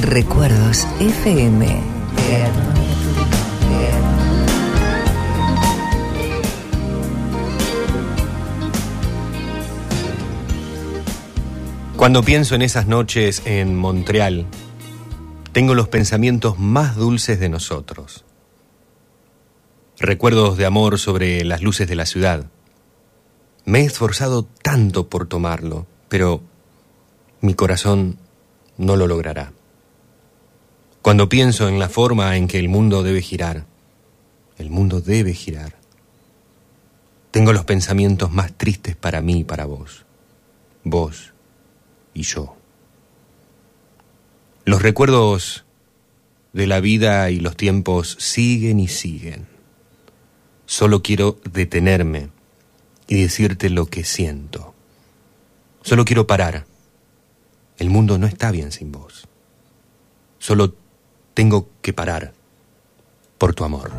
Recuerdos FM. Cuando pienso en esas noches en Montreal, tengo los pensamientos más dulces de nosotros. Recuerdos de amor sobre las luces de la ciudad. Me he esforzado tanto por tomarlo, pero mi corazón no lo logrará. Cuando pienso en la forma en que el mundo debe girar, el mundo debe girar, tengo los pensamientos más tristes para mí y para vos. Vos y yo. Los recuerdos de la vida y los tiempos siguen y siguen. Solo quiero detenerme y decirte lo que siento. Solo quiero parar. El mundo no está bien sin vos. Solo tengo que parar por tu amor.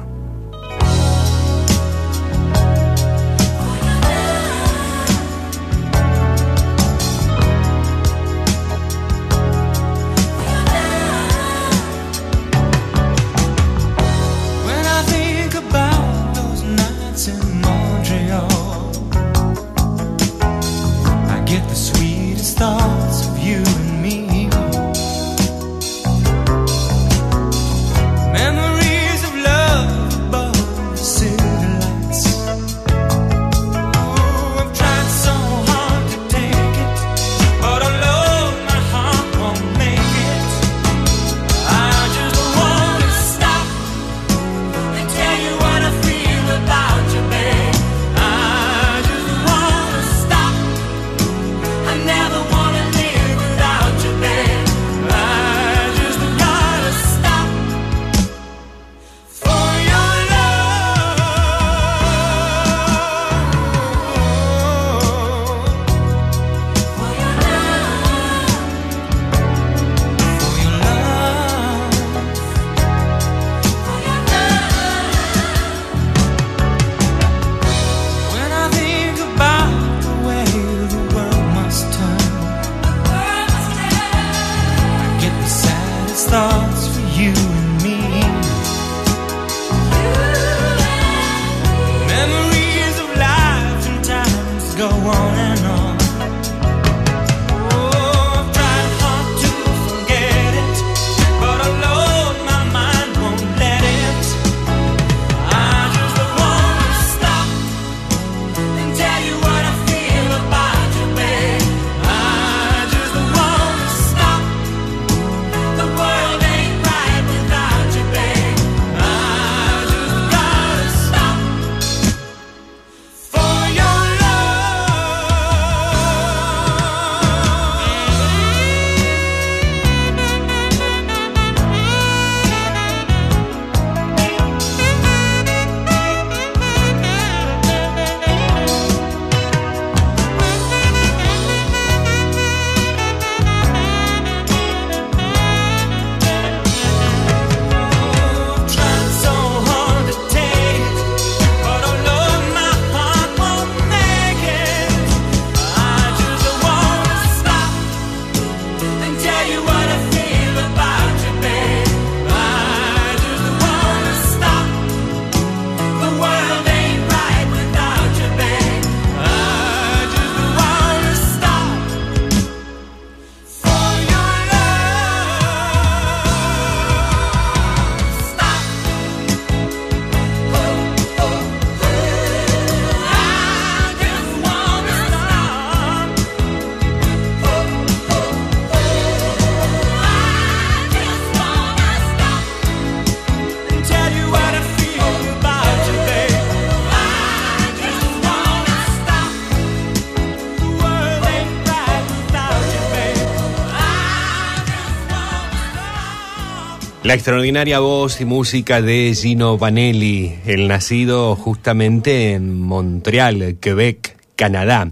La extraordinaria voz y música de Gino Vanelli, el nacido justamente en Montreal, Quebec, Canadá.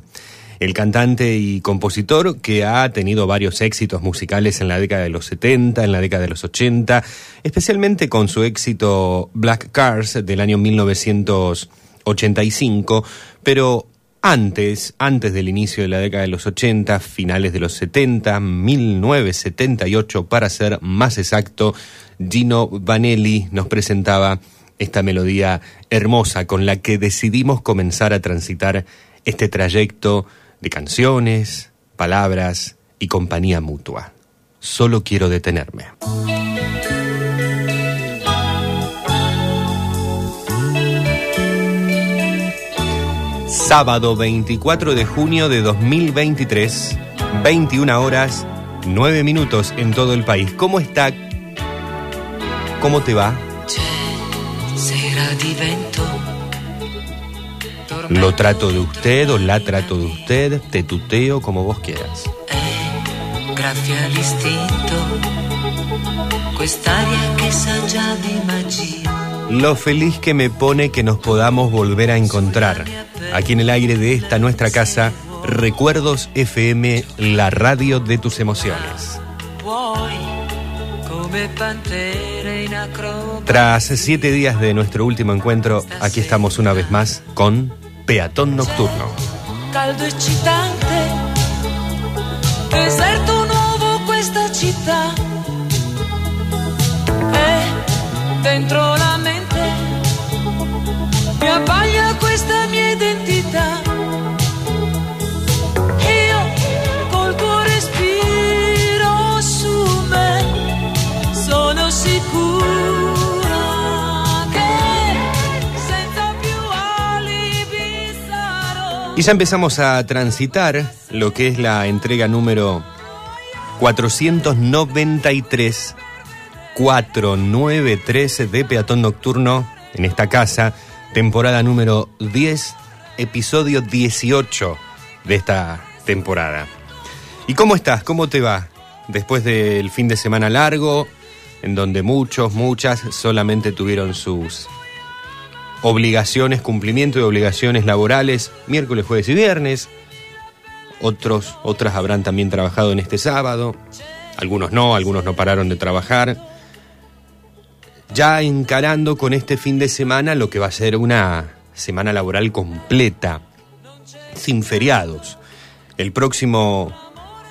El cantante y compositor que ha tenido varios éxitos musicales en la década de los 70, en la década de los 80, especialmente con su éxito Black Cars del año 1985, pero antes, antes del inicio de la década de los 80, finales de los 70, 1978 para ser más exacto, Gino Vanelli nos presentaba esta melodía hermosa con la que decidimos comenzar a transitar este trayecto de canciones, palabras y compañía mutua. Solo quiero detenerme. Sábado 24 de junio de 2023, 21 horas, 9 minutos en todo el país. ¿Cómo está? ¿Cómo te va? Lo trato de usted o la trato de usted, te tuteo como vos quieras. Eh, grazie all'istinto. Quest'aria che sa già di magia. Lo feliz que me pone que nos podamos volver a encontrar. Aquí en el aire de esta nuestra casa, Recuerdos FM, la radio de tus emociones. Tras siete días de nuestro último encuentro, aquí estamos una vez más con Peatón Nocturno. Caldo eccitante. Deserto nuovo questa città. E dentro la mente abbaglia questa mia identità. Io col tuo respiro su me sono sicura che senza più alibi sarò. Y ya empezamos a transitar lo que es la entrega número 493, 493 de Peatón Nocturno en esta casa, temporada número 10, episodio 18 de esta temporada. ¿Y cómo estás? ¿Cómo te va? Después del fin de semana largo, en donde muchos, muchas solamente tuvieron sus obligaciones, cumplimiento de obligaciones laborales, miércoles, jueves y viernes. Otros, otras habrán también trabajado en este sábado. Algunos no, algunos no pararon de trabajar. Ya encarando con este fin de semana lo que va a ser una semana laboral completa, sin feriados. El próximo,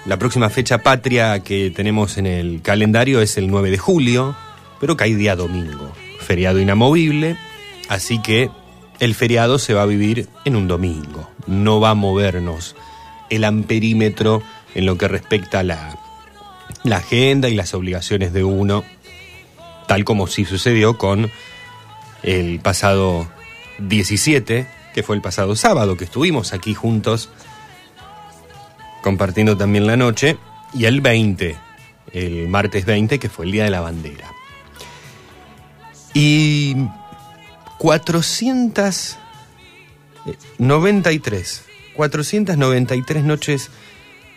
la próxima fecha patria que tenemos en el calendario es el 9 de julio, pero cae día domingo, feriado inamovible, así que el feriado se va a vivir en un domingo. No va a movernos el amperímetro en lo que respecta a la, la agenda y las obligaciones de uno, tal como sí sucedió con el pasado 17, que fue el pasado sábado, que estuvimos aquí juntos compartiendo también la noche, y el 20, el martes 20, que fue el Día de la Bandera. Y 493, 493 noches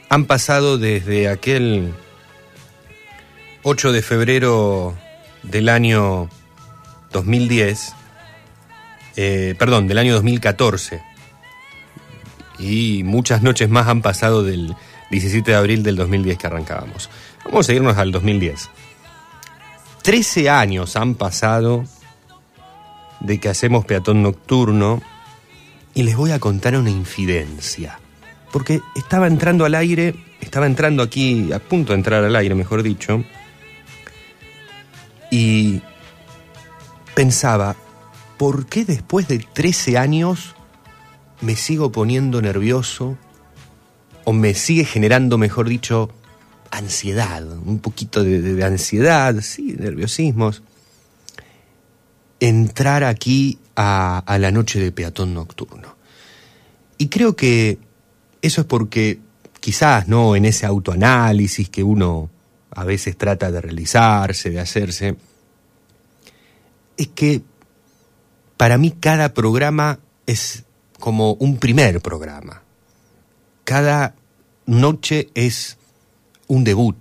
han pasado desde aquel 8 de febrero del año 2010, eh, perdón, del año 2014. Y muchas noches más han pasado del 17 de abril del 2010 que arrancábamos. Vamos a irnos al 2010. 13 años han pasado de que hacemos peatón nocturno y les voy a contar una infidencia. Porque estaba entrando al aire, estaba entrando aquí, a punto de entrar al aire, mejor dicho, y pensaba, ¿por qué después de 13 años me sigo poniendo nervioso o me sigue generando, mejor dicho, ansiedad, un poquito de, ansiedad, sí, nerviosismos, entrar aquí a, a la noche de peatón nocturno. Y creo que eso es porque quizás, ¿no? En ese autoanálisis que uno a veces trata de realizarse, de hacerse, es que para mí cada programa es como un primer programa. Cada noche es un debut.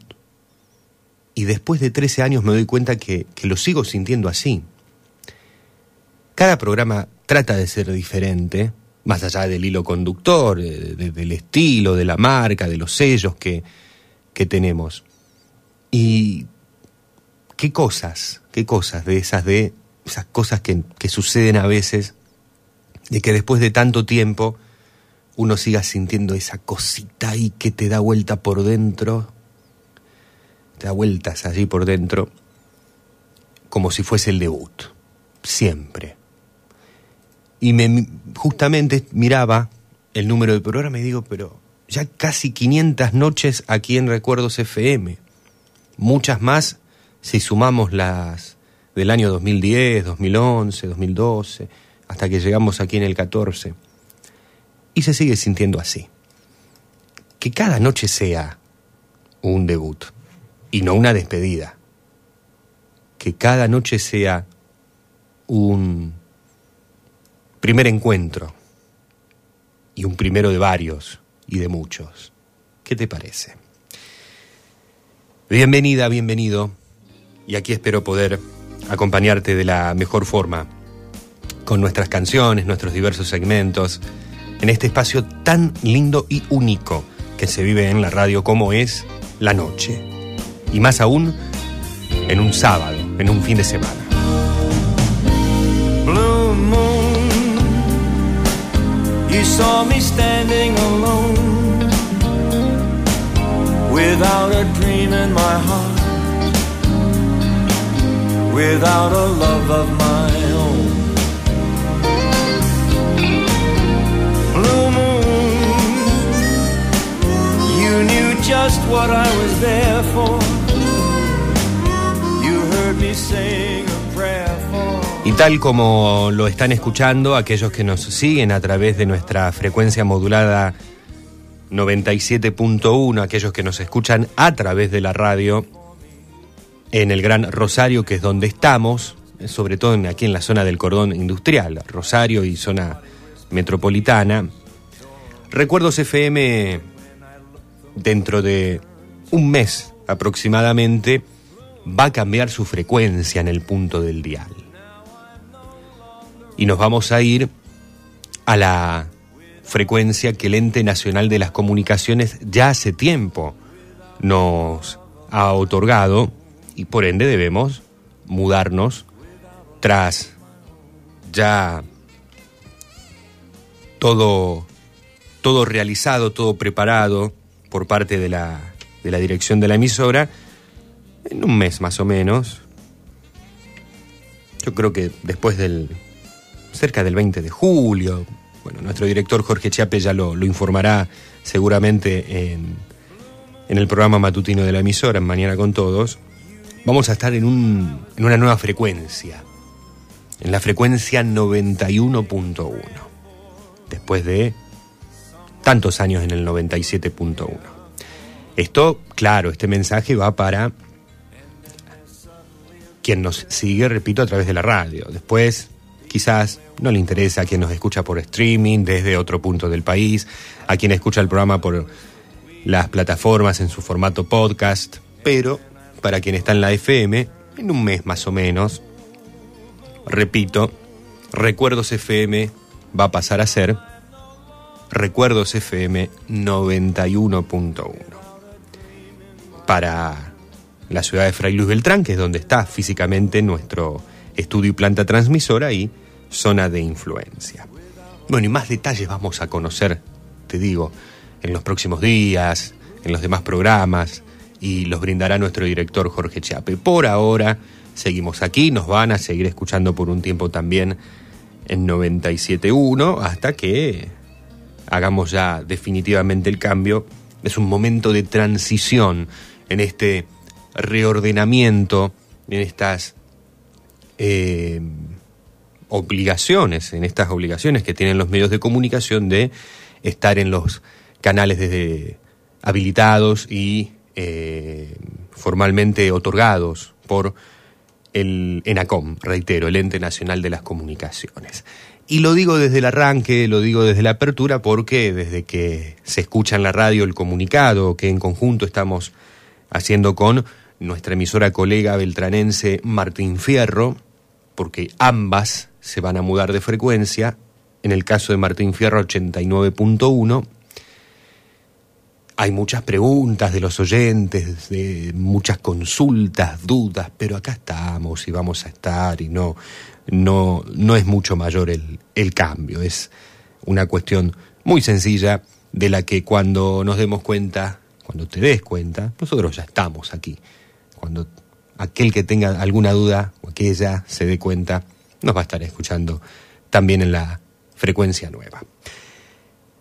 y después de 13 años me doy cuenta que, lo sigo sintiendo así. Cada programa trata de ser diferente, más allá del hilo conductor, de- de- del estilo, de la marca, de los sellos que tenemos. Y qué cosas, qué cosas de esas, de esas cosas que, que suceden a veces, de que después de tanto tiempo uno siga sintiendo esa cosita ahí que te da vuelta por dentro, te da vueltas allí por dentro, como si fuese el debut, siempre. Y me justamente miraba el número del programa y digo, pero ya casi 500 noches aquí en Recuerdos FM, muchas más si sumamos las del año 2010, 2011, 2012, hasta que llegamos aquí en el 14. Y se sigue sintiendo así. Que cada noche sea un debut y no una despedida. Que cada noche sea un primer encuentro y un primero de varios y de muchos. ¿Qué te parece? Bienvenida, bienvenido. Y aquí espero poder acompañarte de la mejor forma con nuestras canciones, nuestros diversos segmentos, en este espacio tan lindo y único que se vive en la radio como es la noche. Y más aún en un sábado, en un fin de semana. Blue moon, you saw me standing alone without a dream in my heart, without a love of my own. Blue moon, you knew just what I was there for. You heard me sing for. Y tal como lo están escuchando aquellos que nos siguen a través de nuestra frecuencia modulada 97.1, aquellos que nos escuchan a través de la radio en el Gran Rosario, que es donde estamos, sobre todo aquí en la zona del cordón industrial, Rosario y zona metropolitana. Recuerdos FM, dentro de un mes aproximadamente, va a cambiar su frecuencia en el punto del dial y nos vamos a ir a la frecuencia que el Ente Nacional de las Comunicaciones ya hace tiempo nos ha otorgado y por ende debemos mudarnos tras ya todo, todo realizado, todo preparado por parte de la, de la dirección de la emisora en un mes más o menos. Yo creo que después del, cerca del 20 de julio. Bueno, nuestro director Jorge Chiape ya lo, lo informará seguramente en, en el programa matutino de la emisora, en Mañana con Todos. Vamos a estar en, un, en una nueva frecuencia, en la frecuencia 91.1, después de tantos años en el 97.1. Esto, claro, este mensaje va para quien nos sigue, repito, a través de la radio. Después, quizás no le interesa a quien nos escucha por streaming desde otro punto del país, a quien escucha el programa por las plataformas en su formato podcast, pero para quien está en la FM, en un mes más o menos, repito, Recuerdos FM va a pasar a ser Recuerdos FM 91.1 para la ciudad de Fray Luis Beltrán, que es donde está físicamente nuestro estudio y planta transmisora y zona de influencia. Bueno, y más detalles vamos a conocer, te digo, en los próximos días, en los demás programas, y los brindará nuestro director Jorge Chape. Por ahora, seguimos aquí, nos van a seguir escuchando por un tiempo también en 97.1, hasta que hagamos ya definitivamente el cambio. Es un momento de transición en este reordenamiento, en estas eh, obligaciones, en estas obligaciones que tienen los medios de comunicación de estar en los canales desde habilitados y eh, formalmente otorgados por el ENACOM, reitero, el Ente Nacional de las Comunicaciones. Y lo digo desde el arranque, lo digo desde la apertura, porque desde que se escucha en la radio el comunicado que en conjunto estamos haciendo con nuestra emisora colega beltranense Martín Fierro, porque ambas se van a mudar de frecuencia. En el caso de Martín Fierro 89.1, hay muchas preguntas de los oyentes, de muchas consultas, dudas, pero acá estamos y vamos a estar y no, no, no es mucho mayor el, el cambio, es una cuestión muy sencilla de la que cuando nos demos cuenta, cuando te des cuenta, nosotros ya estamos aquí. Cuando aquel que tenga alguna duda o aquella se dé cuenta, nos va a estar escuchando también en la frecuencia nueva.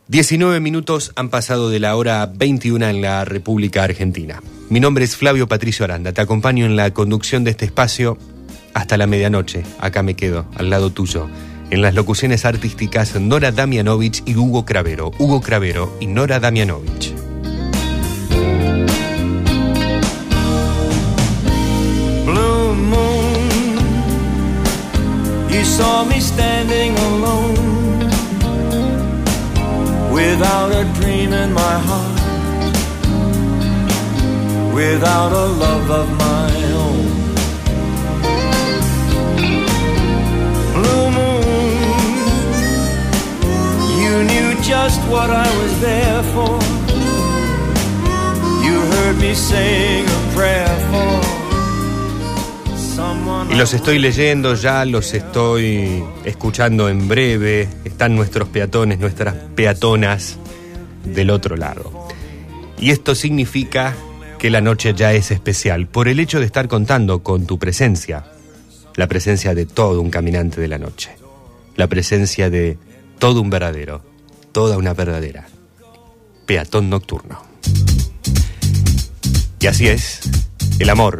19 minutos han pasado de la hora 21 en la República Argentina. Mi nombre es Flavio Patricio Aranda. Te acompaño en la conducción de este espacio hasta la medianoche. Acá me quedo, al lado tuyo. En las locuciones artísticas Nora Damianovich y Hugo Cravero. Hugo Cravero y Nora Damianovich. Saw me standing alone without a dream in my heart, without a love of my own. Blue moon, you knew just what I was there for. You heard me saying a prayer for. Y los estoy leyendo ya, los estoy escuchando en breve. Están nuestros peatones, nuestras peatonas del otro lado. Y esto significa que la noche ya es especial por el hecho de estar contando con tu presencia. La presencia de todo un caminante de la noche. La presencia de todo un verdadero, toda una verdadera. Peatón nocturno. Y así es, el amor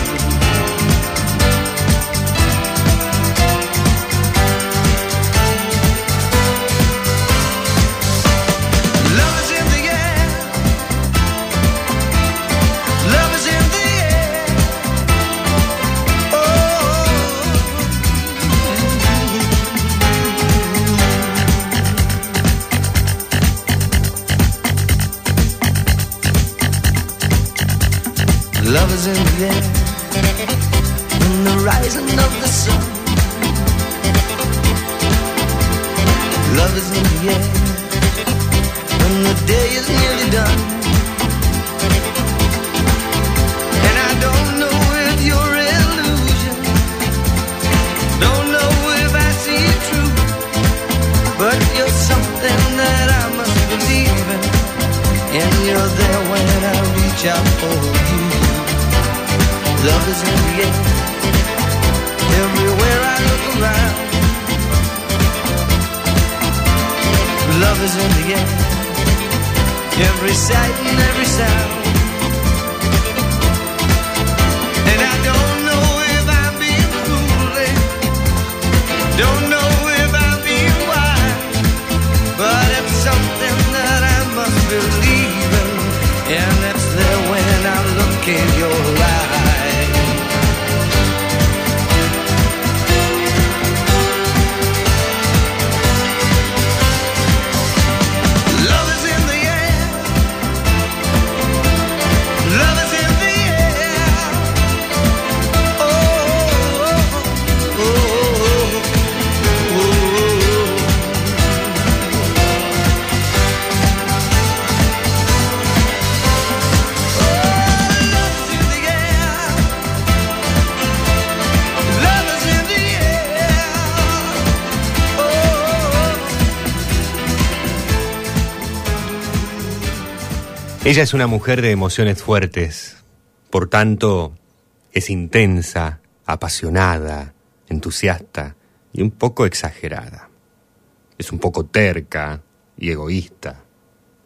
Love is Ella es una mujer de emociones fuertes, por tanto, es intensa, apasionada, entusiasta y un poco exagerada. Es un poco terca y egoísta,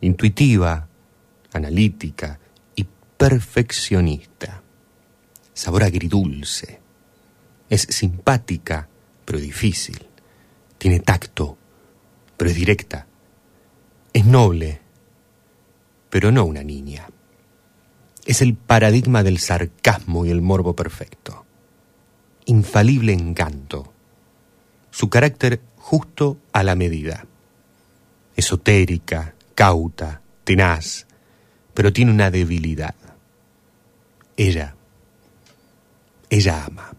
intuitiva, analítica y perfeccionista. Sabor agridulce. Es simpática, pero difícil. Tiene tacto, pero es directa. Es noble, pero no una niña. Es el paradigma del sarcasmo y el morbo perfecto. Infalible encanto. Su carácter justo a la medida. Esotérica, cauta, tenaz, pero tiene una debilidad. Ella, ella ama.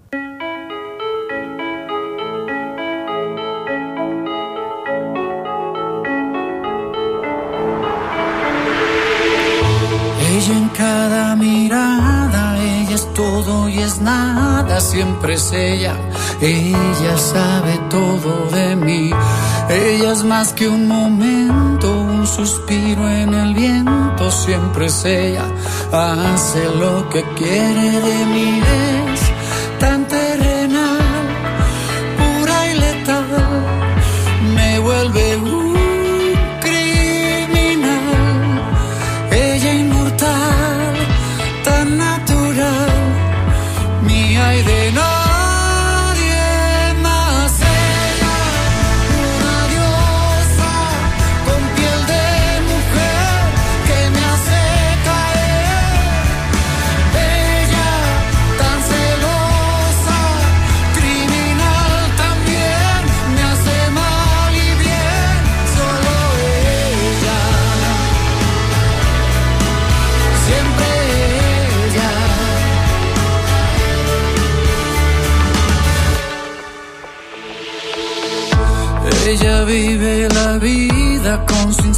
Ella en cada mirada, ella es todo y es nada, siempre es ella. Ella sabe todo de mí. Ella es más que un momento, un suspiro en el viento, siempre es ella. Hace lo que quiere de mí, es tan terrenal,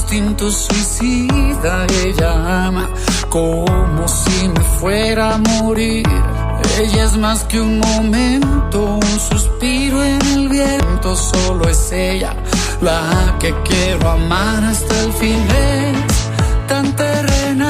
instinto suicida. Ella ama como si me fuera a morir. Ella es más que un momento, un suspiro en el viento. Solo es ella la que quiero amar hasta el fin. Es tan terrenal,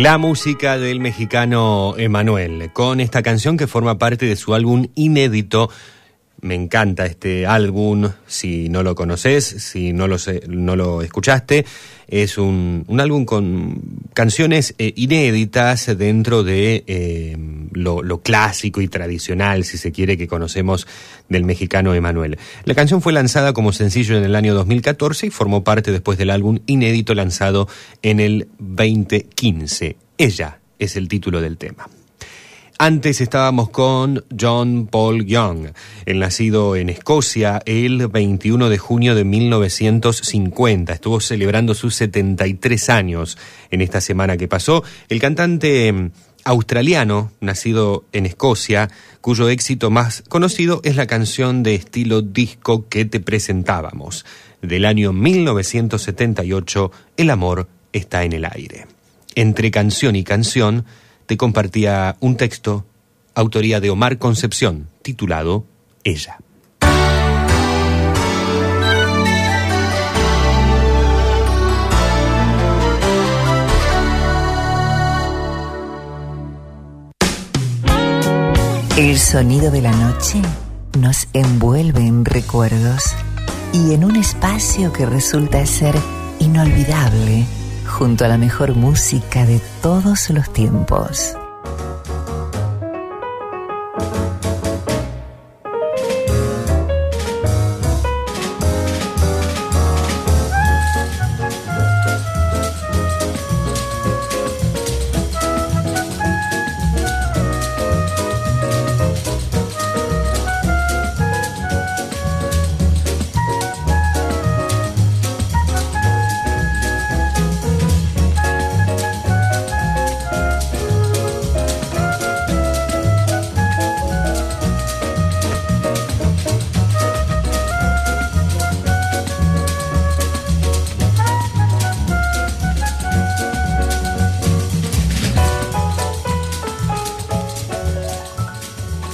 La música del mexicano Emanuel, con esta canción que forma parte de su álbum inédito. Me encanta este álbum, si no lo conoces, si no lo, sé- no lo escuchaste. Es un, un álbum con canciones eh, inéditas dentro de eh, lo, lo clásico y tradicional, si se quiere, que conocemos del mexicano Emanuel. La canción fue lanzada como sencillo en el año 2014 y formó parte después del álbum inédito lanzado en el 2015. Ella es el título del tema. Antes estábamos con John Paul Young, el nacido en Escocia el 21 de junio de 1950. Estuvo celebrando sus 73 años en esta semana que pasó. El cantante mm, australiano, nacido en Escocia, cuyo éxito más conocido es la canción de estilo disco que te presentábamos, del año 1978, El amor está en el aire. Entre canción y canción te compartía un texto, autoría de Omar Concepción, titulado Ella. El sonido de la noche nos envuelve en recuerdos y en un espacio que resulta ser inolvidable junto a la mejor música de todos los tiempos.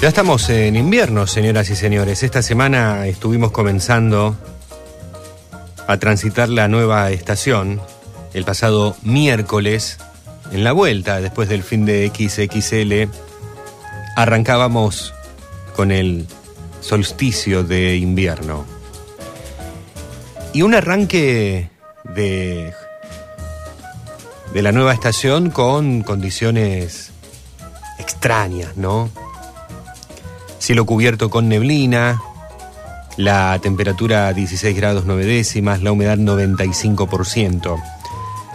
Ya estamos en invierno, señoras y señores. Esta semana estuvimos comenzando a transitar la nueva estación. El pasado miércoles, en la vuelta, después del fin de XXL, arrancábamos con el solsticio de invierno. Y un arranque de, de la nueva estación con condiciones extrañas, ¿no? Cielo cubierto con neblina, la temperatura 16 grados 9 décimas, la humedad 95%.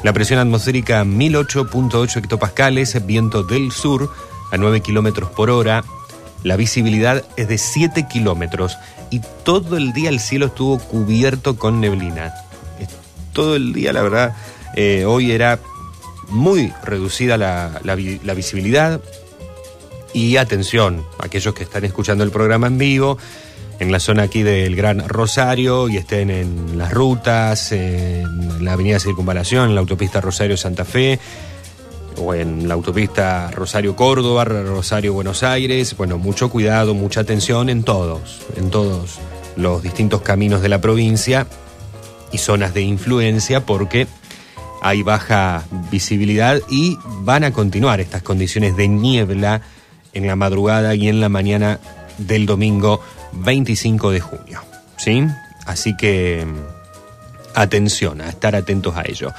La presión atmosférica 1008.8 hectopascales, viento del sur a 9 kilómetros por hora. La visibilidad es de 7 kilómetros y todo el día el cielo estuvo cubierto con neblina. Todo el día, la verdad, eh, hoy era muy reducida la visibilidad. Y atención, aquellos que están escuchando el programa en vivo, en la zona aquí del Gran Rosario y estén en las rutas, en la avenida Circunvalación, en la autopista Rosario-Santa Fe, o en la autopista Rosario-Córdoba, Rosario-Buenos Aires. Bueno, mucho cuidado, mucha atención en todos, en todos los distintos caminos de la provincia y zonas de influencia, porque hay baja visibilidad y van a continuar estas condiciones de niebla en la madrugada y en la mañana del domingo 25 de junio. ¿Sí? Así que mm, atención, a estar atentos a ello.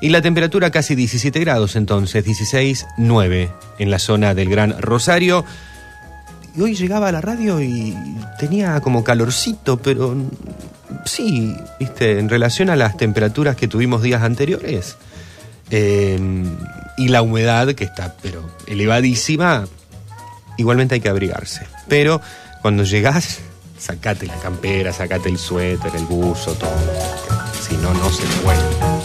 Y la temperatura casi 17 grados entonces, 16, 9 en la zona del Gran Rosario. Y hoy llegaba a la radio y tenía como calorcito, pero mm, sí, viste, en relación a las temperaturas que tuvimos días anteriores. eh, y la humedad que está, pero elevadísima, igualmente hay que abrigarse. Pero cuando llegás, sacate la campera, sacate el suéter, el buzo, todo. Si no, no se puede.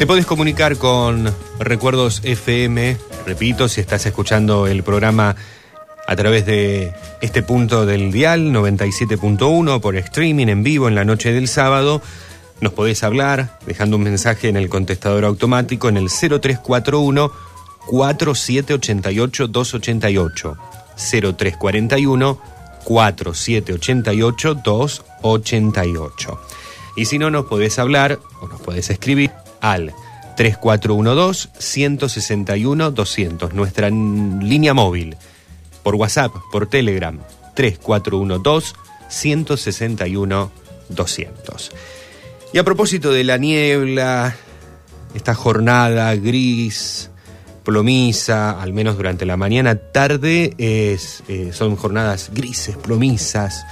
Te podés comunicar con Recuerdos FM, repito, si estás escuchando el programa a través de este punto del dial 97.1 por streaming en vivo en la noche del sábado. Nos podés hablar dejando un mensaje en el contestador automático en el 0341 4788 288 0341 4788 288. Y si no, nos podés hablar o nos podés escribir al 3412-161-200, nuestra n- línea móvil, por WhatsApp, por Telegram, 3412-161-200. Y a propósito de la niebla, esta jornada gris, plomiza, al menos durante la mañana, tarde, es, eh, son jornadas grises, plomizas.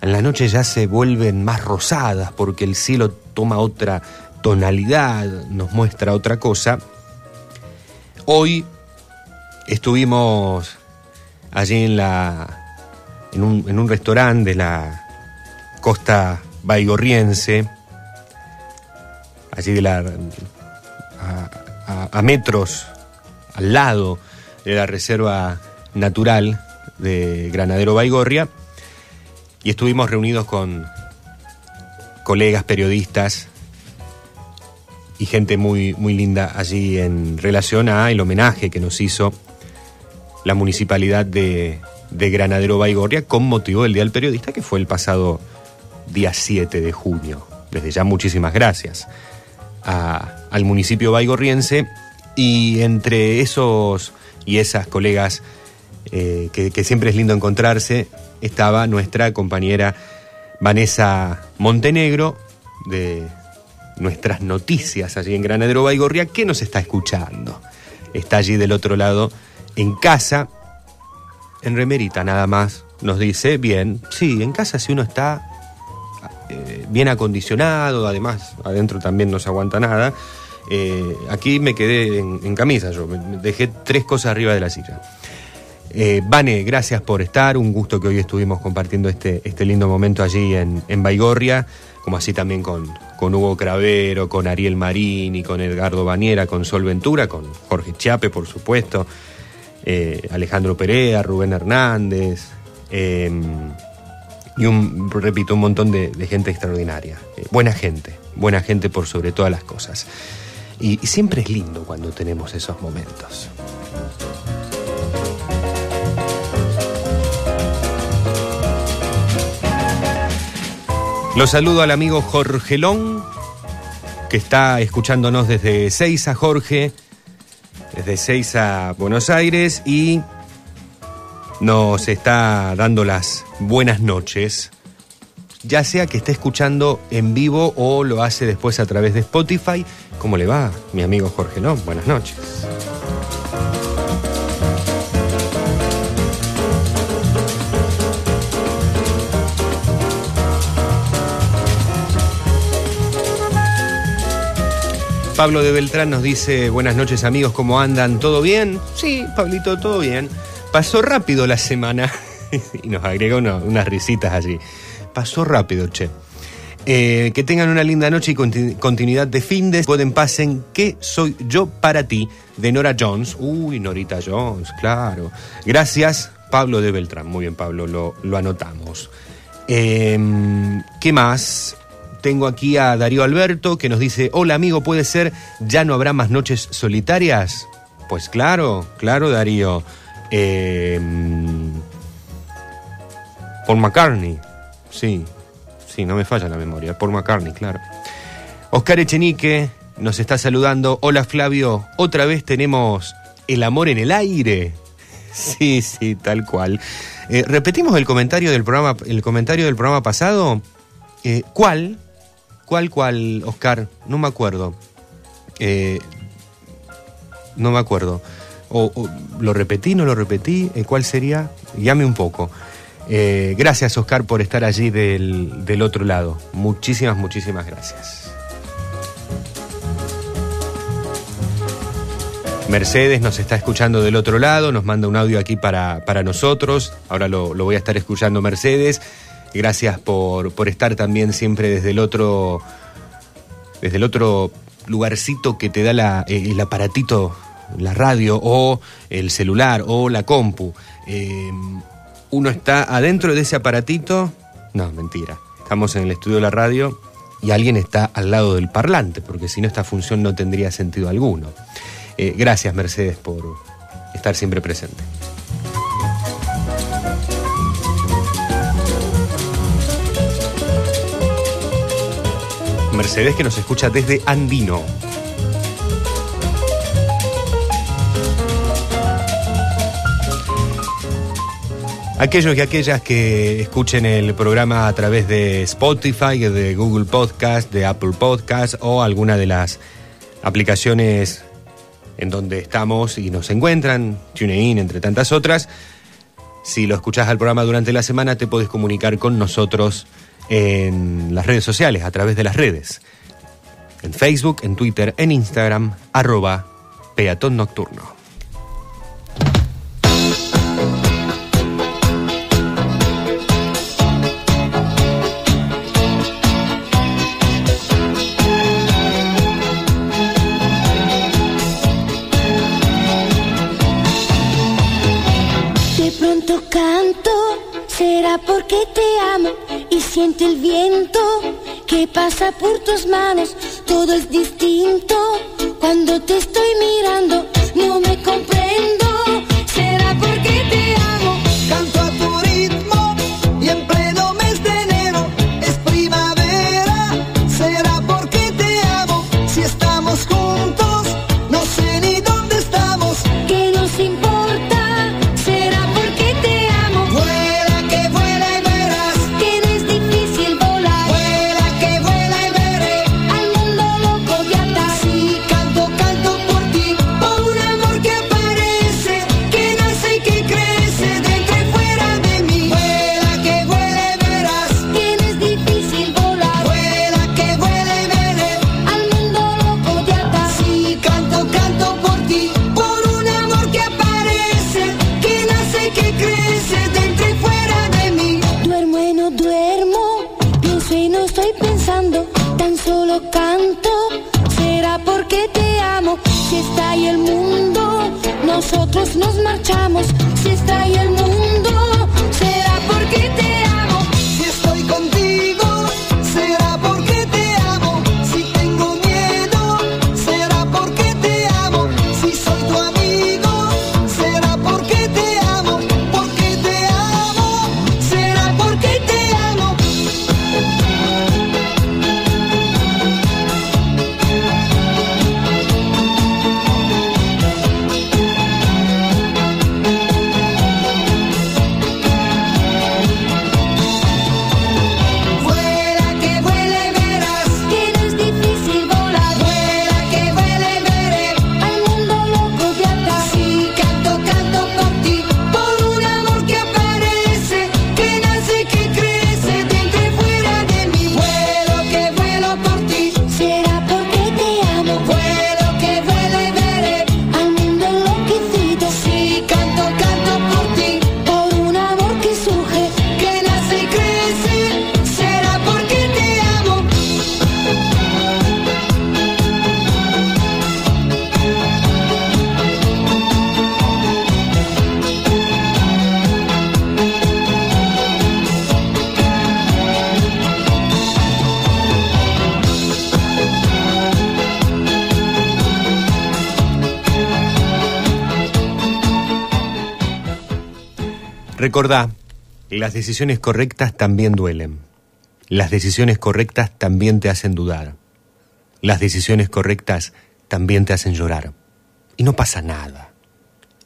En la noche ya se vuelven más rosadas porque el cielo toma otra tonalidad, nos muestra otra cosa. Hoy estuvimos allí en la en un, en un restaurante de la costa baigorriense, allí de la a, a- metros al lado de la reserva natural de Granadero Baigorria y estuvimos reunidos con colegas periodistas y gente muy, muy linda allí en relación a el homenaje que nos hizo la municipalidad de, de Granadero Baigorria con motivo del Día del Periodista que fue el pasado día 7 de junio. Desde ya muchísimas gracias al municipio baigorriense y entre esos y esas colegas eh, que, que siempre es lindo encontrarse estaba nuestra compañera Vanessa Montenegro de nuestras noticias allí en Granadero Baigorria que nos está escuchando. Está allí del otro lado en casa, en remerita nada más. Nos dice, bien, sí, en casa si uno está eh, bien acondicionado, además adentro también no se aguanta nada. Eh, aquí me quedé en, camisa, yo dejé tres cosas arriba de la silla. Eh, Vane, gracias por estar, un gusto que hoy estuvimos compartiendo este, este lindo momento allí en, en Baigorria, como así también con, con Hugo Cravero, con Ariel Marini, con Edgardo Baniera, con Sol Ventura, con Jorge Chape, por supuesto, eh, Alejandro Perea, Rubén Hernández, eh, y un, repito, un montón de, gente extraordinaria. Eh, buena gente, buena gente por sobre todas las cosas. Y, y siempre es lindo cuando tenemos esos momentos. Los saludo al amigo Jorgelón, que está escuchándonos desde Seiza, Jorge, desde Seiza, Buenos Aires, y nos está dando las buenas noches, ya sea que esté escuchando en vivo o lo hace después a través de Spotify. ¿Cómo le va, mi amigo Jorgelón? Buenas noches. Pablo de Beltrán nos dice, buenas noches amigos, ¿cómo andan? ¿Todo bien? Sí, Pablito, todo bien. Pasó rápido la semana y nos agrega una- unas risitas allí. Pasó rápido, che. Eh, que tengan una linda noche y conti- continuidad de fin de pueden pasen ¿Qué soy yo para ti? de Nora Jones. Uy, Norita Jones, claro. Gracias, Pablo de Beltrán. Muy bien, Pablo, lo, lo anotamos. Em, ¿Qué más? Tengo aquí a Darío Alberto que nos dice, hola amigo, ¿puede ser ya no habrá más noches solitarias? Pues claro, claro Darío. Em, Paul McCartney, sí, sí, no me falla la memoria, Paul McCartney, claro. Oscar Echenique nos está saludando, hola Flavio, otra vez tenemos el amor en el aire. Sí, sí, tal cual. Eh, repetimos el comentario del programa, el comentario del programa pasado. Eh, ¿Cuál? ¿Cuál, cuál, Oscar? No me acuerdo. Eh, no me acuerdo. O, ¿Lo repetí, no lo repetí? Eh, ¿Cuál sería? Llame un poco. Eh, gracias, Oscar, por estar allí del, del otro lado. Muchísimas, muchísimas gracias. Mercedes nos está escuchando del otro lado, nos manda un audio aquí para, para nosotros. Ahora lo, lo voy a estar escuchando Mercedes. Gracias por, por estar también siempre desde el otro. Desde el otro lugarcito que te da la, eh, el aparatito, la radio, o el celular, o la compu. Eh, uno está adentro de ese aparatito. No, mentira. Estamos en el estudio de la radio y alguien está al lado del parlante, porque si no, esta función no tendría sentido alguno. Eh, gracias, Mercedes, por estar siempre presente. Mercedes que nos escucha desde Andino. Aquellos y aquellas que escuchen el programa a través de Spotify, de Google Podcast, de Apple Podcast o alguna de las aplicaciones en donde estamos y nos encuentran, TuneIn, entre tantas otras. Si lo escuchás al programa durante la semana, te podés comunicar con nosotros en las redes sociales, a través de las redes. En Facebook, en Twitter, en Instagram, arroba peatón nocturno. De pronto canto, será porque te amo siente el viento que pasa por tus manos. Todo es distinto cuando te estoy mirando. No me comprendo, Recordá, las decisiones correctas también duelen. Las decisiones correctas también te hacen dudar. Las decisiones correctas también te hacen llorar. Y no pasa nada.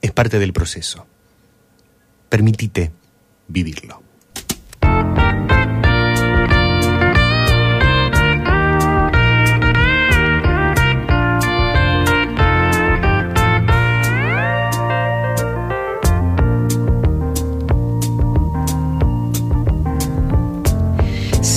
Es parte del proceso. Permitite vivirlo.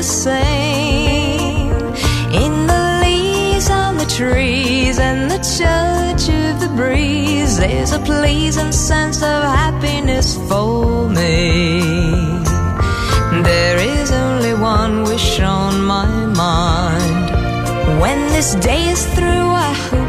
the same. In the leaves on the trees and the touch of the breeze, there's a pleasing sense of happiness for me. There is only one wish on my mind. When this day is through, I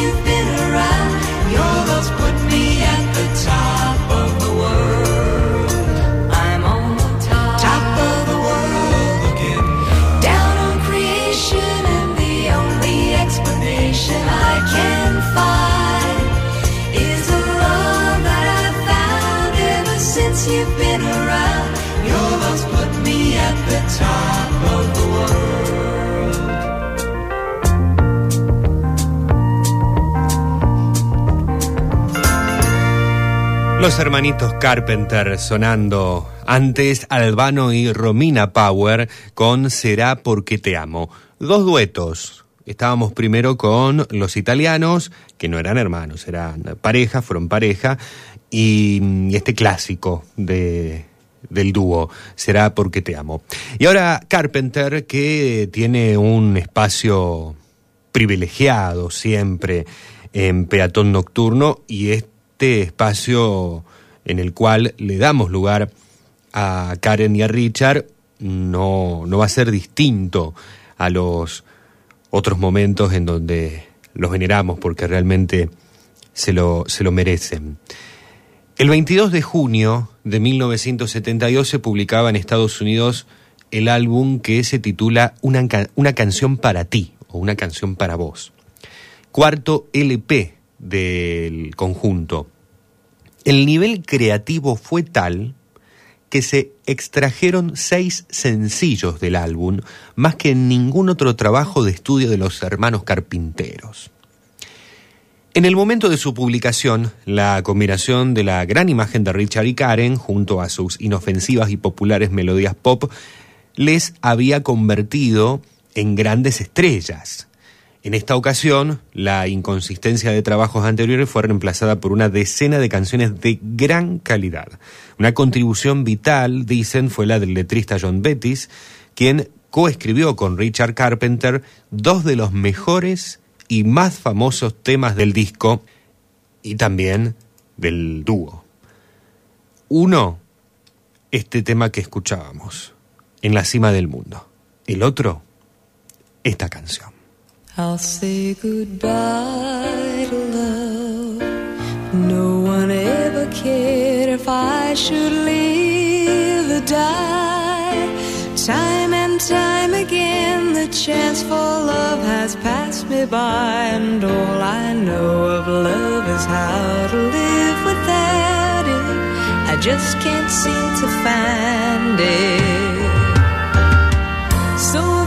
you've been around. Your love's put me at the top of the world. I'm on the top of the world again, down on creation, and the only explanation I can find is love that I've found ever since you've been around. Your love's put me at the top of the world. Los hermanitos Carpenter sonando antes Albano y Romina Power con Será porque te amo. Dos duetos. Estábamos primero con los italianos, que no eran hermanos, eran pareja, fueron pareja, y, este clásico de, del dúo, Será porque te amo. Y ahora Carpenter, que tiene un espacio privilegiado siempre en Peatón Nocturno y este espacio en el cual le damos lugar a Karen y a Richard no, no va a ser distinto a los otros momentos en donde los veneramos porque realmente se lo, se lo merecen. El 22 de junio de 1972 se publicaba en Estados Unidos el álbum que se titula Una, una canción para ti o Una canción para vos. Cuarto LP del conjunto. El nivel creativo fue tal que se extrajeron seis sencillos del álbum, más que en ningún otro trabajo de estudio de los hermanos carpinteros. En el momento de su publicación, la combinación de la gran imagen de Richard y Karen, junto a sus inofensivas y populares melodías pop, les había convertido en grandes estrellas. En esta ocasión, la inconsistencia de trabajos anteriores fue reemplazada por una decena de canciones de gran calidad. Una contribución vital, dicen, fue la del letrista John Bettis, quien coescribió con Richard Carpenter dos de los mejores y más famosos temas del disco y también del dúo. Uno, este tema que escuchábamos, En la cima del mundo. El otro, esta canción. I'll say goodbye to love. No one ever cared if I should live or die. Time and time again, the chance for love has passed me by, and all I know of love is how to live without it. I just can't seem to find it. So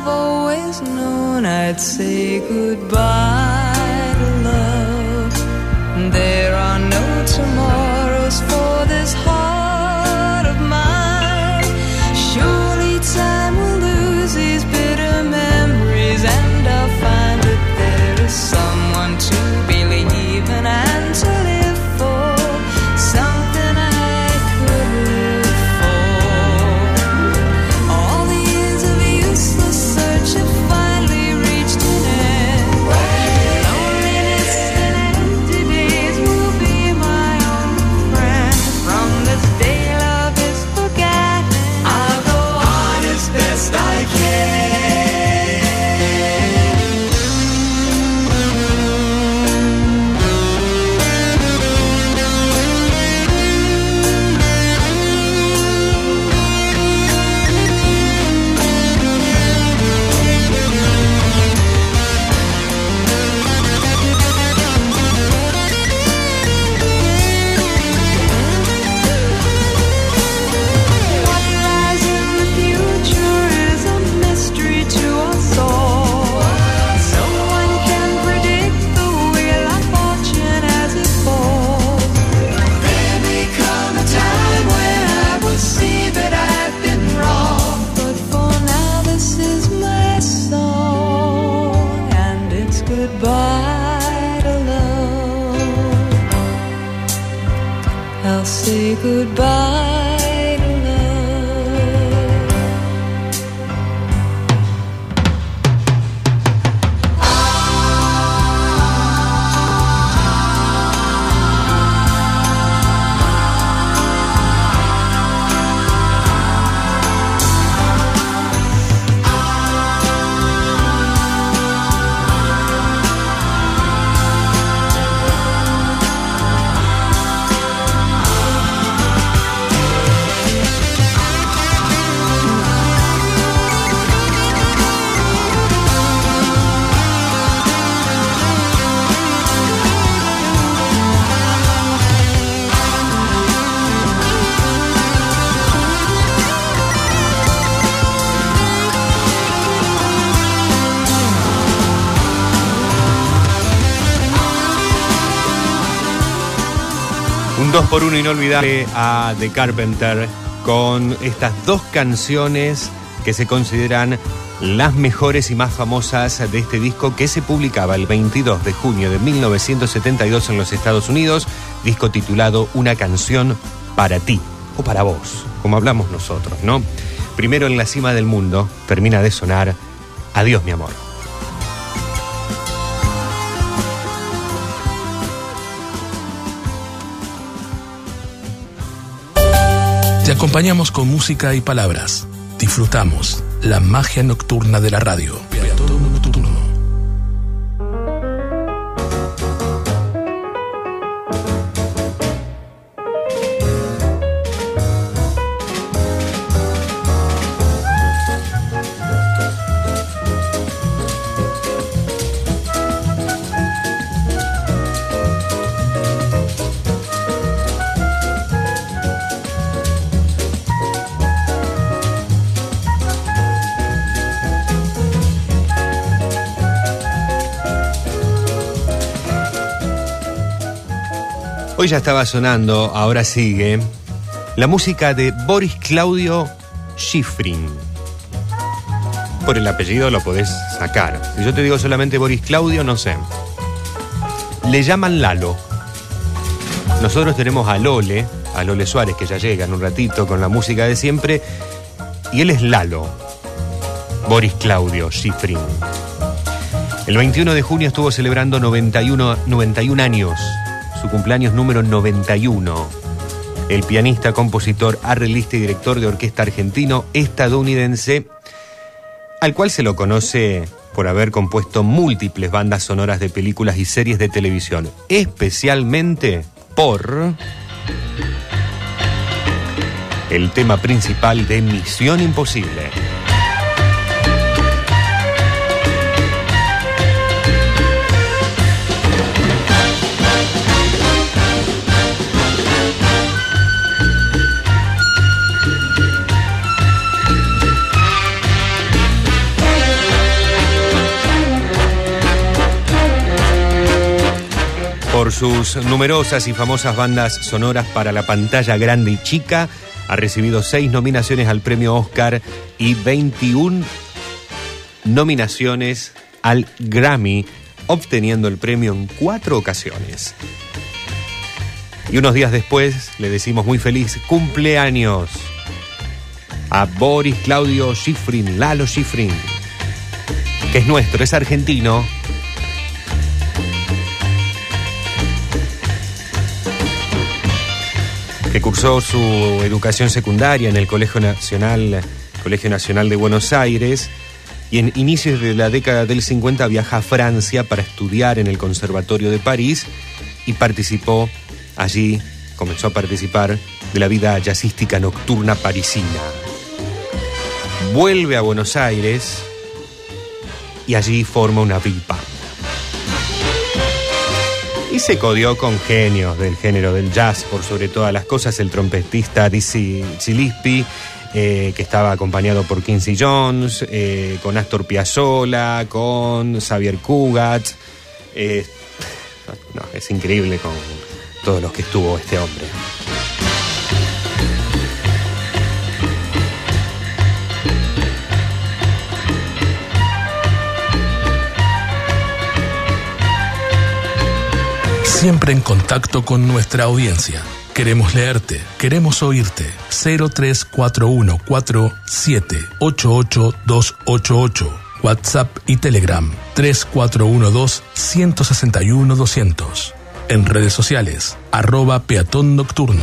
I've always known I'd say goodbye to love. There are no tomorrows por 1 inolvidable a The Carpenter con estas dos canciones que se consideran las mejores y más famosas de este disco que se publicaba el 22 de junio de 1972 en los Estados Unidos, disco titulado Una canción para ti o para vos, como hablamos nosotros, ¿no? Primero en la cima del mundo termina de sonar Adiós mi amor. Acompañamos con música y palabras. Disfrutamos la magia nocturna de la radio. Hoy ya estaba sonando, ahora sigue, la música de Boris Claudio Schifrin. Por el apellido lo podés sacar. Si yo te digo solamente Boris Claudio, no sé. Le llaman Lalo. Nosotros tenemos a Lole, a Lole Suárez, que ya llega en un ratito con la música de siempre, y él es Lalo. Boris Claudio Schifrin. El 21 de junio estuvo celebrando 91, 91 años, su cumpleaños número 91. El pianista, compositor, arreglista y director de orquesta argentino estadounidense, al cual se lo conoce por haber compuesto múltiples bandas sonoras de películas y series de televisión, especialmente por el tema principal de Misión Imposible. Por sus numerosas y famosas bandas sonoras para la pantalla grande y chica, ha recibido seis nominaciones al premio Oscar y 21 nominaciones al Grammy, obteniendo el premio en cuatro ocasiones. Y unos días después le decimos muy feliz cumpleaños a Boris Claudio Schifrin, Lalo Schifrin, que es nuestro, es argentino. Que cursó su educación secundaria en el Colegio Nacional, Colegio Nacional de Buenos Aires y en inicios de la década del 50 viaja a Francia para estudiar en el Conservatorio de París y participó allí, comenzó a participar de la vida jazzística nocturna parisina. Vuelve a Buenos Aires y allí forma una big. Y se codió con genios del género del jazz, por sobre todas las cosas, el trompetista Dizzy Gillespie, eh, que estaba acompañado por Quincy Jones, eh, con Astor Piazzolla, con Xavier Cugat. Eh, no, es increíble con todos los que estuvo este hombre. Siempre en contacto con nuestra audiencia. Queremos leerte, queremos oírte. 03414788288. WhatsApp y Telegram 3412-161-200. En redes sociales, arroba peatón nocturno.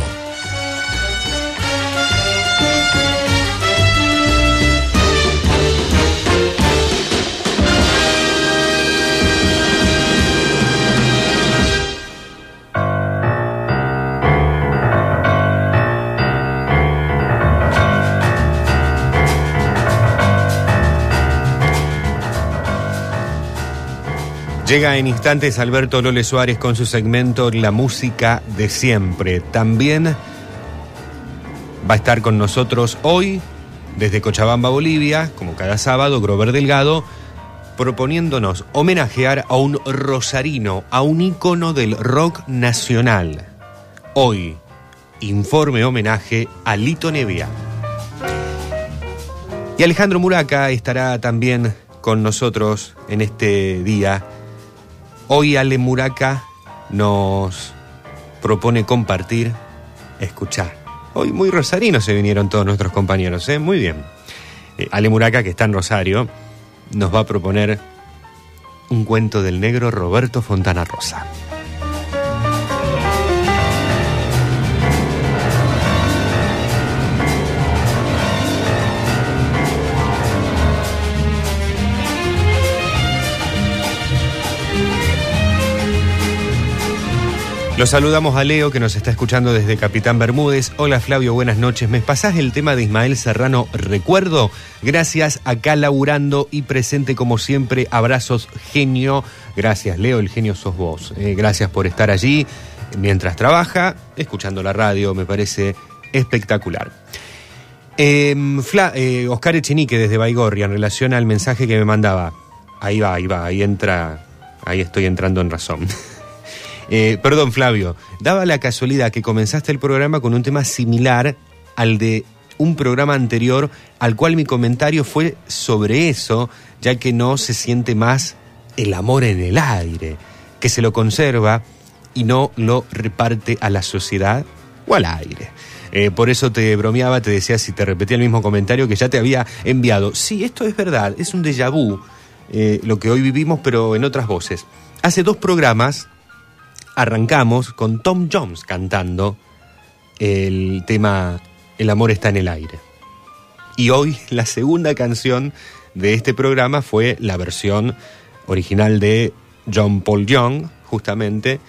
Llega en instantes Alberto Lole Suárez con su segmento La música de siempre. También va a estar con nosotros hoy, desde Cochabamba, Bolivia, como cada sábado, Grover Delgado, proponiéndonos homenajear a un rosarino, a un ícono del rock nacional. Hoy, informe homenaje a Lito Nevia. Y Alejandro Muraca estará también con nosotros en este día. Hoy Ale Muraca nos propone compartir, escuchar. Hoy muy rosarinos se vinieron todos nuestros compañeros, ¿eh? Muy bien. Eh, Ale Muraca, que está en Rosario, nos va a proponer un cuento del negro Roberto Fontana Rosa. Los saludamos a Leo que nos está escuchando desde Capitán Bermúdez. Hola Flavio, buenas noches. ¿Me pasás el tema de Ismael Serrano Recuerdo? Gracias, acá laburando y presente como siempre. Abrazos, genio. Gracias, Leo, el genio sos vos. Eh, gracias por estar allí mientras trabaja, escuchando la radio, me parece espectacular. Eh, Fla- Oscar Echenique desde Baigorria en relación al mensaje que me mandaba. Ahí va, ahí va, ahí entra, ahí estoy entrando en razón. Eh, perdón, Flavio. Daba la casualidad que comenzaste el programa con un tema similar al de un programa anterior, al cual mi comentario fue sobre eso, ya que no se siente más el amor en el aire, que se lo conserva y no lo reparte a la sociedad o al aire. Eh, por eso te bromeaba, te decía si te repetía el mismo comentario que ya te había enviado. Sí, esto es verdad, es un déjà vu, eh, lo que hoy vivimos, pero en otras voces. Hace dos programas arrancamos con Tom Jones cantando el tema El amor está en el aire. Y hoy la segunda canción de este programa fue la versión original de John Paul Young, justamente.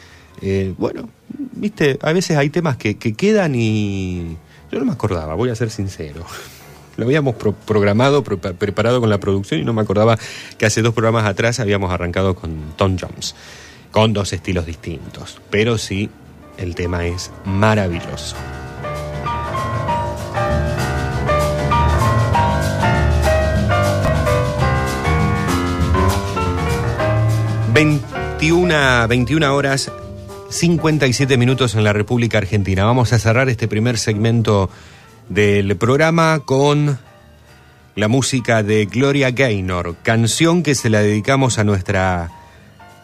Eh, bueno, viste, a veces hay temas que, que quedan y yo no me acordaba, voy a ser sincero. Lo habíamos pro- programado, pro- preparado con la producción y no me acordaba que hace dos programas atrás habíamos arrancado con Tom Jones, con dos estilos distintos. Pero sí, el tema es maravilloso. ...21, 21 horas 57 minutos en la República Argentina. Vamos a cerrar este primer segmento del programa con la música de Gloria Gaynor, canción que se la dedicamos a nuestra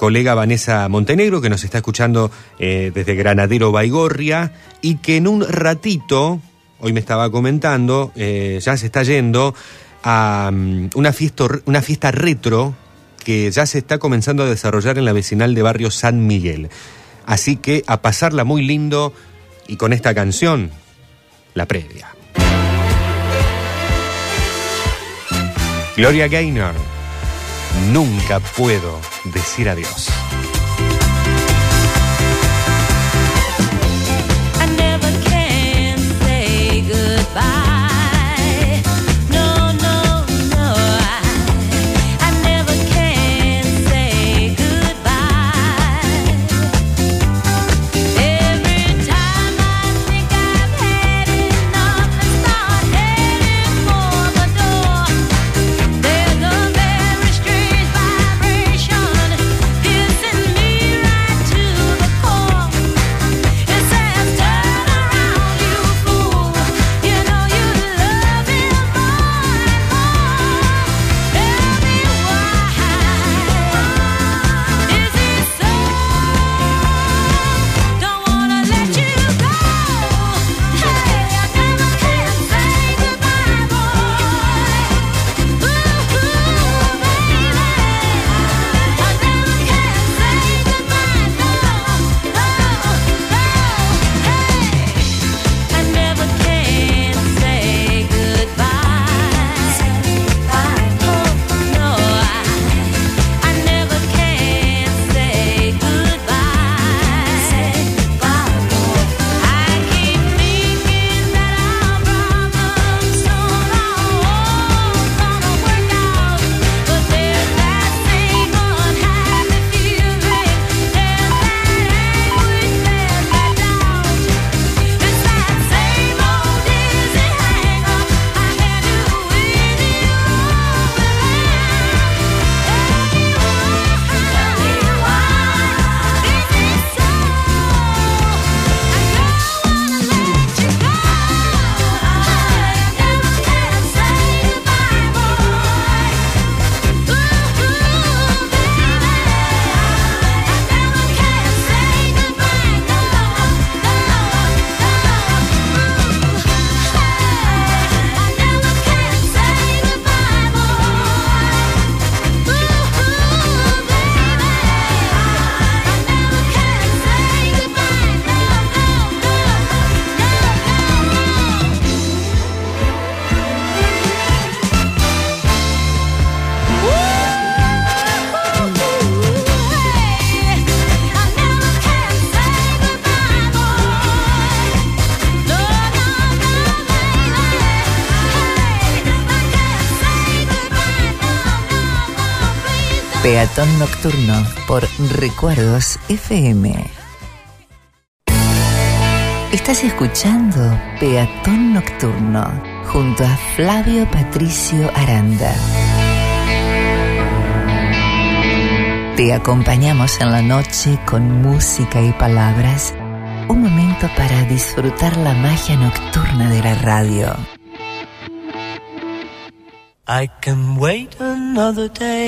colega Vanessa Montenegro, que nos está escuchando eh, desde Granadero Baigorria, y que en un ratito, hoy me estaba comentando, eh, ya se está yendo a mm, una, fiesta, una fiesta retro que ya se está comenzando a desarrollar en la vecinal de barrio San Miguel. Así que a pasarla muy lindo y con esta canción, la previa. Gloria Gaynor, nunca puedo decir adiós. Peatón Nocturno por Recuerdos FM. Estás escuchando Peatón Nocturno junto a Flavio Patricio Aranda. Te acompañamos en la noche con música y palabras. Un momento para disfrutar la magia nocturna de la radio. I can wait another day.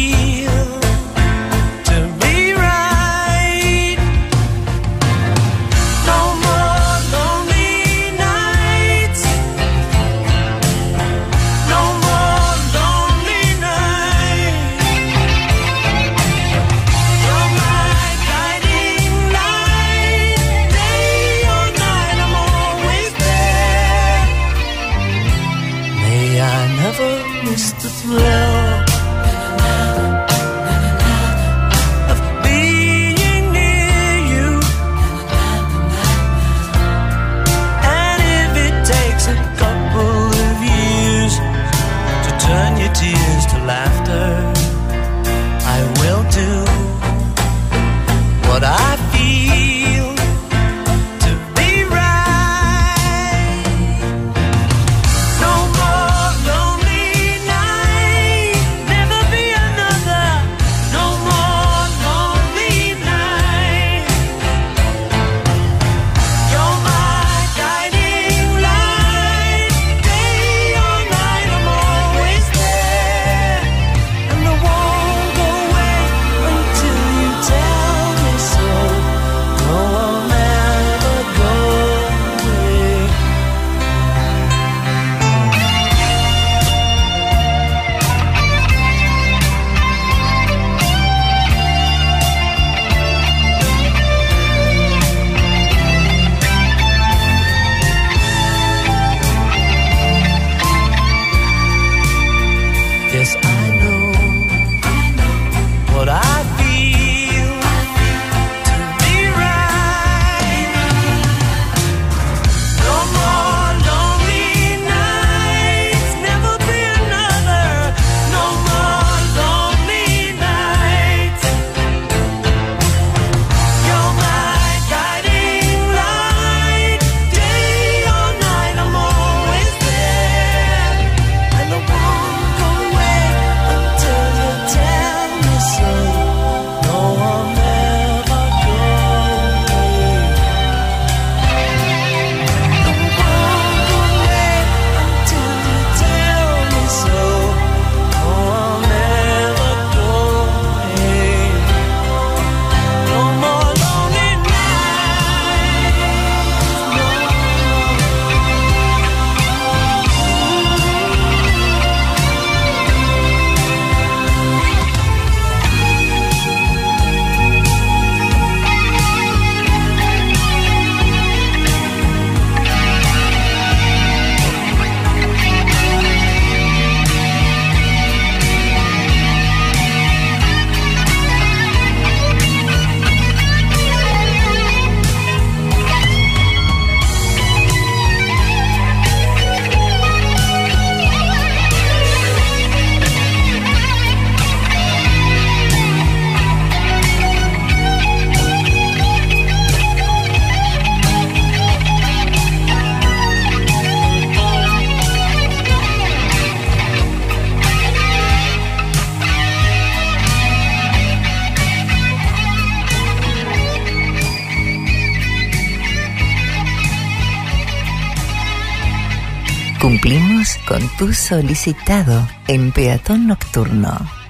tú solicitado en Peatón Nocturno.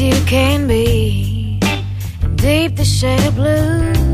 You can be, deep the shade of blue.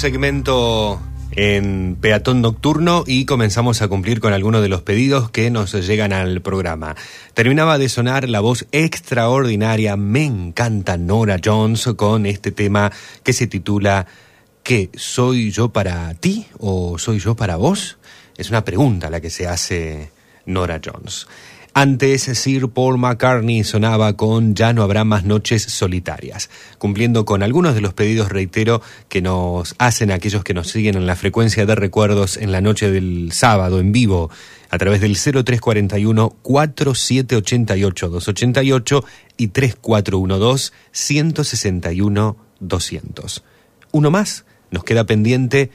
Segmento en Peatón Nocturno y comenzamos a cumplir con algunos de los pedidos que nos llegan al programa. Terminaba de sonar la voz extraordinaria, me encanta Nora Jones con este tema que se titula ¿Qué? ¿Soy yo para ti o soy yo para vos? Es una pregunta la que se hace Nora Jones. Antes, Sir Paul McCartney sonaba con Ya no habrá más noches solitarias, cumpliendo con algunos de los pedidos, reitero, que nos hacen aquellos que nos siguen en la frecuencia de recuerdos en la noche del sábado en vivo, a través del 0341 4788 288 y 3412 161 200. Uno más, nos queda pendiente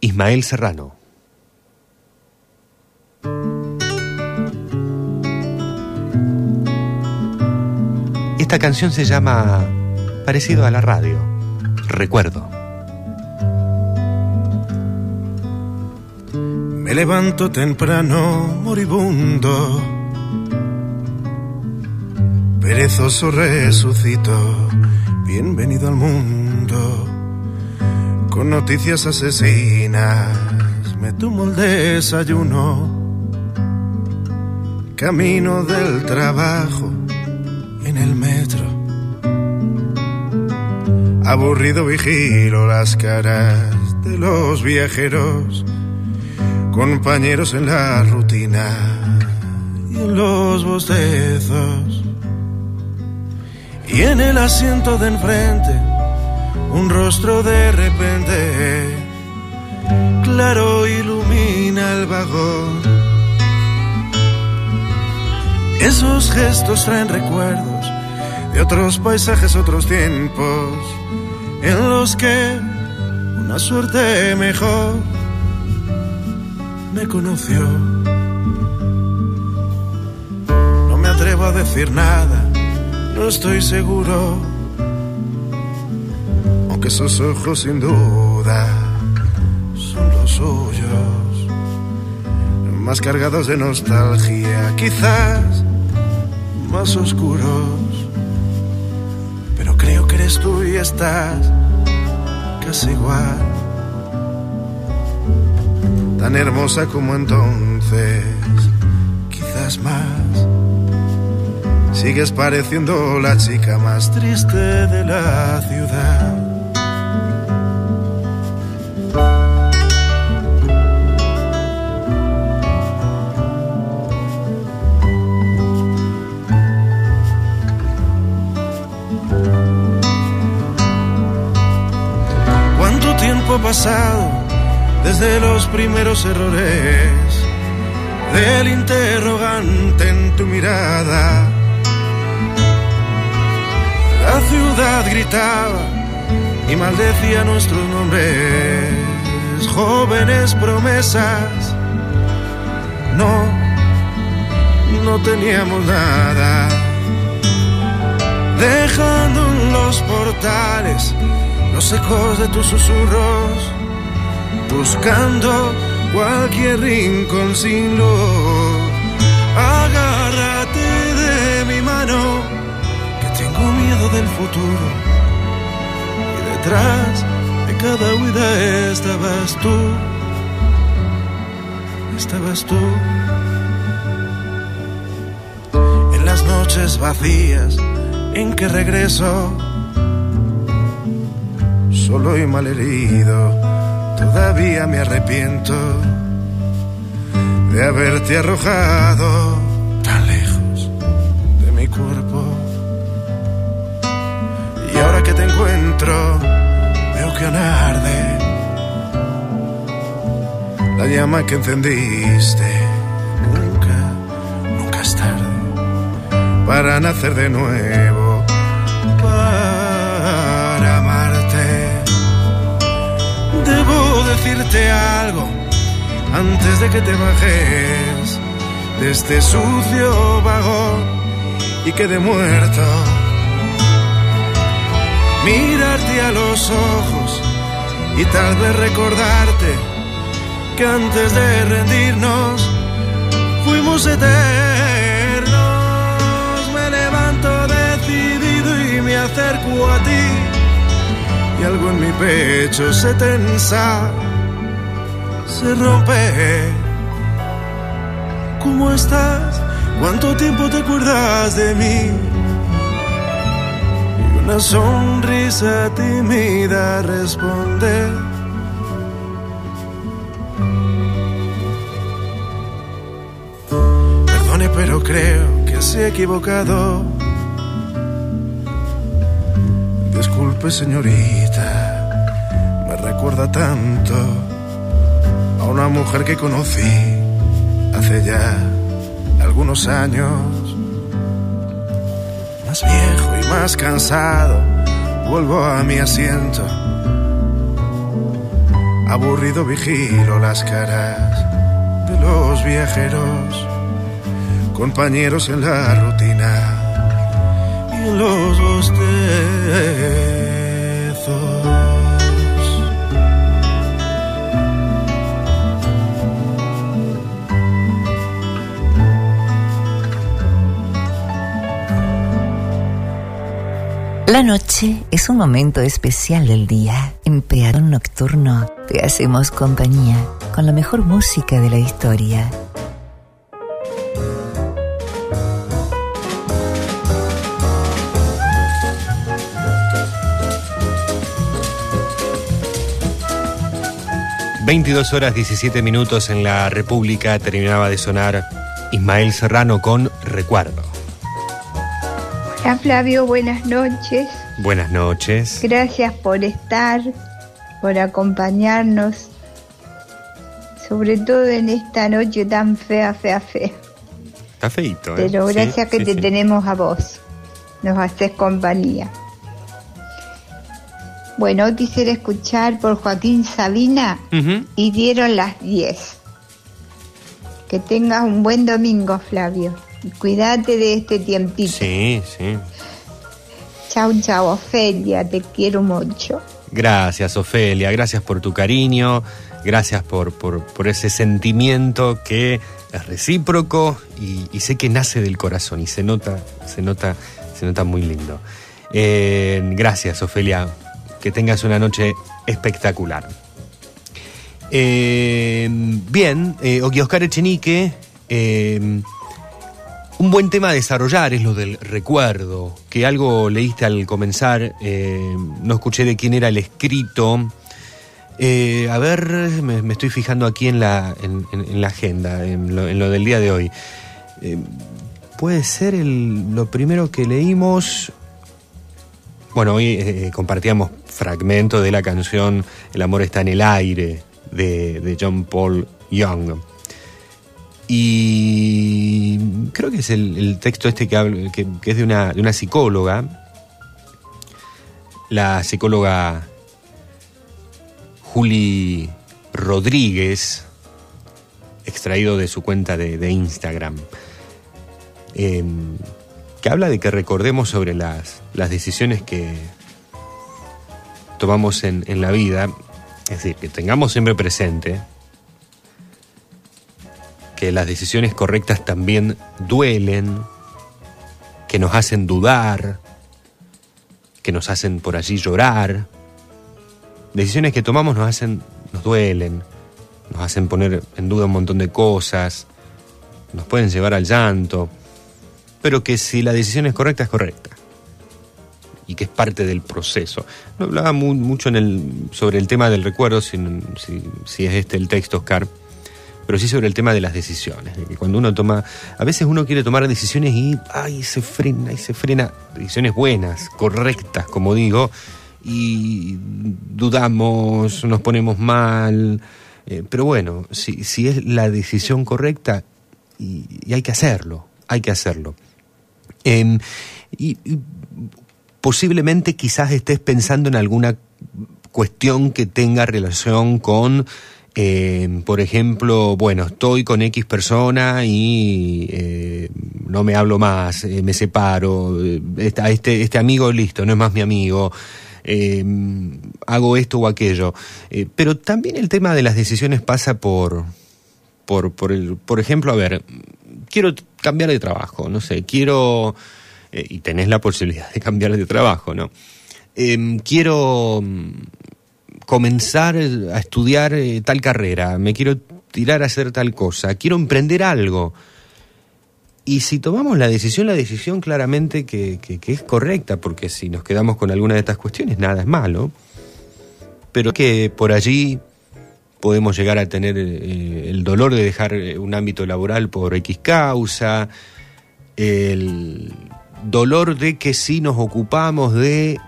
Ismael Serrano. Esta canción se llama parecido a la radio, Recuerdo. Me levanto temprano, moribundo. Perezoso resucito, bienvenido al mundo. Con noticias asesinas, me tomo el desayuno. Camino del trabajo en el metro. Aburrido vigilo las caras de los viajeros, compañeros en la rutina y en los bostezos. Y en el asiento de enfrente, un rostro de repente, claro ilumina el vagón. Esos gestos traen recuerdos de otros paisajes, otros tiempos, en los que una suerte mejor me conoció. No me atrevo a decir nada, no estoy seguro. Aunque esos ojos sin duda son los suyos, más cargados de nostalgia, quizás más oscuros. Tú y estás casi igual, tan hermosa como entonces, quizás más. Sigues pareciendo la chica más triste de la ciudad. Pasado desde los primeros errores del interrogante en tu mirada? La ciudad gritaba y maldecía nuestros nombres, jóvenes promesas. No, no teníamos nada. Dejando en los portales los ecos de tus susurros, buscando cualquier rincón sin luz. Agárrate de mi mano, que tengo miedo del futuro. Y detrás de cada huida estabas tú, estabas tú. En las noches vacías en que regreso solo y malherido, todavía me arrepiento de haberte arrojado tan lejos de mi cuerpo. Y ahora que te encuentro, veo que aún arde la llama que encendiste. Nunca, nunca es tarde para nacer de nuevo. Para decirte algo antes de que te bajes de este sucio vagón y quede muerto. Mirarte a los ojos y tal vez recordarte que antes de rendirnos fuimos eternos. Me levanto decidido y me acerco a ti y algo en mi pecho se tensa, rompe. ¿Cómo estás? ¿Cuánto tiempo te acuerdas de mí? Y una sonrisa tímida responde. Perdone, pero creo que se ha equivocado. Disculpe, señorita, me recuerda tanto una mujer que conocí hace ya algunos años. Más viejo y más cansado, vuelvo a mi asiento. Aburrido vigilo las caras de los viajeros, compañeros en la rutina y en los bostezos. Noche es un momento especial del día. En Peatón Nocturno te hacemos compañía con la mejor música de la historia. ...22 horas 17 minutos en la República... ...terminaba de sonar Ismael Serrano con Recuerdo. Flavio, buenas noches. Buenas noches. Gracias por estar, por acompañarnos, sobre todo en esta noche tan fea, fea, fea. Está feito, ¿eh? Pero Sí, gracias que sí, te sí. tenemos a vos, nos haces compañía. Bueno, quisiera escuchar por Joaquín Sabina y dieron las 10. Que tengas un buen domingo, Flavio. Cuídate de este tiempito. Sí, sí. Chau, chau, Ofelia, te quiero mucho. Gracias, Ofelia. Gracias por tu cariño. Gracias por, por, por ese sentimiento que es recíproco y, y sé que nace del corazón y se nota, se nota, se nota muy lindo. Eh, gracias, Ofelia. Que tengas una noche espectacular. Eh, bien, eh, Oscar Echenique, eh, un buen tema a desarrollar es lo del recuerdo, que algo leíste al comenzar, eh, no escuché de quién era el escrito. Eh, a ver, me, estoy fijando aquí en la, en, la agenda, en lo, del día de hoy. Eh, puede ser el- lo primero que leímos. Bueno, hoy compartíamos fragmento de la canción El amor está en el aire de, de John Paul Young. Y creo que es el, texto este que, habla- que- es de una, de una psicóloga, la psicóloga Juli Rodríguez, extraído de su cuenta de, de Instagram, eh, que habla de que recordemos sobre las, las decisiones que tomamos en, en la vida, es decir, que tengamos siempre presente que las decisiones correctas también duelen, que nos hacen dudar, que nos hacen por allí llorar. Decisiones que tomamos nos hacen, nos duelen, nos hacen poner en duda un montón de cosas, nos pueden llevar al llanto, pero que si la decisión es correcta, es correcta. Y que es parte del proceso. No hablaba mu- mucho sobre el tema del recuerdo, si, si- si es este el texto, Oscar pero sí sobre el tema de las decisiones. de que cuando uno toma, a veces uno quiere tomar decisiones y ay, se frena y se frena, decisiones buenas, correctas, como digo, y dudamos, nos ponemos mal. eh, pero bueno, si, si es la decisión correcta, y, hay que hacerlo, hay que hacerlo. Em, y posiblemente quizás estés pensando en alguna cuestión que tenga relación con, por ejemplo, bueno, estoy con X persona y eh, no me hablo más, eh, me separo, eh, este, este amigo listo, no es más mi amigo. eh, hago esto o aquello. Pero también el tema de las decisiones pasa por, por, por, el, por ejemplo, a ver, quiero cambiar de trabajo, no sé, quiero, y tenés la posibilidad de cambiar de trabajo, ¿no? Em, quiero comenzar a estudiar eh, tal carrera, me quiero tirar a hacer tal cosa, quiero emprender algo. Y si tomamos la decisión, la decisión claramente que, que- que es correcta, porque si nos quedamos con alguna de estas cuestiones, nada es malo, pero que por allí podemos llegar a tener eh, el dolor de dejar eh, un ámbito laboral por X causa, el dolor de que si nos ocupamos de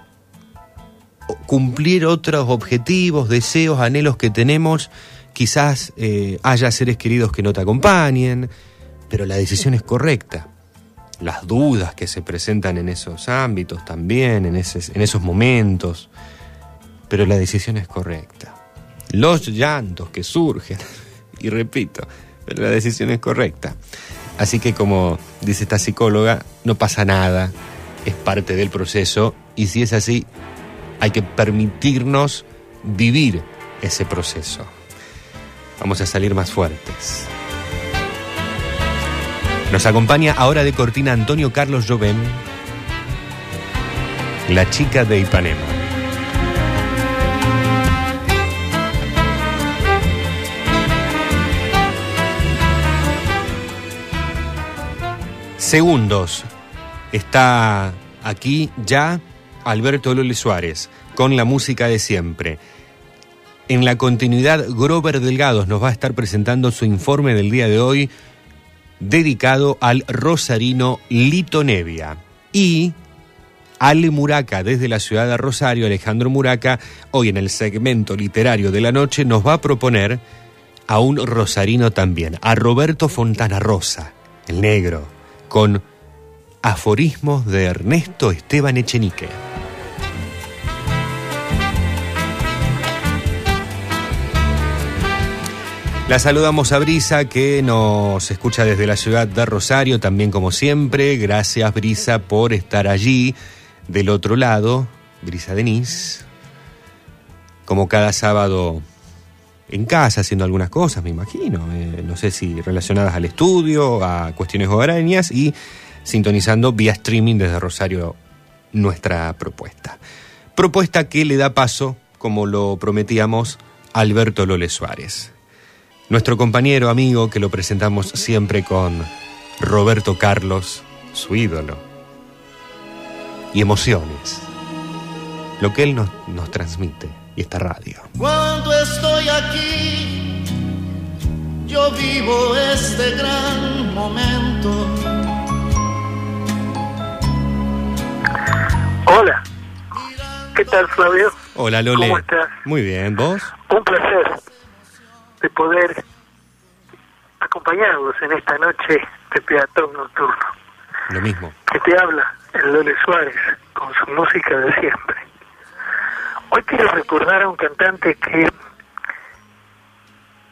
cumplir otros objetivos, deseos, anhelos que tenemos, quizás eh, haya seres queridos que no te acompañen, pero la decisión es correcta. Las dudas que se presentan en esos ámbitos también, en, en esos momentos, pero la decisión es correcta. Los llantos que surgen, y repito, pero la decisión es correcta. Así que como dice esta psicóloga, no pasa nada, es parte del proceso y si es así, hay que permitirnos vivir ese proceso. Vamos a salir más fuertes. Nos acompaña ahora de cortina Antonio Carlos Joven, la chica de Ipanema. Segundos. Está aquí ya Alberto Lole Suárez con la música de siempre. En la continuidad, Grover Delgados nos va a estar presentando su informe del día de hoy dedicado al rosarino Lito Nevia. Y Ale Muraca, desde la ciudad de Rosario, Alejandro Muraca, hoy en el segmento literario de la noche, nos va a proponer a un rosarino también, a Roberto Fontana Rosa, el negro, con aforismos de Ernesto Esteban Echenique. La saludamos a Brisa que nos escucha desde la ciudad de Rosario, también como siempre. Gracias Brisa por estar allí del otro lado. Brisa Denise, como cada sábado en casa haciendo algunas cosas, me imagino. eh, no sé si relacionadas al estudio, a cuestiones hogareñas y sintonizando vía streaming desde Rosario nuestra propuesta. Propuesta que le da paso, como lo prometíamos, a Alberto Lole Suárez. Nuestro compañero, amigo, que lo presentamos siempre con Roberto Carlos, su ídolo. Y emociones. Lo que él nos, nos transmite y esta radio. Cuando estoy aquí, yo vivo este gran momento. Hola. ¿Qué tal, Flavio? Hola, Lole. ¿Cómo estás? Muy bien, ¿vos? Un placer de poder acompañarlos en esta noche de peatón nocturno. Lo mismo. Que te habla el Lole Suárez con su música de siempre. Hoy quiero recordar a un cantante que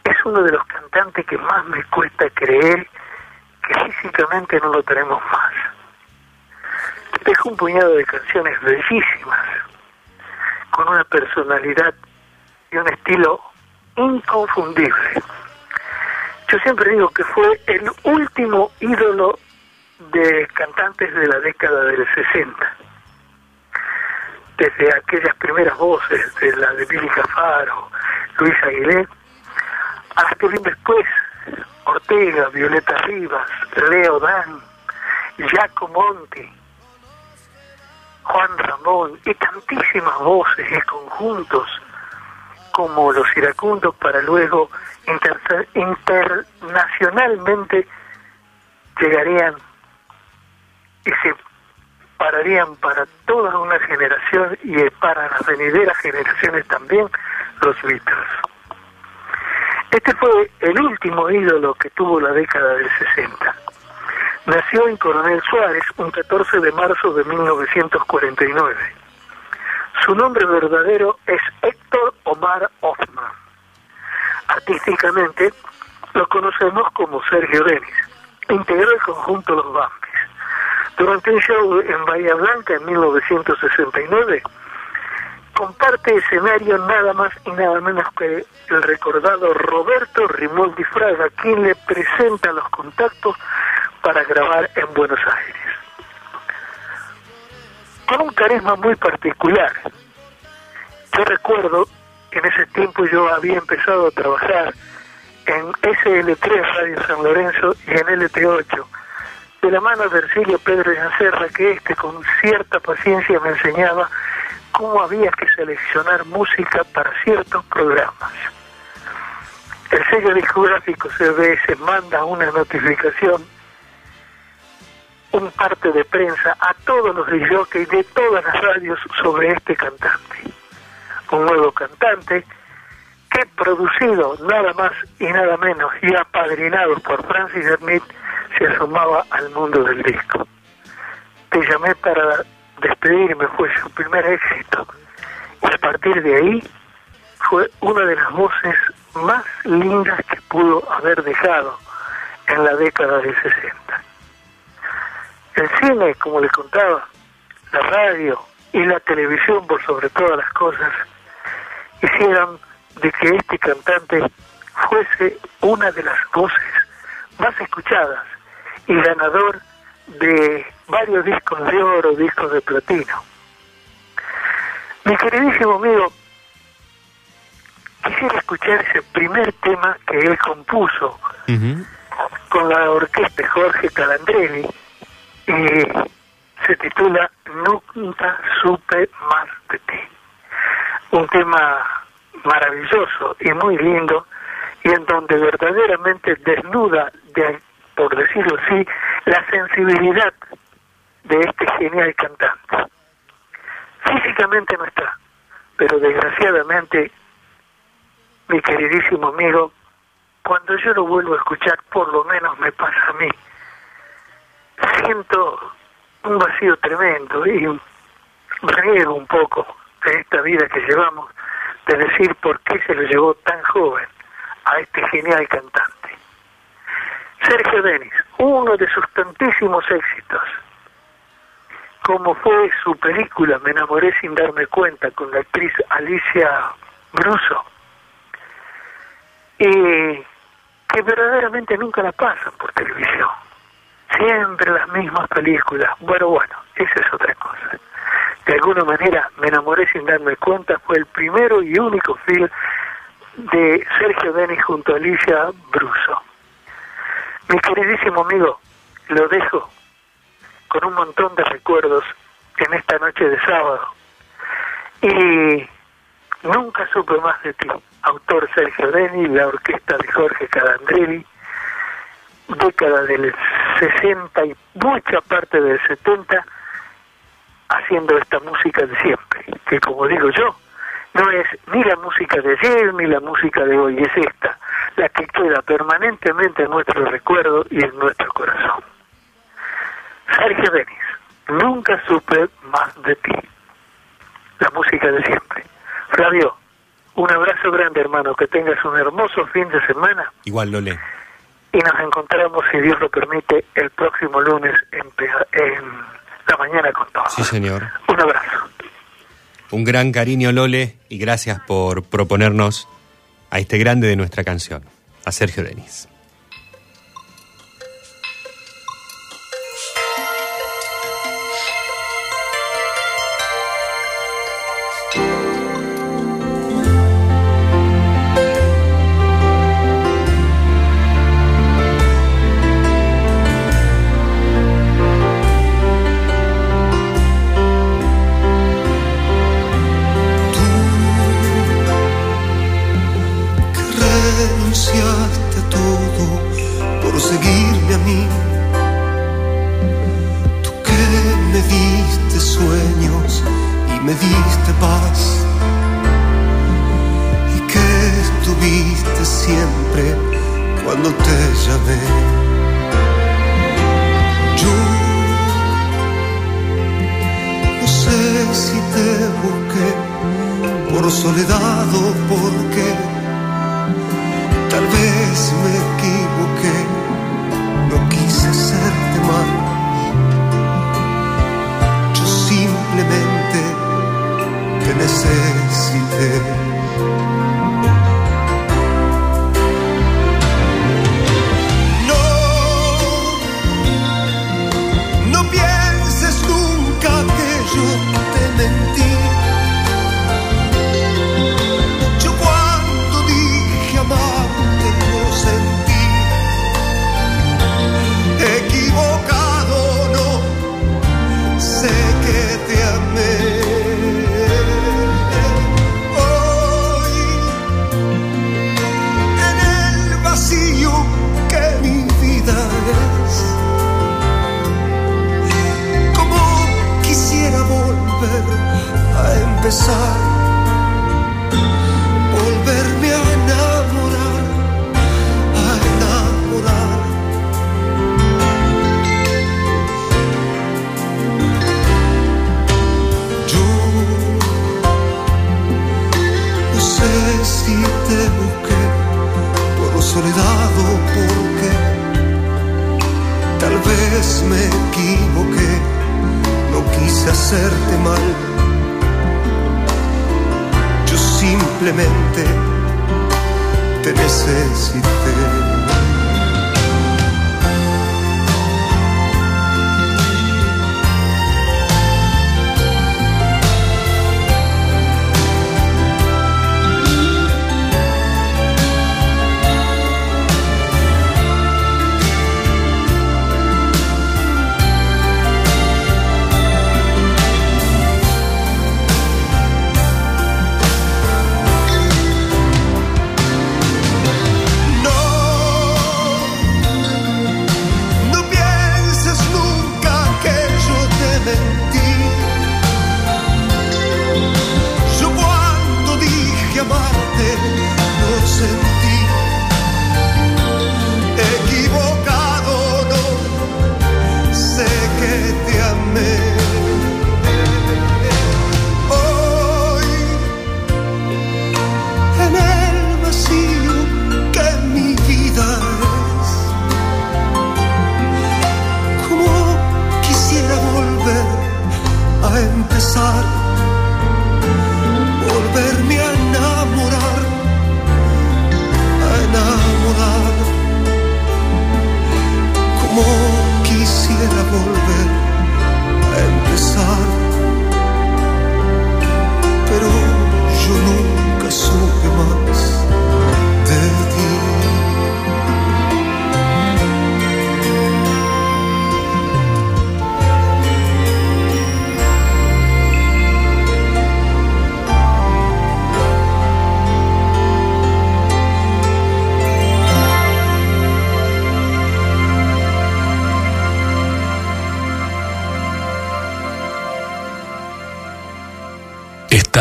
es uno de los cantantes que más me cuesta creer que físicamente no lo tenemos más. Dejó un puñado de canciones bellísimas, con una personalidad y un estilo inconfundible. Yo siempre digo que fue el último ídolo de cantantes de la década del 60. Desde aquellas primeras voces, de la de Billy Cafaro, Luis Aguilé, hasta vino después Ortega, Violeta Rivas, Leo Dan, Jaco Monti, Juan Ramón y tantísimas voces y conjuntos como los iracundos para luego inter- internacionalmente llegarían y se pararían para toda una generación y para las venideras generaciones también los Beatles. Este fue el último ídolo que tuvo la década del 60. Nació en Coronel Suárez un 14 de marzo de 1949. Su nombre verdadero es Héctor Omar Hoffman. Artísticamente lo conocemos como Sergio Denis. Integró el conjunto Los Bambis. Durante un show en Bahía Blanca en 1969, comparte escenario nada más y nada menos que el recordado Roberto Rimoldi Fraga, quien le presenta los contactos para grabar en Buenos Aires. Con un carisma muy particular. Yo recuerdo que en ese tiempo yo había empezado a trabajar en SL3 Radio San Lorenzo y en LT8, de la mano de Ercilio Pedro Yancerra, que este con cierta paciencia me enseñaba cómo había que seleccionar música para ciertos programas. El sello discográfico CBS manda una notificación, un parte de prensa a todos los DJs de todas las radios sobre este cantante. Un nuevo cantante que producido nada más y nada menos y apadrinado por Francis Smith se asomaba al mundo del disco. Te llamé para despedirme, fue su primer éxito. Y a partir de ahí fue una de las voces más lindas que pudo haber dejado en la década del 60. El cine, como le contaba, la radio y la televisión por sobre todas las cosas, hicieron de que este cantante fuese una de las voces más escuchadas y ganador de varios discos de oro, discos de platino. Mi queridísimo amigo, quisiera escuchar ese primer tema que él compuso con la orquesta Jorge Calandrelli y se titula Nunca supe más de ti. Un tema maravilloso y muy lindo y en donde verdaderamente desnuda, de, por decirlo así, la sensibilidad de este genial cantante. Físicamente no está, pero desgraciadamente, mi queridísimo amigo, cuando yo lo vuelvo a escuchar, por lo menos me pasa a mí, siento un vacío tremendo y riego un poco de esta vida que llevamos, de decir por qué se lo llevó tan joven a este genial cantante. Sergio Denis, uno de sus tantísimos éxitos, como fue su película Me enamoré sin darme cuenta con la actriz Alicia Bruso, y que verdaderamente nunca la pasan por televisión siempre las mismas películas. Bueno, bueno, esa es otra cosa. De alguna manera me enamoré sin darme cuenta, fue el primero y único film de Sergio Denis junto a Alicia Bruso. Mi queridísimo amigo, lo dejo con un montón de recuerdos en esta noche de sábado. Y nunca supe más de ti, autor Sergio Denis, la orquesta de Jorge Calandrelli década del 60 y mucha parte del 70 haciendo esta música de siempre, que como digo yo, no es ni la música de ayer ni la música de hoy, es esta, la que queda permanentemente en nuestro recuerdo y en nuestro corazón. Sergio Denis, nunca supe más de ti. La música de siempre. Flavio, un abrazo grande hermano, que tengas un hermoso fin de semana. Igual, Lole y nos encontramos, si Dios lo permite, el próximo lunes en, en la mañana con todos. Sí, señor. Un abrazo. Un gran cariño, Lole, y gracias por proponernos a este grande de nuestra canción, a Sergio Denis. por soledad.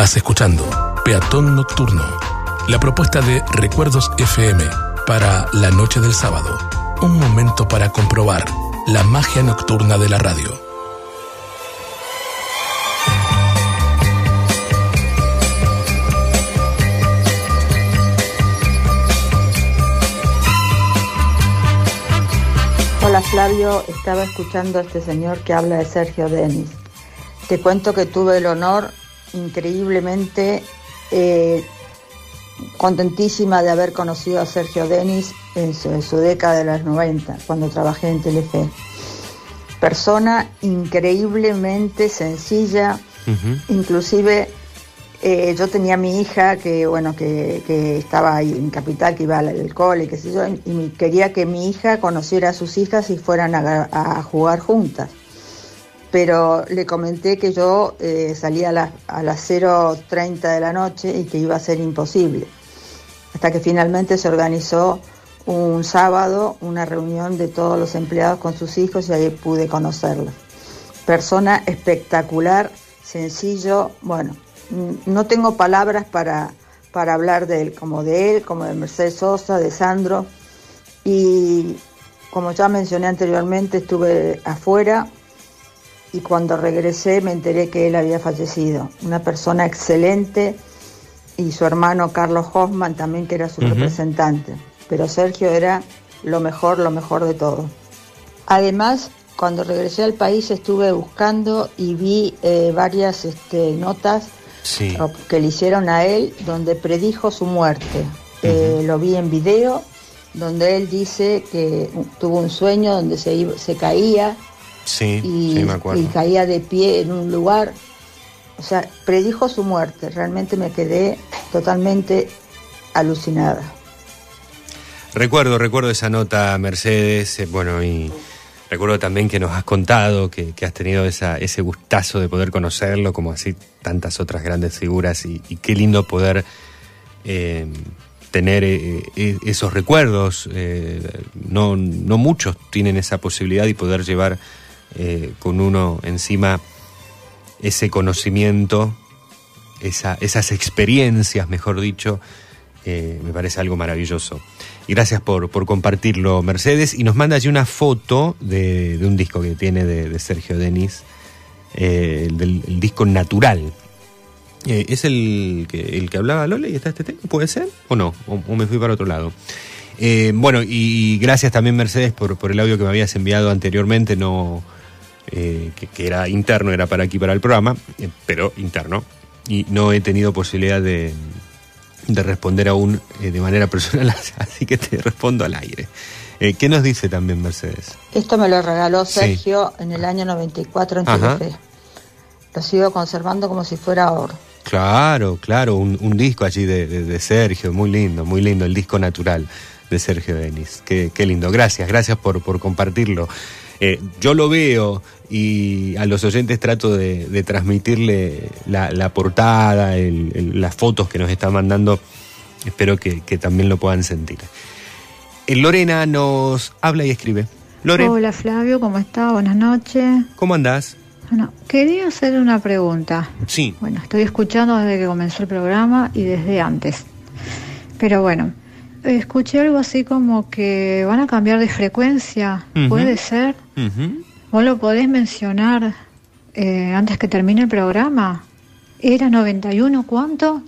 Estás escuchando Peatón Nocturno, la propuesta de Recuerdos FM para la noche del sábado. Un momento para comprobar la magia nocturna de la radio. Hola Flavio, estaba escuchando a este señor que habla de Sergio Denis. Te cuento que tuve el honor increíblemente eh, contentísima de haber conocido a Sergio Denis en su, en su década de los 90, cuando trabajé en Telefe. Persona increíblemente sencilla, inclusive eh, yo tenía a mi hija que bueno que, que estaba ahí en capital que iba al, cole qué sé yo y quería que mi hija conociera a sus hijas y fueran a, a jugar juntas pero le comenté que yo eh, salía a las, a las 0.30 de la noche y que iba a ser imposible hasta que finalmente se organizó un sábado una reunión de todos los empleados con sus hijos y ahí pude conocerla persona espectacular sencillo bueno mm, no tengo palabras para, para hablar de él, como de él, como de Mercedes Sosa, de Sandro. Y como ya mencioné anteriormente, estuve afuera y cuando regresé me enteré que él había fallecido. Una persona excelente y su hermano Carlos Hoffman también, que era su representante. Pero Sergio era lo mejor, lo mejor de todo. Además, cuando regresé al país estuve buscando y vi eh, varias este, notas Sí. que le hicieron a él donde predijo su muerte. Eh, lo vi en video donde él dice que tuvo un sueño donde se, iba- se caía Sí, y, sí, me acuerdo. y caía de pie en un lugar. O sea, predijo su muerte. Realmente me quedé totalmente alucinada. Recuerdo, recuerdo esa nota, Mercedes, eh, bueno, y recuerdo también que nos has contado que, que has tenido esa, ese gustazo de poder conocerlo, como así tantas otras grandes figuras, y, y qué lindo poder eh, tener eh, eh, esos recuerdos. eh, no, no muchos tienen esa posibilidad y poder llevar eh, con uno encima ese conocimiento, esa- esas experiencias, mejor dicho, me parece algo maravilloso. Y gracias por, por compartirlo, Mercedes. Y nos manda allí una foto de, un disco que tiene de, Sergio Denis, eh, el, del- el disco Natural. Eh, ¿Es el que, el que hablaba Lola y está este tema? ¿Puede ser? ¿O no? ¿O, me fui para otro lado? Bueno, y gracias también, Mercedes, por, por el audio que me habías enviado anteriormente, no eh, que, que era interno, era para aquí, para el programa, eh, pero interno. Y no he tenido posibilidad de, de responder aún eh, de manera personal, así que te respondo al aire. Eh, ¿Qué nos dice también Mercedes? Esto me lo regaló Sí. Sergio en el año 94 en. Telefe. Lo sigo conservando como si fuera oro. Claro, claro, un, un disco allí de, de- de Sergio, muy lindo, muy lindo, el disco natural de Sergio Denis. Qué, qué lindo, gracias, gracias por, por compartirlo. Eh, yo lo veo y a los oyentes trato de, de transmitirle la, la portada, el- el- las fotos que nos está mandando, espero que, que también lo puedan sentir. Eh, Lorena nos habla y escribe. Lore, Hola Flavio, ¿cómo está? Buenas noches. ¿cómo andás? Bueno, quería hacer una pregunta. Sí. Bueno, estoy escuchando desde que comenzó el programa y desde antes. Pero bueno, escuché algo así como que van a cambiar de frecuencia. ¿Puede ser? Ujú. ¿Vos lo podés mencionar eh, antes que termine el programa? ¿Era 91 cuánto?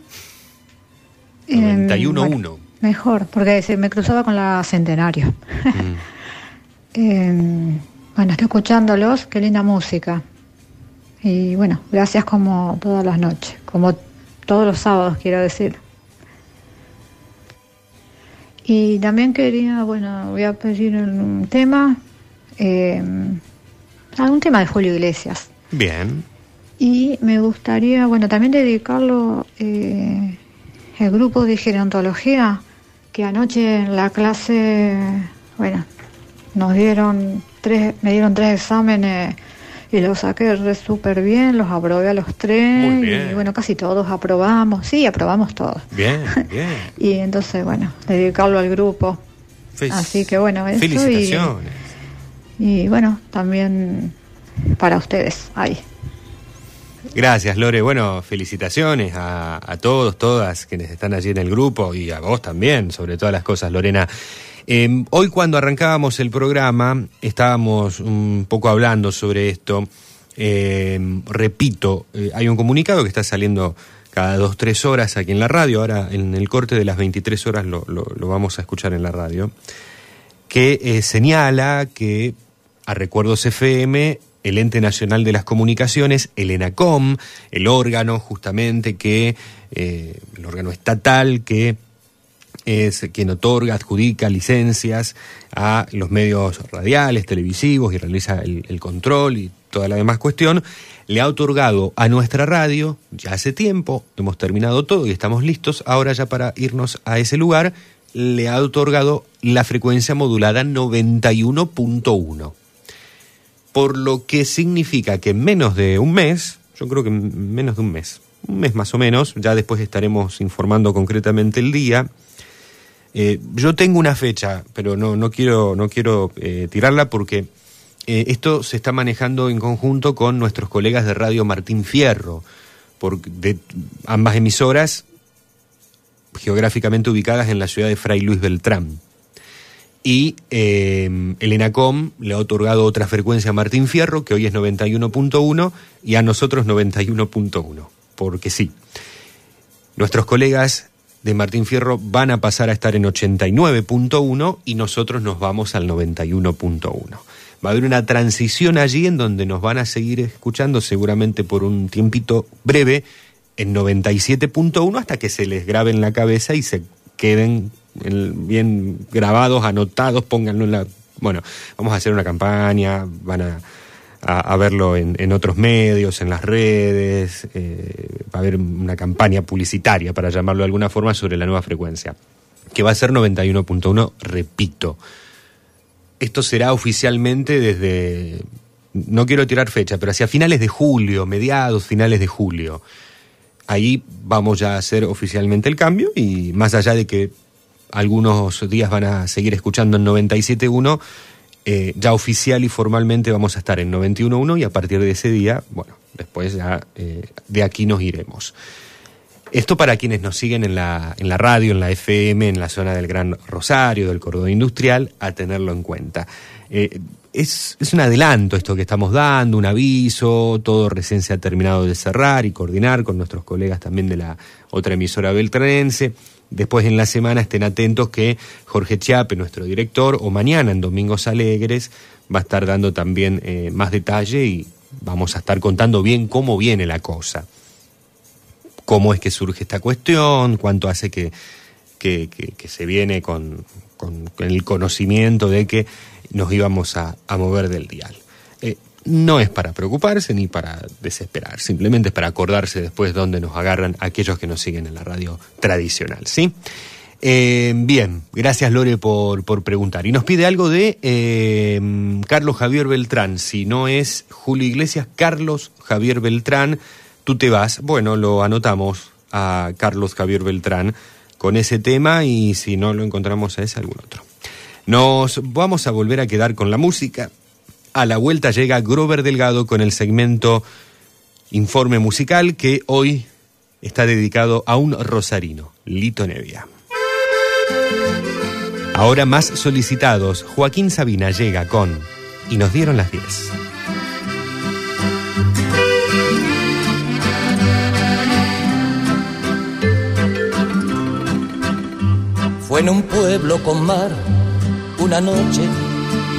Em, 91.1. bueno, mejor, porque se me cruzaba con la Centenario. Eh, bueno, estoy escuchándolos, qué linda música. Y bueno, gracias como todas las noches, como todos los sábados, quiero decir. Y también quería, bueno, voy a pedir un tema, eh, algún tema de Julio Iglesias. Bien. Y me gustaría, bueno, también dedicarlo eh, el grupo de gerontología, que anoche en la clase, bueno, nos dieron tres, me dieron tres exámenes y los saqué re súper bien, los aprobé a los tres Muy bien. y bueno, casi todos aprobamos, sí, aprobamos todos. Bien, bien. Y entonces, bueno, dedicarlo al grupo. Fe- Así que bueno, eso y- Felicitaciones. y bueno, también para ustedes, ahí. Gracias, Lore. Bueno, felicitaciones a, a todos, todas quienes están allí en el grupo y a vos también, sobre todas las cosas, Lorena. Eh, hoy cuando arrancábamos el programa estábamos un poco hablando sobre esto. Eh, repito, eh, hay un comunicado que está saliendo cada dos, tres horas aquí en la radio. Ahora en el corte de las 23 horas lo vamos a escuchar en la radio. Que eh, señala que a Recuerdos FM, el Ente Nacional de las Comunicaciones, el ENACOM, el órgano justamente que, eh, el órgano estatal que es quien otorga, adjudica licencias a los medios radiales, televisivos y realiza el, control y toda la demás cuestión, le ha otorgado a nuestra radio, ya hace tiempo, hemos terminado todo y estamos listos, ahora ya para irnos a ese lugar, le ha otorgado la frecuencia modulada 91.1 por lo que significa que en menos de un mes, yo creo que en menos de un mes, un mes más o menos, ya después estaremos informando concretamente el día. Eh, yo tengo una fecha, pero no, no quiero, no quiero eh, tirarla porque eh, esto se está manejando en conjunto con nuestros colegas de Radio Martín Fierro, por, de ambas emisoras geográficamente ubicadas en la ciudad de Fray Luis Beltrán y el ENACOM le ha otorgado otra frecuencia a Martín Fierro, que hoy es 91.1, y a nosotros 91.1, porque sí. Nuestros colegas de Martín Fierro van a pasar a estar en 89.1 y nosotros nos vamos al 91.1. Va a haber una transición allí en donde nos van a seguir escuchando seguramente por un tiempito breve en 97.1 hasta que se les grabe en la cabeza y se queden en- bien grabados, anotados, pónganlo en la... Bueno, vamos a hacer una campaña, van a, a- verlo en, en otros medios, en las redes, eh, va a haber una campaña publicitaria, para llamarlo de alguna forma, sobre la nueva frecuencia, que va a ser 91.1, repito. Esto será oficialmente desde, no quiero tirar fecha, pero hacia finales de julio, mediados, finales de julio. Ahí vamos ya a hacer oficialmente el cambio y más allá de que algunos días van a seguir escuchando en 97.1, eh, ya oficial y formalmente vamos a estar en 91.1 y a partir de ese día, bueno, después ya eh, de aquí nos iremos. Esto para quienes nos siguen en la, en la radio, en la FM, en la zona del Gran Rosario, del Cordón Industrial, a tenerlo en cuenta. Eh, es, es un adelanto esto que estamos dando, un aviso, todo recién se ha terminado de cerrar y coordinar con nuestros colegas también de la otra emisora beltranense. Después en la semana estén atentos que Jorge Chiape, nuestro director, o mañana en Domingos Alegres, va a estar dando también eh, más detalle y vamos a estar contando bien cómo viene la cosa cómo es que surge esta cuestión, cuánto hace que, que, que- que se viene con, con- el conocimiento de que nos íbamos a, a mover del dial. No es para preocuparse ni para desesperar, simplemente es para acordarse después dónde nos agarran aquellos que nos siguen en la radio tradicional, ¿sí? Eh, bien, gracias Lore por, por preguntar. Y nos pide algo de eh, Carlos Javier Beltrán. Si no es Julio Iglesias, Carlos Javier Beltrán, tú te vas. Bueno, lo anotamos a Carlos Javier Beltrán con ese tema y si no lo encontramos a ese, algún otro. Nos vamos a volver a quedar con la música. A la vuelta llega Grover Delgado con el segmento Informe Musical que hoy está dedicado a un rosarino, Lito Nevia. Ahora más solicitados, Joaquín Sabina llega con Y nos dieron las 10. Fue en un pueblo con mar, una noche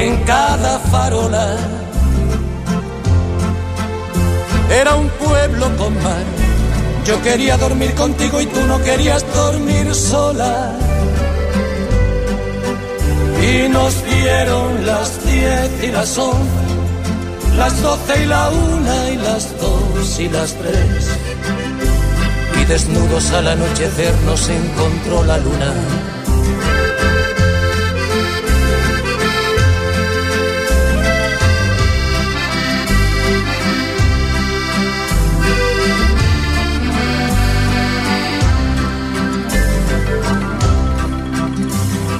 en cada farola. Era un pueblo con mar. Yo quería dormir contigo y tú no querías dormir sola. Y nos dieron las diez y las once las doce y la una y las dos y las tres. Y desnudos al anochecer nos encontró la luna.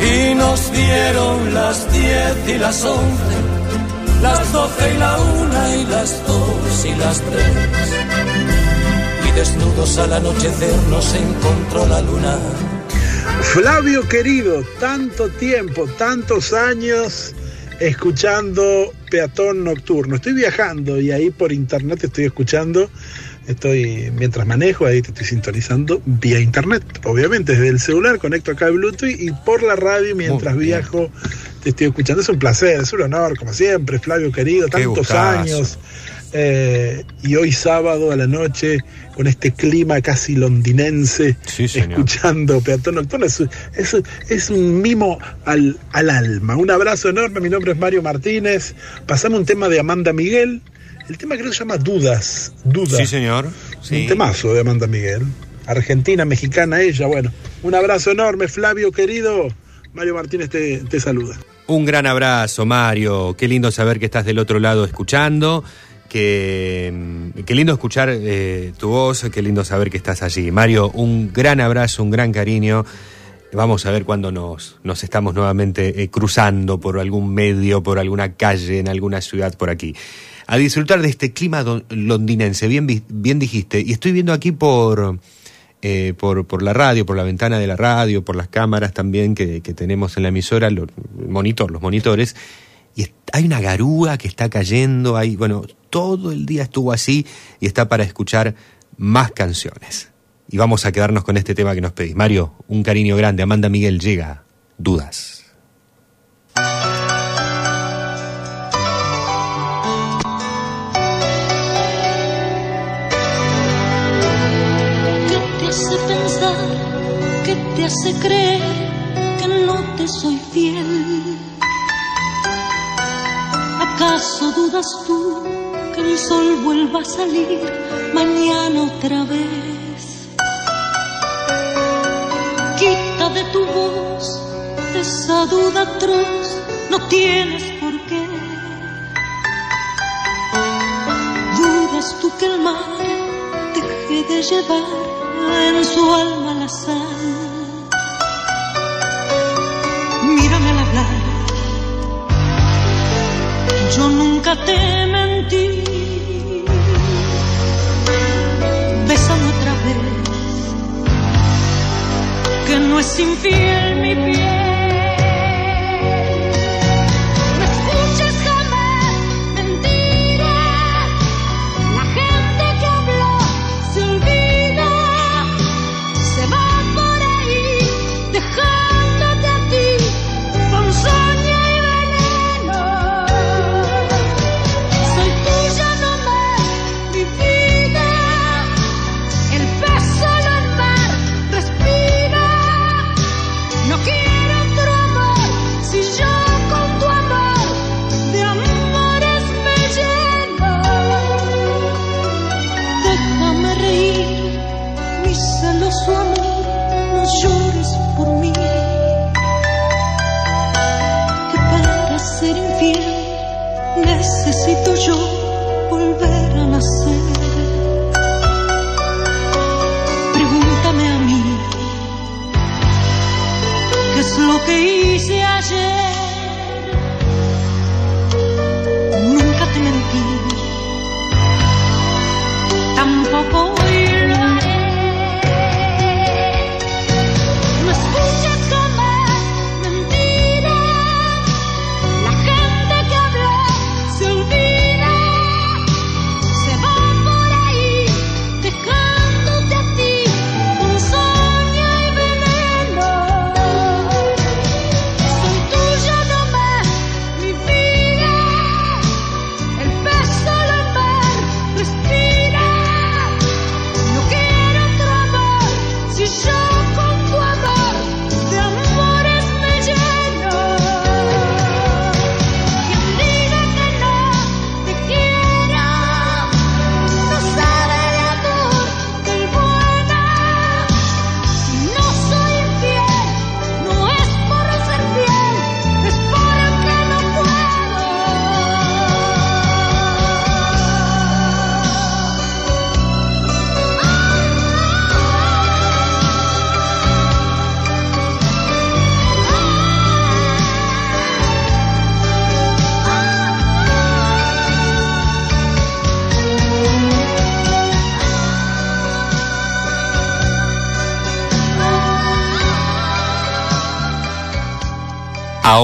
y nos dieron las diez y las once, las doce y la una y las dos y las tres. Y desnudos al anochecer nos encontró la luna. Flavio querido, tanto tiempo, tantos años escuchando Peatón Nocturno. Estoy viajando y ahí por internet estoy escuchando Estoy, mientras manejo, ahí te estoy sintonizando vía internet. Obviamente, desde el celular conecto acá el Bluetooth y por la radio mientras viajo te estoy escuchando. Es un placer, es un honor, como siempre, Flavio querido, tantos años. Eh, y hoy sábado a la noche, con este clima casi londinense, escuchando Peatón Nocturno, es, es- es un mimo al, al alma. Un abrazo enorme, mi nombre es Mario Martínez. Pasamos un tema de Amanda Miguel. El tema creo que se llama Dudas. Dudas. Sí, señor. Sí. Un temazo de Amanda Miguel. Argentina, mexicana ella. Bueno, un abrazo enorme, Flavio querido. Mario Martínez te, te saluda. Un gran abrazo, Mario. Qué lindo saber que estás del otro lado escuchando. Que, mm, qué lindo escuchar eh, tu voz. Qué lindo saber que estás allí. Mario, un gran abrazo, un gran cariño. Vamos a ver cuándo nos, nos estamos nuevamente eh, cruzando por algún medio, por alguna calle, en alguna ciudad por aquí. A disfrutar de este clima londinense, bien, dijiste. Y estoy viendo aquí por, eh, por, por la radio, por la ventana de la radio, por las cámaras también que, que tenemos en la emisora, lo- el monitor, los monitores, y hay una garúa que está cayendo, hay, bueno, todo el día estuvo así y está para escuchar más canciones. Y vamos a quedarnos con este tema que nos pedís. Mario, un cariño grande. Amanda Miguel llega. Dudas. Te hace creer que no te soy fiel? ¿Acaso dudas tú que el sol vuelva a salir mañana otra vez? Quita de tu voz esa duda atroz, no tienes por qué. ¿Dudas tú que el mar deje de llevar en su alma la sal? Yo nunca te mentí. Bésame otra vez, que no es infiel mi piel.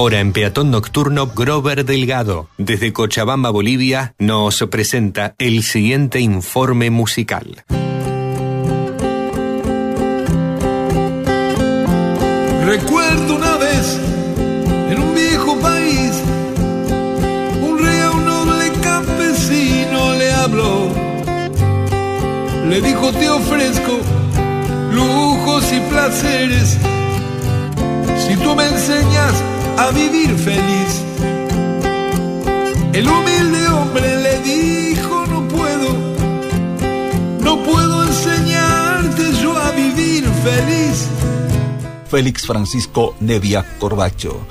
Ahora en Peatón Nocturno, Grover Delgado, desde Cochabamba, Bolivia, nos presenta el siguiente informe musical. Recuerdo una vez en un viejo país, un rey a un noble campesino le habló. Le dijo, te ofrezco lujos y placeres si tú me enseñas a vivir feliz. El humilde hombre le dijo, no puedo, no puedo enseñarte yo a vivir feliz. Félix Francisco Nevia Corbacho.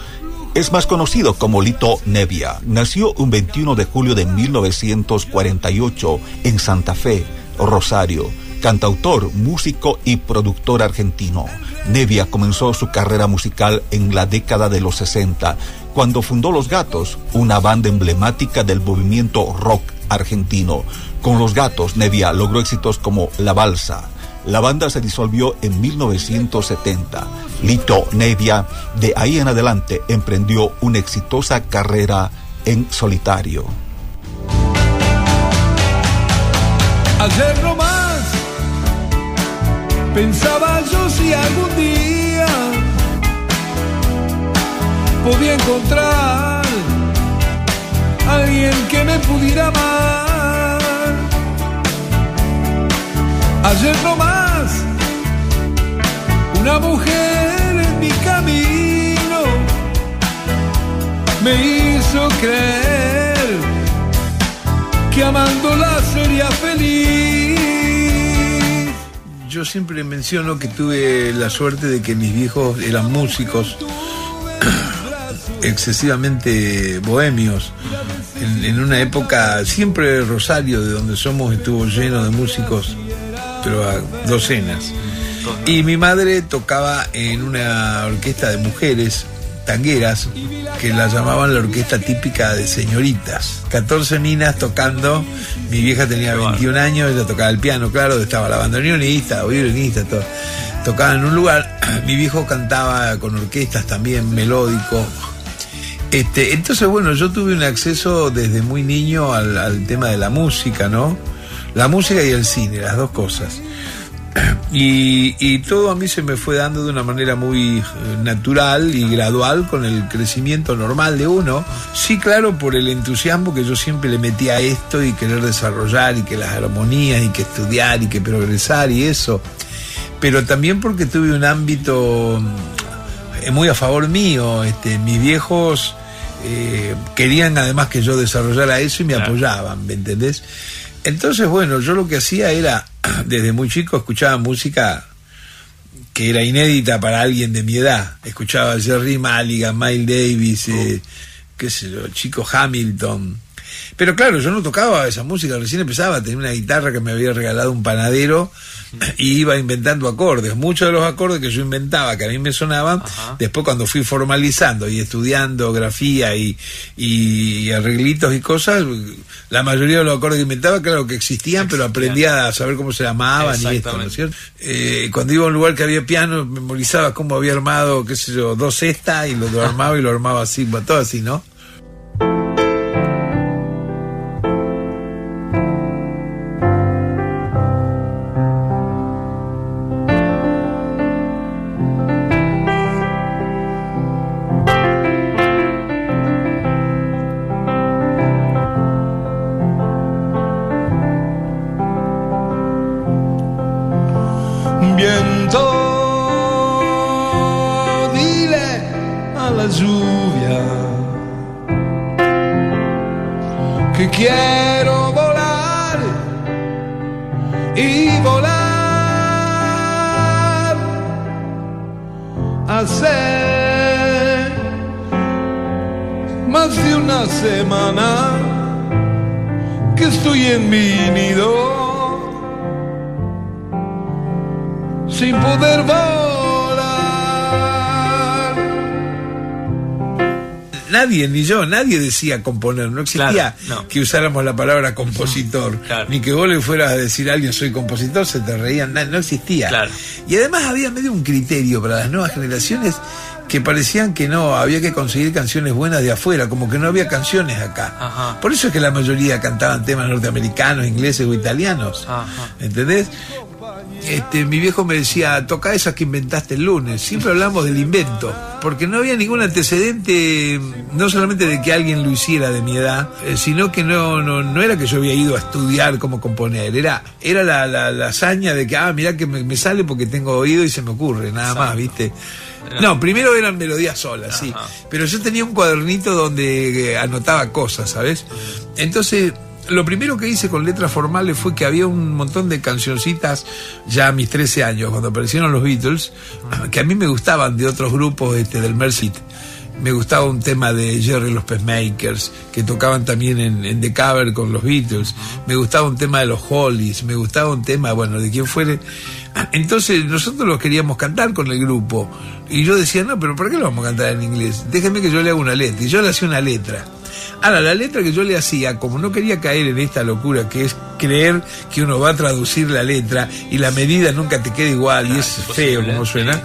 Es más conocido como Lito Nevia. Nació un 21 de julio de 1948 en Santa Fe, Rosario. Cantautor, músico y productor argentino. Nevia comenzó su carrera musical en la década de los 60, cuando fundó Los Gatos, una banda emblemática del movimiento rock argentino. Con Los Gatos, Nevia logró éxitos como La Balsa, la banda se disolvió en 1970. Lito Nevia, de ahí en adelante, emprendió una exitosa carrera en solitario. Pensaba yo si algún día podía encontrar alguien que me pudiera amar. Ayer no más, una mujer en mi camino me hizo creer que amándola sería feliz. Yo siempre menciono que tuve la suerte de que mis viejos eran músicos excesivamente bohemios. En, en una época, siempre Rosario, de donde somos, estuvo lleno de músicos, pero a docenas. Y mi madre tocaba en una orquesta de mujeres tangueras que la llamaban la orquesta típica de señoritas. 14 minas tocando, mi vieja tenía 21 años, ella tocaba el piano, claro, estaba la bandoneonista, violinista, todo. Tocaba en un lugar, mi viejo cantaba con orquestas también, melódico. Este, entonces, bueno, yo tuve un acceso desde muy niño al, al tema de la música, ¿no? La música y el cine, las dos cosas. Y, y todo a mí se me fue dando de una manera muy eh, natural y gradual con el crecimiento normal de uno. Sí, claro, por el entusiasmo que yo siempre le metía a esto y querer desarrollar y que las armonías y que estudiar y que progresar y eso. Pero también porque tuve un ámbito eh, muy a favor mío. Este, mis viejos eh, querían además que yo desarrollara eso y me apoyaban, ¿me entendés? Entonces, bueno, yo lo que hacía era, desde muy chico, escuchaba música que era inédita para alguien de mi edad. Escuchaba Jerry Mulligan, Miles Davis, eh, qué sé yo, Chico Hamilton. Pero claro, yo no tocaba esa música, recién empezaba, tenía una guitarra que me había regalado un panadero y iba inventando acordes. Muchos de los acordes que yo inventaba, que a mí me sonaban, después cuando fui formalizando y estudiando grafía y, y arreglitos y cosas, la mayoría de los acordes que inventaba, claro que existían, pero aprendía a saber cómo se llamaban y esto, ¿no es cierto? Eh, cuando iba a un lugar que había piano, memorizaba cómo había armado, qué sé yo, dos cestas y lo, lo armaba y lo armaba así, todo así, ¿no? Nadie, decía componer, no existía Claro, no. que usáramos la palabra compositor, ni que vos le fueras a decir a alguien soy compositor, se te reían, no existía. Y además había medio un criterio para las nuevas generaciones que parecían que no, había que conseguir canciones buenas de afuera, como que no había canciones acá. Ajá. Por eso es que la mayoría cantaban temas norteamericanos, ingleses o italianos. Ajá. ¿Entendés? Este, mi viejo me decía, toca esas que inventaste el lunes. Siempre hablamos del invento, porque no había ningún antecedente, no solamente de que alguien lo hiciera de mi edad, eh, sino que no, no, no era que yo había ido a estudiar cómo componer, era, era la, la, la hazaña de que, ah, mirá que me, me sale porque tengo oído y se me ocurre, nada más, ¿viste? No, primero eran melodías solas, sí. Pero yo tenía un cuadernito donde eh, anotaba cosas, ¿sabes? Entonces, lo primero que hice con letras formales fue que había un montón de cancioncitas ya a mis 13 años, cuando aparecieron los Beatles, que a mí me gustaban de otros grupos este, del Mercy. Me gustaba un tema de Jerry los Pacemakers, que tocaban también en, en The Cover con los Beatles. Me gustaba un tema de los Hollies, me gustaba un tema, bueno, de quien fuere. Entonces nosotros los queríamos cantar con el grupo. Y yo decía, no, pero ¿por qué lo vamos a cantar en inglés? Déjeme que yo le haga una letra. Y yo le hacía una letra. Ahora, la letra que yo le hacía, como no quería caer en esta locura que es creer que uno va a traducir la letra y la medida nunca te queda igual y es feo como suena,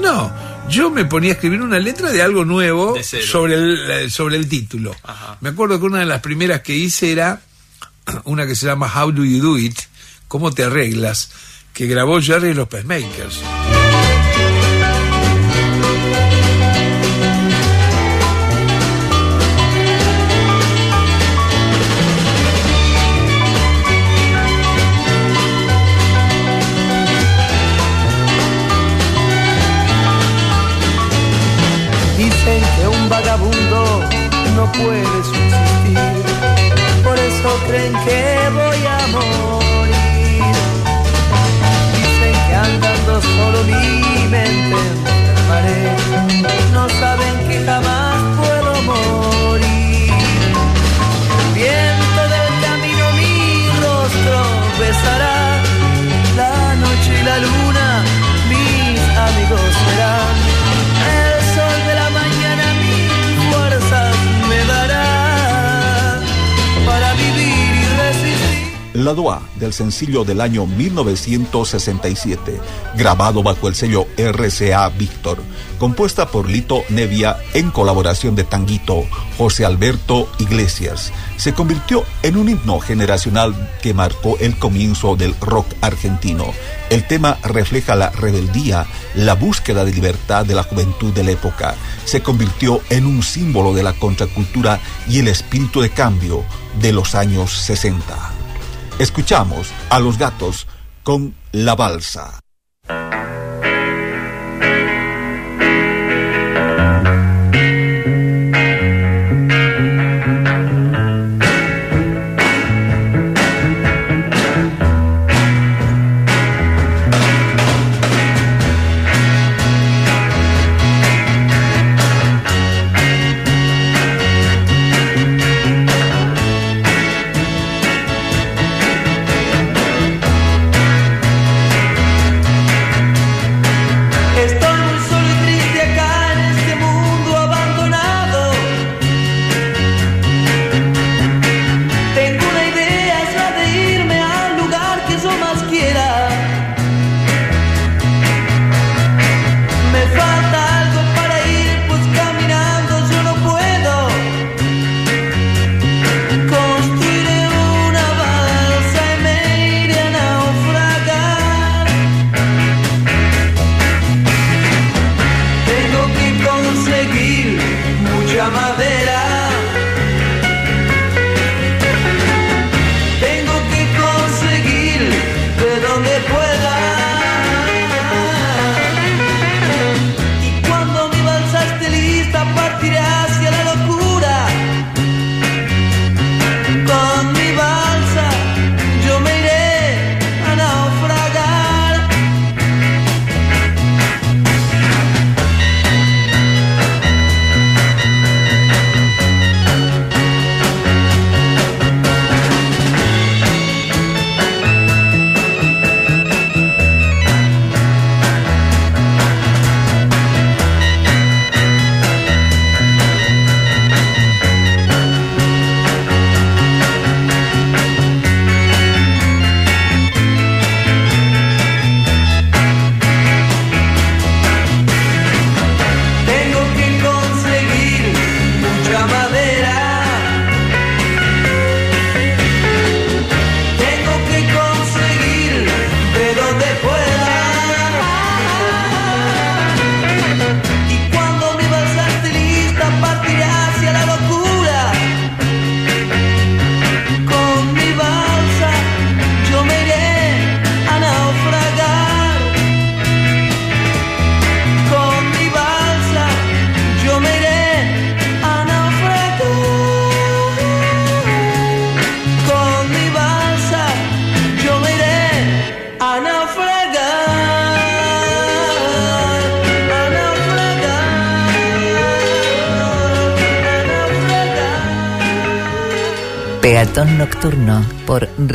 no, yo me ponía a escribir una letra de algo nuevo De sobre el, sobre el título. Me acuerdo que una de las primeras que hice era una que se llama How Do You Do It, ¿cómo te arreglas? Que grabó Jerry los Pacemakers. Dicen que un vagabundo no puede subsistir, por eso creen que voy a morir. Andando solo mi mente enfermaré, no saben que jamás puedo morir. El viento del camino mi rostro besará, la noche y la luna mis amigos serán. Lado del sencillo del año 1967, grabado bajo el sello RCA Víctor, compuesta por Lito Nevia en colaboración de Tanguito, José Alberto Iglesias, se convirtió en un himno generacional que marcó el comienzo del rock argentino. El tema refleja la rebeldía, la búsqueda de libertad de la juventud de la época. Se convirtió en un símbolo de la contracultura y el espíritu de cambio de los años 60. Escuchamos a los gatos con La Balsa.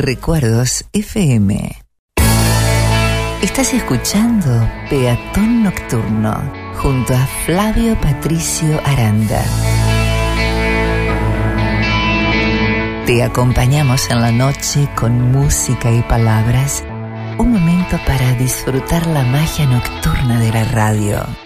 Recuerdos FM. Estás escuchando Peatón Nocturno junto a Flavio Patricio Aranda. Te acompañamos en la noche con música y palabras. Un momento para disfrutar la magia nocturna de la radio.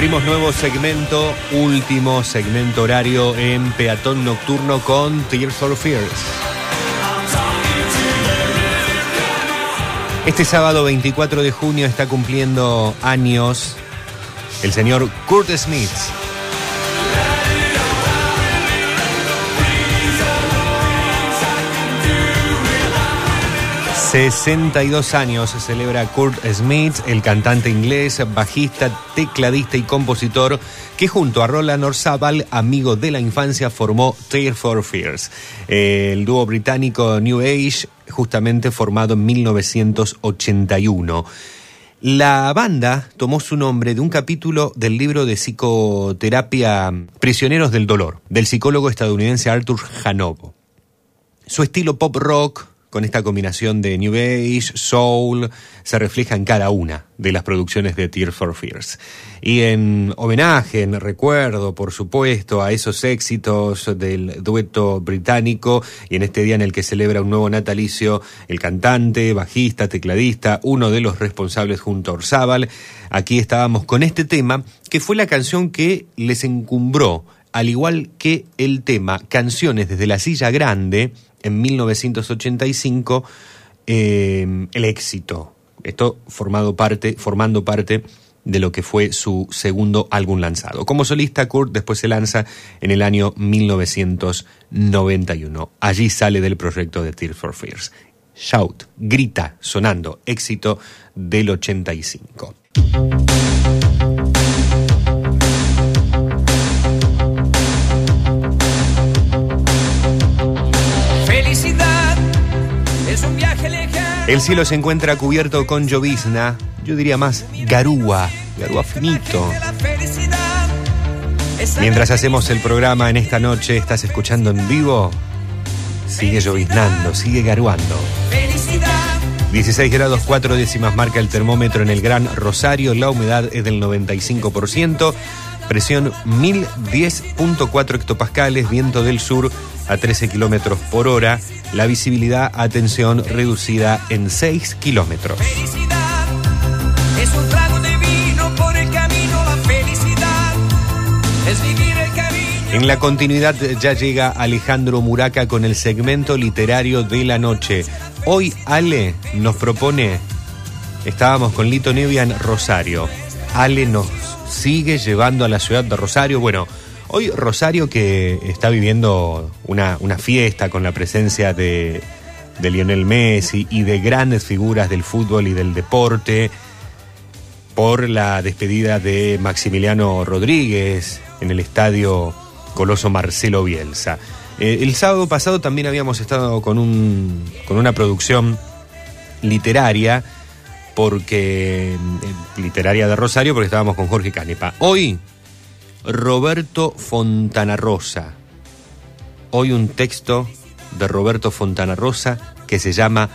Abrimos nuevo segmento, último segmento horario en Peatón Nocturno con Tears for Fears. Este sábado 24 de junio está cumpliendo años el señor Kurt Smith. ...62 años celebra Kurt Smith, el cantante inglés, bajista, tecladista y compositor... ...que junto a Roland Orzabal, amigo de la infancia, formó Tears for Fears... El dúo británico New Age, justamente formado en 1981... La banda tomó su nombre de un capítulo del libro de psicoterapia Prisioneros del Dolor, del psicólogo estadounidense Arthur Hanovo. Su estilo pop rock, con esta combinación de New Age, Soul, se refleja en cada una de las producciones de Tears for Fears. Y en homenaje, en recuerdo, por supuesto, a esos éxitos del dueto británico, y en este día en el que celebra un nuevo natalicio, el cantante, bajista, tecladista, uno de los responsables junto a Orzábal, aquí estábamos con este tema, que fue la canción que les encumbró, al igual que el tema Canciones desde la silla grande, en 1985 eh, el éxito. Esto formado parte, formando parte de lo que fue su segundo álbum lanzado. Como solista, Kurt después se lanza en el año 1991. Allí sale del proyecto de Tears for Fears. Shout, grita, sonando, éxito del 85. El cielo se encuentra cubierto con llovizna, yo diría más garúa, garúa finito. Mientras hacemos el programa en esta noche, estás escuchando en vivo, sigue lloviznando, sigue garuando. 16 grados 4 décimas marca el termómetro en el Gran Rosario, la humedad es del 95%, presión 1010.4 hectopascales, viento del sur a 13 kilómetros por hora, la visibilidad, atención, reducida en 6 kilómetros. Es un trago de vino por el camino, la felicidad es vivir el camino. En la continuidad ya llega Alejandro Muraca con el segmento literario de la noche. Hoy Ale nos propone, estábamos con Lito Nevia en Rosario. Ale nos sigue llevando a la ciudad de Rosario. Bueno, hoy Rosario que está viviendo una, una fiesta con la presencia de, Lionel Messi y de grandes figuras del fútbol y del deporte por la despedida de Maximiliano Rodríguez en el estadio Coloso Marcelo Bielsa. Eh, el sábado pasado también habíamos estado con, un, con una producción literaria, porque eh, literaria de Rosario, porque estábamos con Jorge Canepa. Hoy, Roberto Fontana Rosa. Hoy un texto de Roberto Fontana Rosa que se llama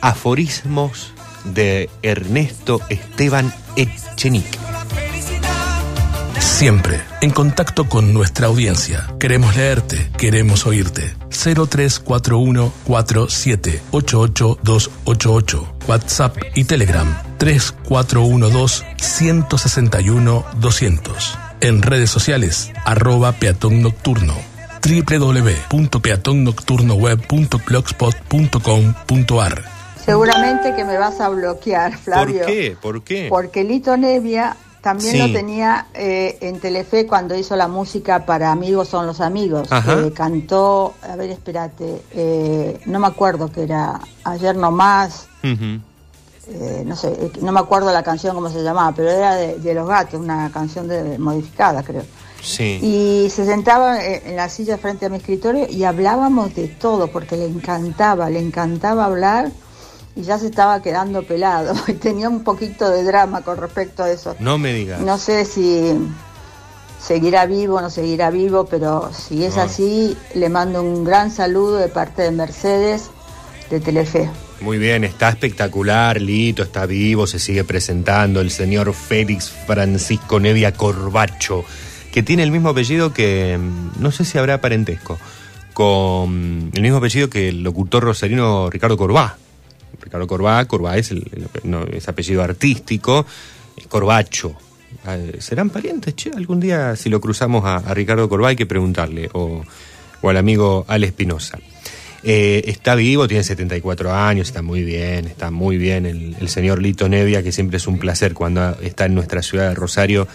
Aforismos de Ernesto Esteban Echenique. Siempre en contacto con nuestra audiencia. Queremos leerte, queremos oírte. 0341 288 WhatsApp y Telegram 3412 161 200. En redes sociales, arroba peatón nocturno www.peatonnocturnoweb.blogspot.com.ar Seguramente que me vas a bloquear, Flavio. ¿Por qué? ¿Por qué? Porque Lito Nevia también Sí. lo tenía eh, en Telefe cuando hizo la música para Amigos son los amigos. Eh, cantó, a ver, espérate, eh, no me acuerdo que era Ayer no más, Ujú. eh, no sé, eh, no me acuerdo la canción cómo se llamaba, pero era de, de Los Gatos, una canción de, modificada, creo. Sí. Y se sentaba eh, en la silla frente a mi escritorio y hablábamos de todo, porque le encantaba, le encantaba hablar y ya se estaba quedando pelado y tenía un poquito de drama con respecto a eso. No me digas. No sé si seguirá vivo o no seguirá vivo, pero si es No. así, le mando un gran saludo de parte de Mercedes de Telefe. Muy bien, está espectacular, Lito, está vivo, se sigue presentando el señor Félix Francisco Nevia Corbacho, que tiene el mismo apellido que, no sé si habrá parentesco, con el mismo apellido que el locutor rosarino Ricardo Corbá. Ricardo Corbá, Corbá es, el, apellido artístico, Corbacho, Eh, ¿Serán parientes? Che, algún día si lo cruzamos a, Ricardo Corbá hay que preguntarle, o, al amigo Ale Espinosa. Eh, está vivo, tiene 74 años, está muy bien, está muy bien el, señor Lito Nevia, que siempre es un placer cuando está en nuestra ciudad de Rosario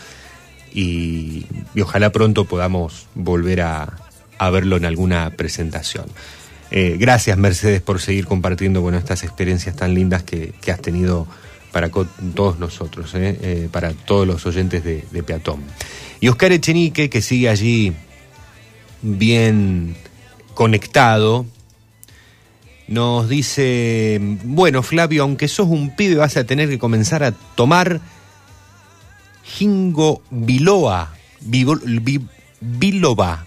y, ojalá pronto podamos volver a verlo en alguna presentación. Eh, gracias Mercedes por seguir compartiendo bueno, estas experiencias tan lindas que, que has tenido para todos nosotros, eh, eh, para todos los oyentes de, Peatón. Y Oscar Echenique, que sigue allí bien conectado, nos dice, bueno Flavio, aunque sos un pibe vas a tener que comenzar a tomar Gingo Biloba, Biloba,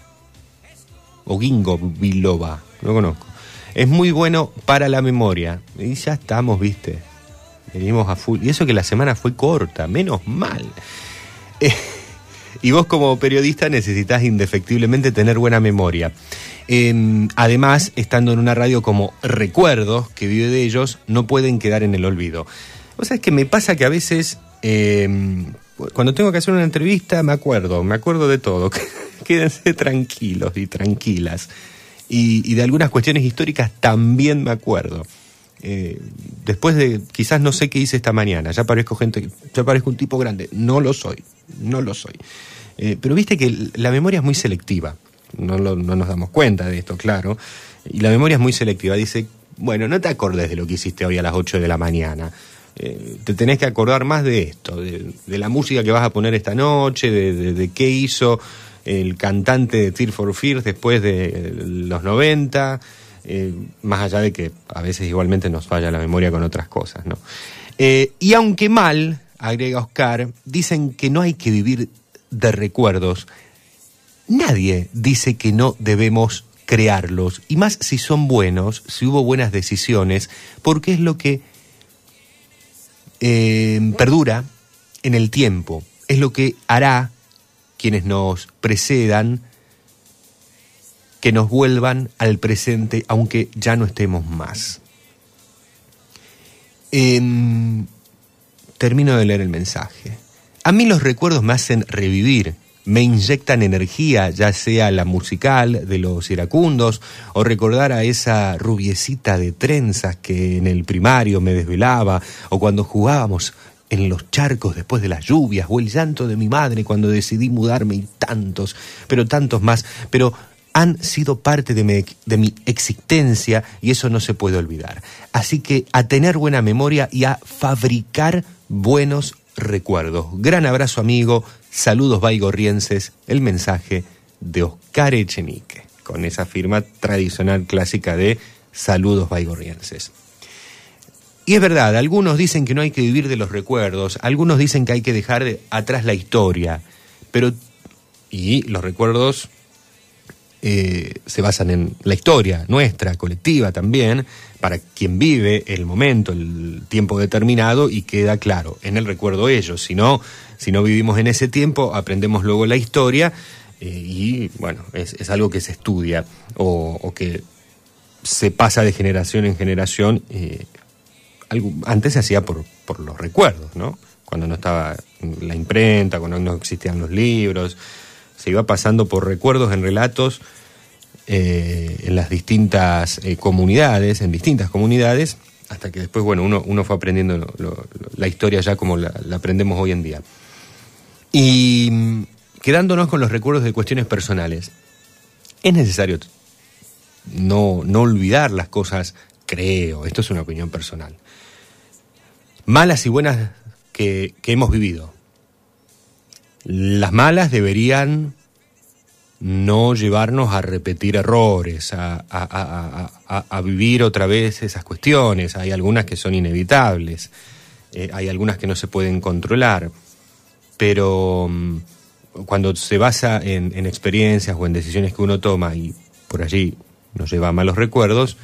o Gingo Biloba, no conozco. Es muy bueno para la memoria. Y ya estamos, viste. Venimos a full. Y eso que la semana fue corta, menos mal. Eh, y vos como periodista necesitas indefectiblemente tener buena memoria. Eh, además, estando en una radio como Recuerdos, que vive de ellos, no pueden quedar en el olvido. O sea, es que me pasa que a veces, eh, cuando tengo que hacer una entrevista, me acuerdo, me acuerdo de todo. Quédense tranquilos y tranquilas. Y, y de algunas cuestiones históricas también me acuerdo. Eh, después de, quizás no sé qué hice esta mañana, ya parezco gente, ya parezco un tipo grande. No lo soy, no lo soy. Eh, pero viste que la memoria es muy selectiva. No, lo- no nos damos cuenta de esto, claro. Y la memoria es muy selectiva. Dice, bueno, no te acordes de lo que hiciste hoy a las 8 de la mañana. Eh, te tenés que acordar más de esto, de, de la música que vas a poner esta noche, de, de- de qué hizo el cantante de Tear for Fears después de los 90, eh, más allá de que a veces igualmente nos falla la memoria con otras cosas, ¿no? Eh, y aunque mal, agrega Oscar, dicen que no hay que vivir de recuerdos, nadie dice que no debemos crearlos, y más si son buenos, si hubo buenas decisiones, porque es lo que eh, perdura en el tiempo, es lo que hará quienes nos precedan que nos vuelvan al presente aunque ya no estemos más. Termino de leer el mensaje. A mí los recuerdos me hacen revivir, me inyectan energía, ya sea la musical de los iracundos o recordar a esa rubiecita de trenzas que en el primario me desvelaba o cuando jugábamos en los charcos después de las lluvias o el llanto de mi madre cuando decidí mudarme y tantos, pero tantos más, pero han sido parte de mi, de mi existencia y eso no se puede olvidar. Así que a tener buena memoria y a fabricar buenos recuerdos. Gran abrazo amigo, saludos baigorrienses, el mensaje de Oscar Echenique, con esa firma tradicional clásica de saludos baigorrienses. Y es verdad, algunos dicen que no hay que vivir de los recuerdos, algunos dicen que hay que dejar de- atrás la historia, pero y los recuerdos eh, se basan en la historia nuestra, colectiva también, para quien vive el momento, el tiempo determinado y queda claro en el recuerdo ellos. Si no, si no vivimos en ese tiempo, aprendemos luego la historia eh, y bueno, es, es algo que se estudia o, o que se pasa de generación en generación. eh, antes se hacía por, por los recuerdos, ¿no? Cuando no estaba la imprenta, cuando no existían los libros, se iba pasando por recuerdos en relatos eh, en las distintas eh, comunidades, en distintas comunidades, hasta que después, bueno, uno, fue aprendiendo lo- la historia ya como la, aprendemos hoy en día. Y mm, quedándonos con los recuerdos de cuestiones personales, es necesario no olvidar las cosas, creo, esto es una opinión personal, malas y buenas que, que hemos vivido. Las malas deberían no llevarnos a repetir errores, a, a- a- a- vivir otra vez esas cuestiones. Hay algunas que son inevitables, eh, hay algunas que no se pueden controlar, pero mm, cuando se basa en, en experiencias o en decisiones que uno toma y por allí nos lleva a malos recuerdos,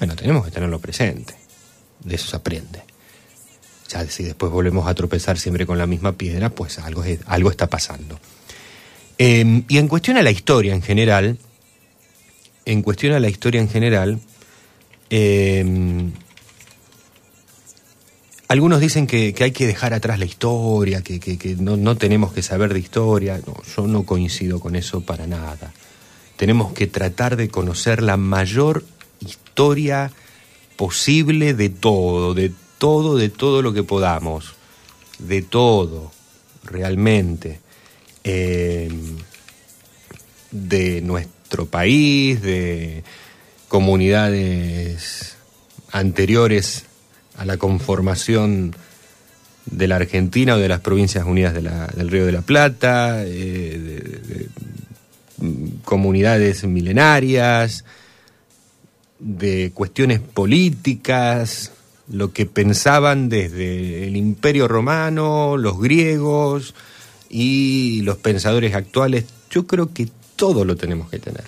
bueno, tenemos que tenerlo presente. De eso se aprende. Si después volvemos a tropezar siempre con la misma piedra, pues algo, algo está pasando. Eh, y en cuestión a la historia en general, en cuestión a la historia en general, eh, Algunos dicen que, que hay que dejar atrás la historia, que, que- que no, no tenemos que saber de historia. No, yo no coincido con eso para nada. Tenemos que tratar de conocer la mayor historia posible de todo, de todo, de todo lo que podamos. De todo, realmente. Eh, de nuestro país, de comunidades anteriores a la conformación de la Argentina o de las provincias unidas del Río de la Plata, eh, de- de- de, comunidades milenarias, de cuestiones políticas, lo que pensaban desde el Imperio Romano, los griegos y los pensadores actuales. Yo creo que todo lo tenemos que tener.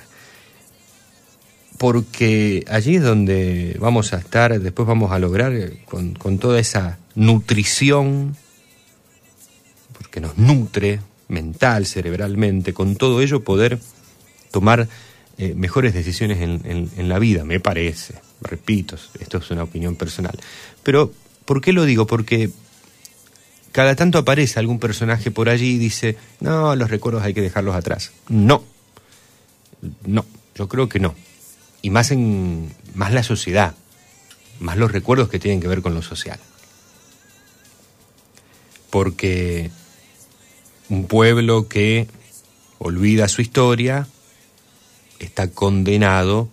Porque allí es donde vamos a estar, después vamos a lograr con, con toda esa nutrición, porque nos nutre mental, cerebralmente, con todo ello poder tomar eh, mejores decisiones en, en- en la vida, me parece. Repito, esto es una opinión personal. Pero, ¿por qué lo digo? Porque cada tanto aparece algún personaje por allí y dice, no, los recuerdos hay que dejarlos atrás. No, no, yo creo que no. Y más en más la sociedad, más los recuerdos que tienen que ver con lo social. Porque un pueblo que olvida su historia está condenado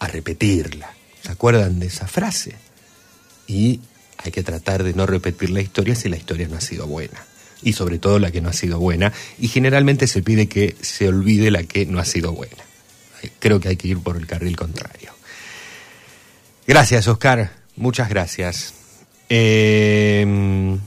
a repetirla. ¿Se acuerdan de esa frase? Y hay que tratar de no repetir la historia si la historia no ha sido buena. Y sobre todo la que no ha sido buena. Y generalmente se pide que se olvide la que no ha sido buena. Creo que hay que ir por el carril contrario. Gracias, Oscar. Muchas gracias. Eh,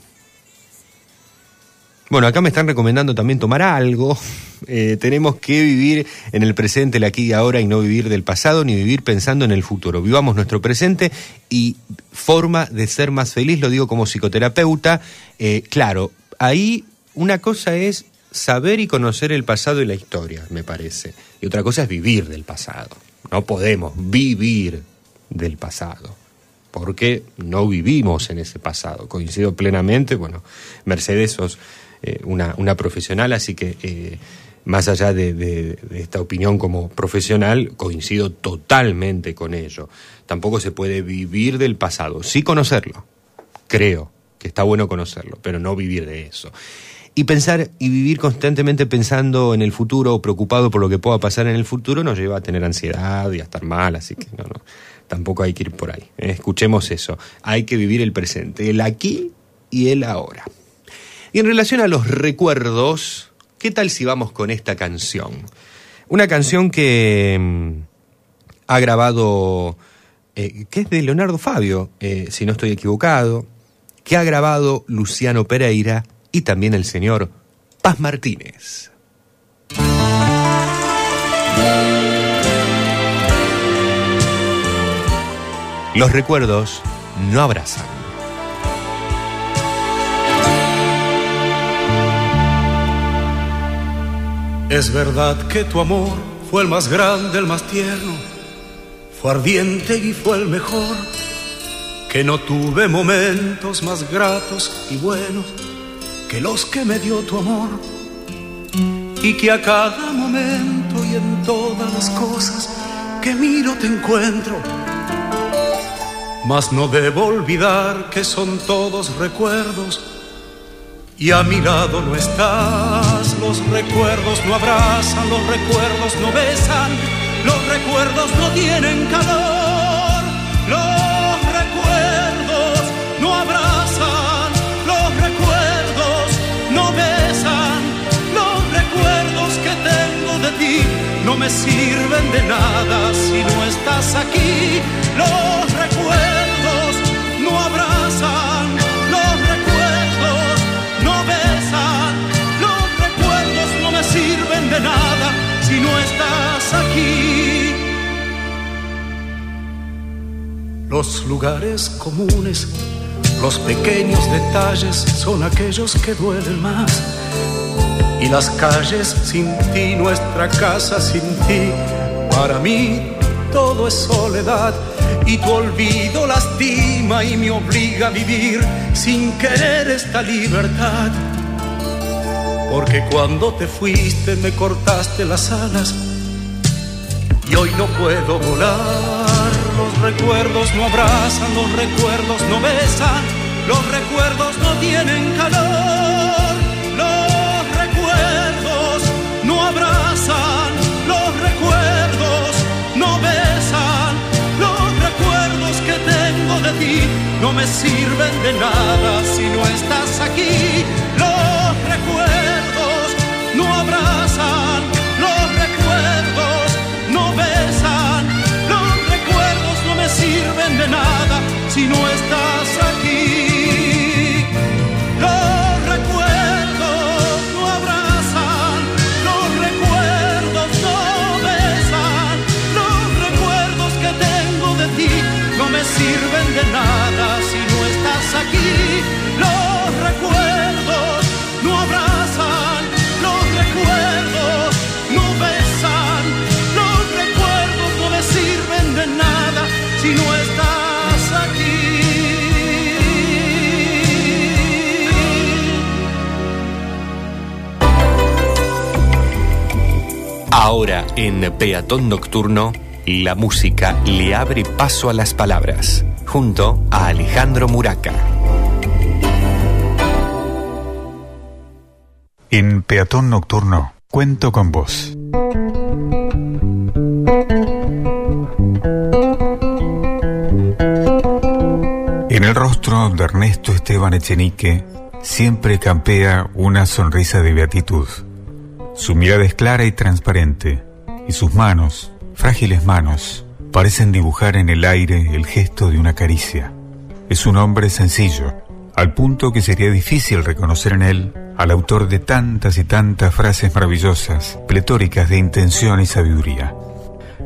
bueno, acá me están recomendando también tomar algo. Eh, tenemos que vivir en el presente, el aquí y ahora, y no vivir del pasado, ni vivir pensando en el futuro. Vivamos nuestro presente y forma de ser más feliz, lo digo como psicoterapeuta. Eh, claro, ahí una cosa es saber y conocer el pasado y la historia, me parece. Y otra cosa es vivir del pasado. No podemos vivir del pasado porque no vivimos en ese pasado. Coincido plenamente, bueno, Mercedes sos eh, una, una profesional, así que eh, más allá de, de- de esta opinión como profesional, coincido totalmente con ello. Tampoco se puede vivir del pasado, sí conocerlo, creo que está bueno conocerlo, pero no vivir de eso. Y pensar y vivir constantemente pensando en el futuro o preocupado por lo que pueda pasar en el futuro nos lleva a tener ansiedad y a estar mal, así que no, no, tampoco hay que ir por ahí. ¿eh? Escuchemos eso. Hay que vivir el presente, el aquí y el ahora. Y en relación a los recuerdos, ¿qué tal si vamos con esta canción? Una canción que mm, ha grabado, eh, que es de Leonardo Fabio, eh, si no estoy equivocado, que ha grabado Luciano Pereira y también el señor Paz Martínez. Los recuerdos no abrazan. Es verdad que tu amor fue el más grande, el más tierno, fue ardiente y fue el mejor, que no tuve momentos más gratos y buenos que los que me dio tu amor, y que a cada momento y en todas las cosas que miro te encuentro. Mas no debo olvidar que son todos recuerdos y a mi lado no estás. Los recuerdos no abrazan, los recuerdos no besan, los recuerdos no tienen calor. Los recuerdos no abrazan, los recuerdos no besan, los recuerdos que tengo de ti no me sirven de nada si no estás aquí. Los recuerdos nada si no estás aquí. Los lugares comunes, los pequeños detalles son aquellos que duelen más. Y las calles sin ti, nuestra casa sin ti, para mí todo es soledad. y tu olvido lastima y me obliga a vivir sin querer esta libertad. Porque cuando te fuiste me cortaste las alas y hoy no puedo volar. Los recuerdos no abrazan, los recuerdos no besan, los recuerdos no tienen calor. Los recuerdos no abrazan, los recuerdos no besan, los recuerdos que tengo de ti no me sirven de nada si no estás aquí. Los recuerdos abrazan, los recuerdos no besan, los recuerdos no me sirven de nada si no estás Ahora en Peatón Nocturno, la música le abre paso a las palabras, junto a Alejandro Muraca. En Peatón Nocturno, cuento con vos. En el rostro de Ernesto Esteban Echenique siempre campea una sonrisa de beatitud. Su mirada es clara y transparente, y sus manos, frágiles manos, parecen dibujar en el aire el gesto de una caricia. Es un hombre sencillo, al punto que sería difícil reconocer en él al autor de tantas y tantas frases maravillosas, pletóricas de intención y sabiduría.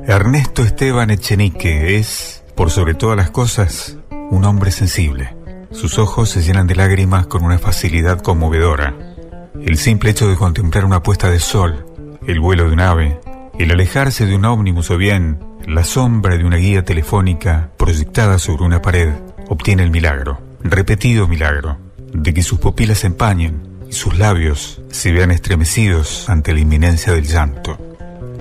Ernesto Esteban Echenique es, por sobre todas las cosas, un hombre sensible. Sus ojos se llenan de lágrimas con una facilidad conmovedora. El simple hecho de contemplar una puesta de sol, el vuelo de un ave, el alejarse de un ómnibus o bien la sombra de una guía telefónica proyectada sobre una pared, obtiene el milagro, repetido milagro, de que sus pupilas se empañen y sus labios se vean estremecidos ante la inminencia del llanto.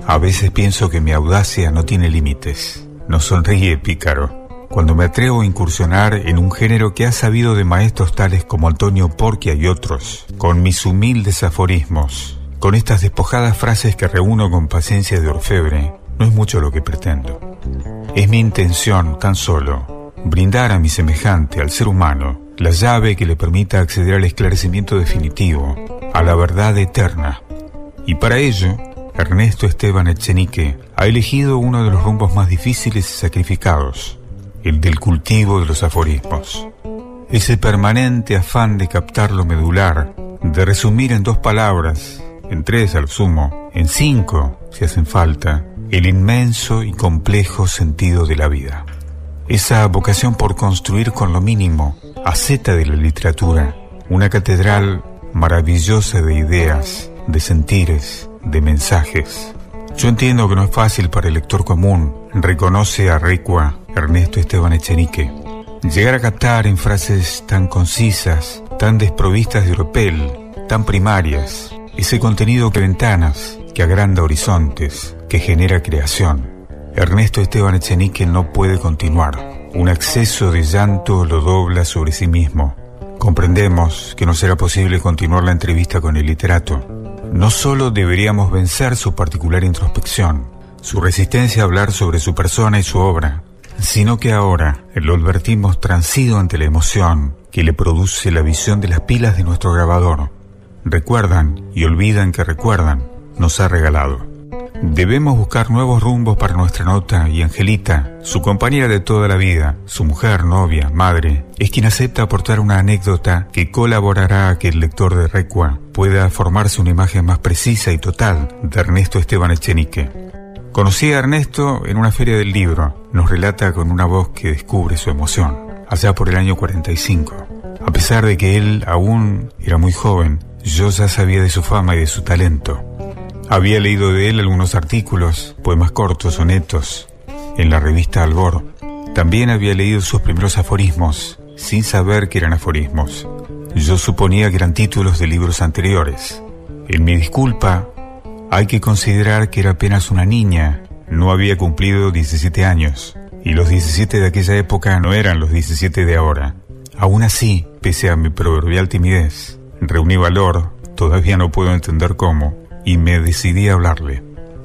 A veces pienso que mi audacia no tiene límites. Nos sonríe pícaro cuando me atrevo a incursionar en un género que ha sabido de maestros tales como Antonio Porquia y otros, con mis humildes aforismos, con estas despojadas frases que reúno con paciencia de orfebre, no es mucho lo que pretendo. Es mi intención, tan solo, brindar a mi semejante, al ser humano, la llave que le permita acceder al esclarecimiento definitivo, a la verdad eterna. Y para ello, Ernesto Esteban Echenique ha elegido uno de los rumbos más difíciles y sacrificados, el del cultivo de los aforismos. Ese permanente afán de captar lo medular, de resumir en dos palabras, en tres al sumo, en cinco, si hacen falta, el inmenso y complejo sentido de la vida. Esa vocación por construir con lo mínimo, aceta de la literatura, una catedral maravillosa de ideas, de sentires, de mensajes. Yo entiendo que no es fácil para el lector común, reconoce a Recua Ernesto Esteban Echenique. Llegar a captar en frases tan concisas, tan desprovistas de oropel, tan primarias, ese contenido que ventanas, que agranda horizontes, que genera creación. Ernesto Esteban Echenique no puede continuar. Un exceso de llanto lo dobla sobre sí mismo. Comprendemos que no será posible continuar la entrevista con el literato. No solo deberíamos vencer su particular introspección, su resistencia a hablar sobre su persona y su obra, sino que ahora lo advertimos transido ante la emoción que le produce la visión de las pilas de nuestro grabador. Recuerdan y olvidan que recuerdan, nos ha regalado. Debemos buscar nuevos rumbos para nuestra nota y Angelita, su compañera de toda la vida, su mujer, novia, madre, es quien acepta aportar una anécdota que colaborará a que el lector de Recua pueda formarse una imagen más precisa y total de Ernesto Esteban Echenique. Conocí a Ernesto en una feria del libro, nos relata con una voz que descubre su emoción, allá por el año 45. A pesar de que él aún era muy joven, yo ya sabía de su fama y de su talento. Había leído de él algunos artículos, poemas cortos, sonetos, en la revista Albor. También había leído sus primeros aforismos, sin saber que eran aforismos. Yo suponía que eran títulos de libros anteriores. En mi disculpa, hay que considerar que era apenas una niña, no había cumplido 17 años, y los 17 de aquella época no eran los 17 de ahora. Aún así, pese a mi proverbial timidez, reuní valor, todavía no puedo entender cómo, y me decidí a hablarle.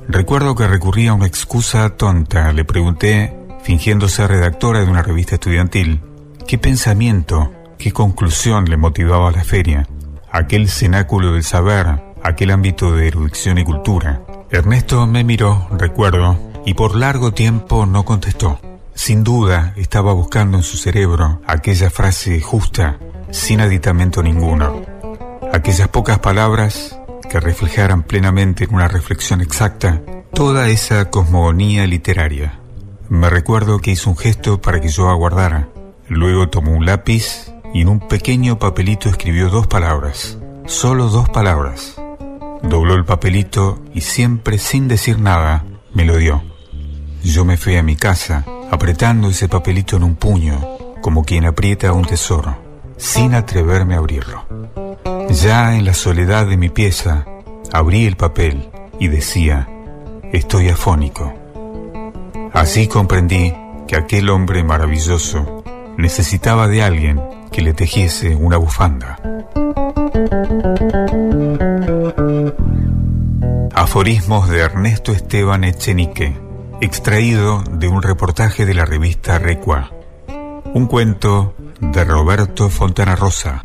Recuerdo que recurrí a una excusa tonta, le pregunté, fingiendo ser redactora de una revista estudiantil, qué pensamiento, qué conclusión le motivaba a la feria, aquel cenáculo del saber, aquel ámbito de erudición y cultura. Ernesto me miró, recuerdo, y por largo tiempo no contestó. Sin duda estaba buscando en su cerebro aquella frase justa, sin aditamento ninguno. Aquellas pocas palabras que reflejaran plenamente en una reflexión exacta toda esa cosmogonía literaria. Me recuerdo que hizo un gesto para que yo aguardara. Luego tomó un lápiz y en un pequeño papelito escribió dos palabras. Solo dos palabras. Dobló el papelito y siempre sin decir nada me lo dio. Yo me fui a mi casa, apretando ese papelito en un puño, como quien aprieta un tesoro, sin atreverme a abrirlo. Ya en la soledad de mi pieza, abrí el papel y decía, estoy afónico. Así comprendí que aquel hombre maravilloso necesitaba de alguien que le tejiese una bufanda. Aforismos de Ernesto Esteban Echenique, extraído de un reportaje de la revista Recua. Un cuento de Roberto Fontana Rosa.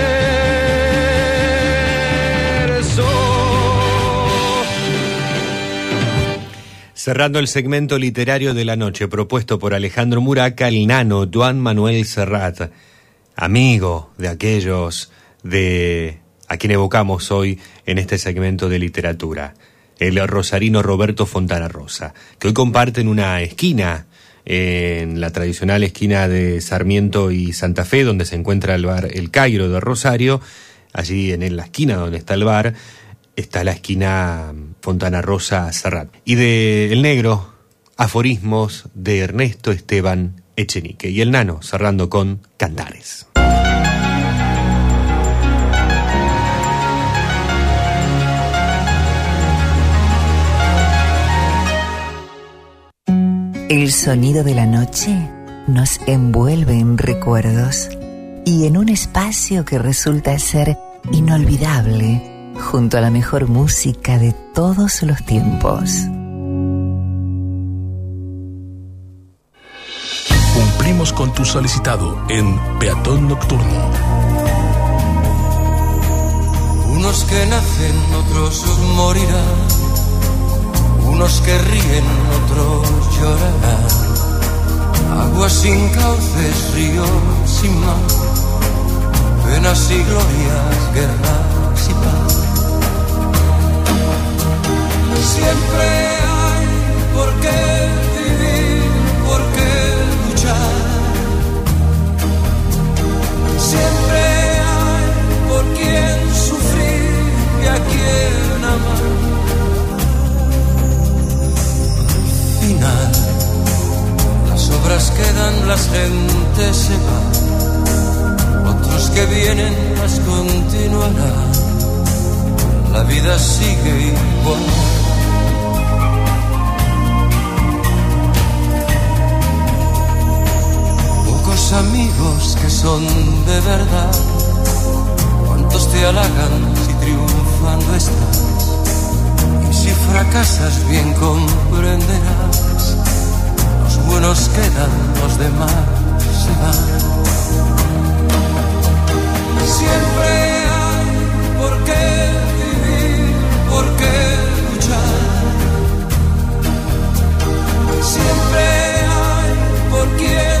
Cerrando el segmento literario de la noche propuesto por Alejandro Muraca, el nano Juan Manuel Serrat, amigo de aquellos de a quien evocamos hoy en este segmento de literatura, el rosarino Roberto Fontana Rosa, que hoy comparten una esquina en la tradicional esquina de Sarmiento y Santa Fe, donde se encuentra el bar El Cairo de Rosario, allí en la esquina donde está el bar, está la esquina Fontana Rosa Serrat. Y de El Negro, aforismos de Ernesto Esteban Echenique. Y el nano cerrando con Cantares. El sonido de la noche nos envuelve en recuerdos y en un espacio que resulta ser inolvidable junto a la mejor música de todos los tiempos. Cumplimos con tu solicitado en Peatón Nocturno. Unos que nacen, otros morirán. Unos que ríen, otros llorarán. Aguas sin cauces, ríos sin mar. Penas y glorias, guerras y paz. Siempre hay por qué vivir, por qué luchar. Siempre hay por quien sufrir y a quien amar. Al final, las obras quedan, las gentes se van. Otros que vienen las continuarán. La vida sigue igual. Pocos amigos que son de verdad. ¿Cuántos te halagan si triunfando estás? Y si fracasas bien comprenderás. Los buenos quedan, los demás se van. Siempre hay por qué vivir, por qué luchar. Siempre hay por quien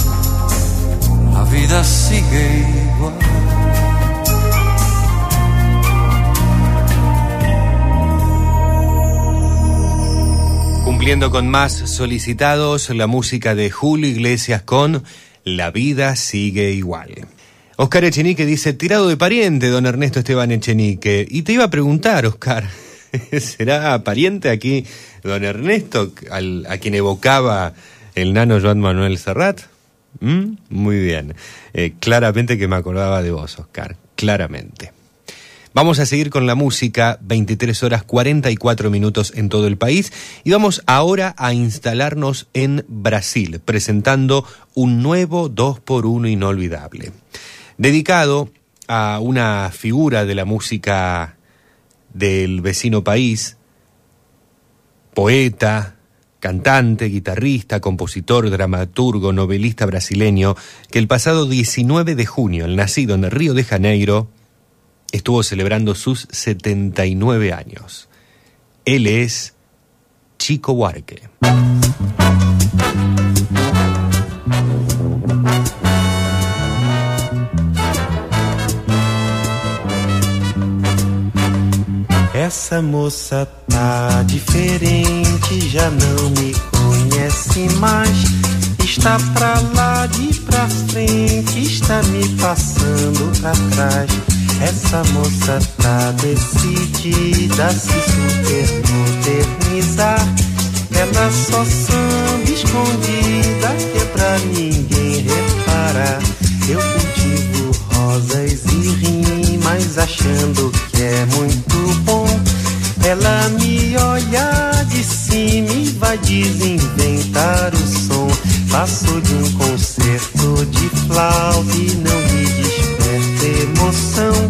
Vida sigue igual. Cumpliendo con más solicitados, la música de Julio Iglesias con La vida sigue igual. Oscar Echenique dice, tirado de pariente, don Ernesto Esteban Echenique. Y te iba a preguntar, Oscar, ¿será pariente aquí don Ernesto, al- a quien evocaba el nano Joan Manuel Serrat? ¿Mm? Muy bien. Eh, claramente que me acordaba de vos, Oscar, claramente. Vamos a seguir con la música, 23 horas 44 minutos en todo el país, y vamos ahora a instalarnos en Brasil, presentando un nuevo 2x1 inolvidable, dedicado a una figura de la música del vecino país, poeta, cantante, guitarrista, compositor, dramaturgo, novelista brasileño, que el pasado 19 de junio, el nacido en Río de Janeiro, estuvo celebrando sus 79 años. Él es Chico Huarque. Essa moça tá diferente, já não me conhece mais. Está pra lá de pra frente, está me passando pra trás. Essa moça tá decidida a se super modernizar. Ela só samba escondida que é pra ninguém reparar. Eu cultivo rosas e rimas achando que é muito bom. Ela me olha de cima e vai desinventar o som. Passo de um concerto de flauta e não me desperta emoção.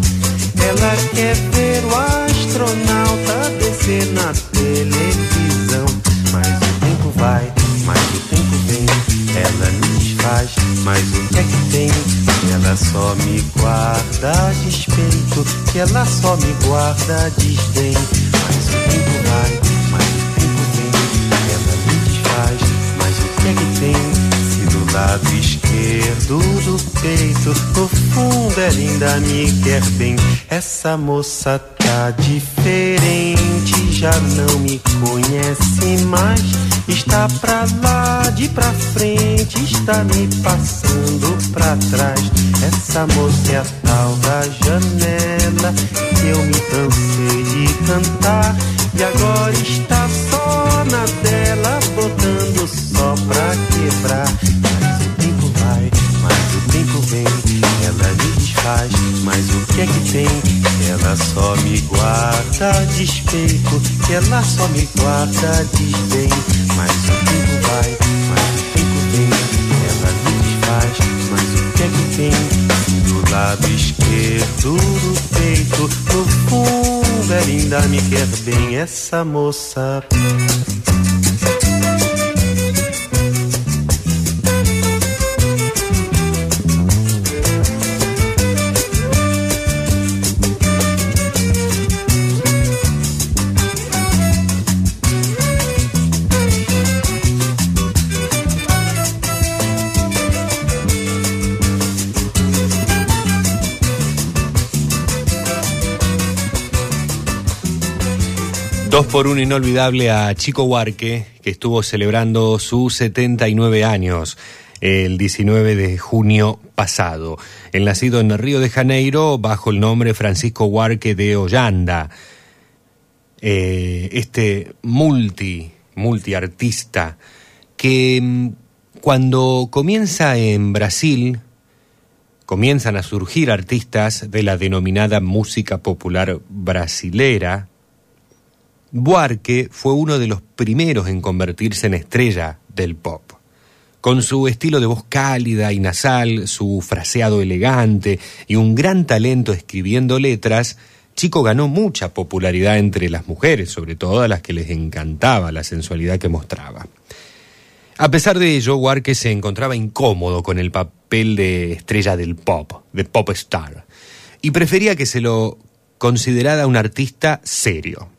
Ela quer ver o astronauta descer na televisão. Mas o tempo vai, mas o tempo vem. Ela me desfaz, mas o que é que tem? Ela só me a despeito. Que ela só me guarda desdém. Mas o tempo vai, mas o tempo vem. Ela me desfaz, lado esquerdo do peito, no fundo ela ainda me quer bem. Essa moça tá diferente, já não me conhece mais. Está pra lá, de pra frente, está me passando pra trás. Essa moça é a tal da janela que eu me cansei de cantar. E agora está só na dela, botando só pra quebrar. Desfaz, mas o que é que tem? Ela só me guarda despeito. Ela só me guarda desdém. Mas o tempo vai, mas o tempo vem. Ela me desfaz, mas o que é que tem? Do lado esquerdo do peito, no fundo ela ainda me quer bem. Essa moça. Dos por un inolvidable a Chico Huarque, que estuvo celebrando sus 79 años el 19 de junio pasado. El nacido en Río de Janeiro bajo el nombre Francisco Huarque de Hollanda. Eh, este multi, multiartista que mm, cuando comienza en Brasil, comienzan a surgir artistas de la denominada música popular brasilera, Buarque fue uno de los primeros en convertirse en estrella del pop. Con su estilo de voz cálida y nasal, su fraseado elegante y un gran talento escribiendo letras, Chico ganó mucha popularidad entre las mujeres, sobre todo a las que les encantaba la sensualidad que mostraba. A pesar de ello, Buarque se encontraba incómodo con el papel de estrella del pop, de pop star, y prefería que se lo considerara un artista serio.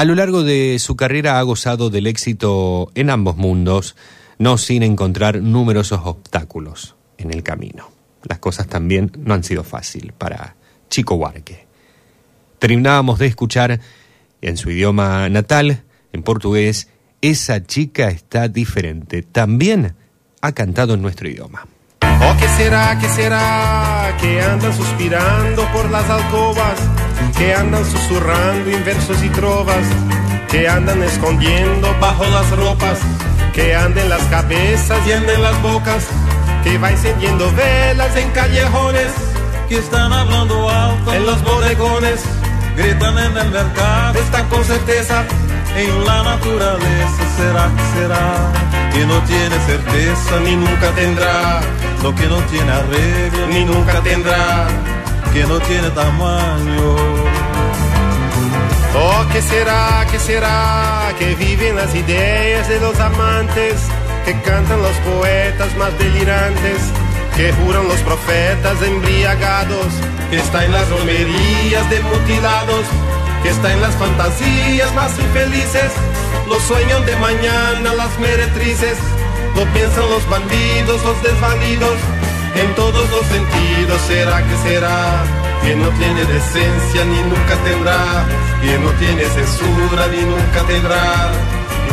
A lo largo de su carrera ha gozado del éxito en ambos mundos, no sin encontrar numerosos obstáculos en el camino. Las cosas también no han sido fácil para Chico Huarque. Terminábamos de escuchar en su idioma natal, en portugués, Esa chica está diferente. También ha cantado en nuestro idioma. Oh, ¿qué será, qué será? Que andan suspirando por las alcobas, que andan susurrando en versos y trovas, que andan escondiendo bajo las ropas, que andan en las cabezas y andan en las bocas, que va encendiendo velas en callejones, que están hablando alto en los bodegones, gritan en el mercado, está con certeza en la naturaleza. ¿Será que será? que no tiene certeza ni nunca tendrá, Lo que no tiene arreglo ni nunca tendrá. Que no tiene tamaño. Oh, ¿qué será, qué será? Que viven las ideas de los amantes, que cantan los poetas más delirantes, que juran los profetas embriagados, que está en las romerías de mutilados, que está en las fantasías más infelices, los sueños de mañana, las meretrices, lo piensan los bandidos, los desvalidos, en todos los sentidos, ¿será que será? Que no tiene decencia ni nunca tendrá, que no tiene censura ni nunca tendrá,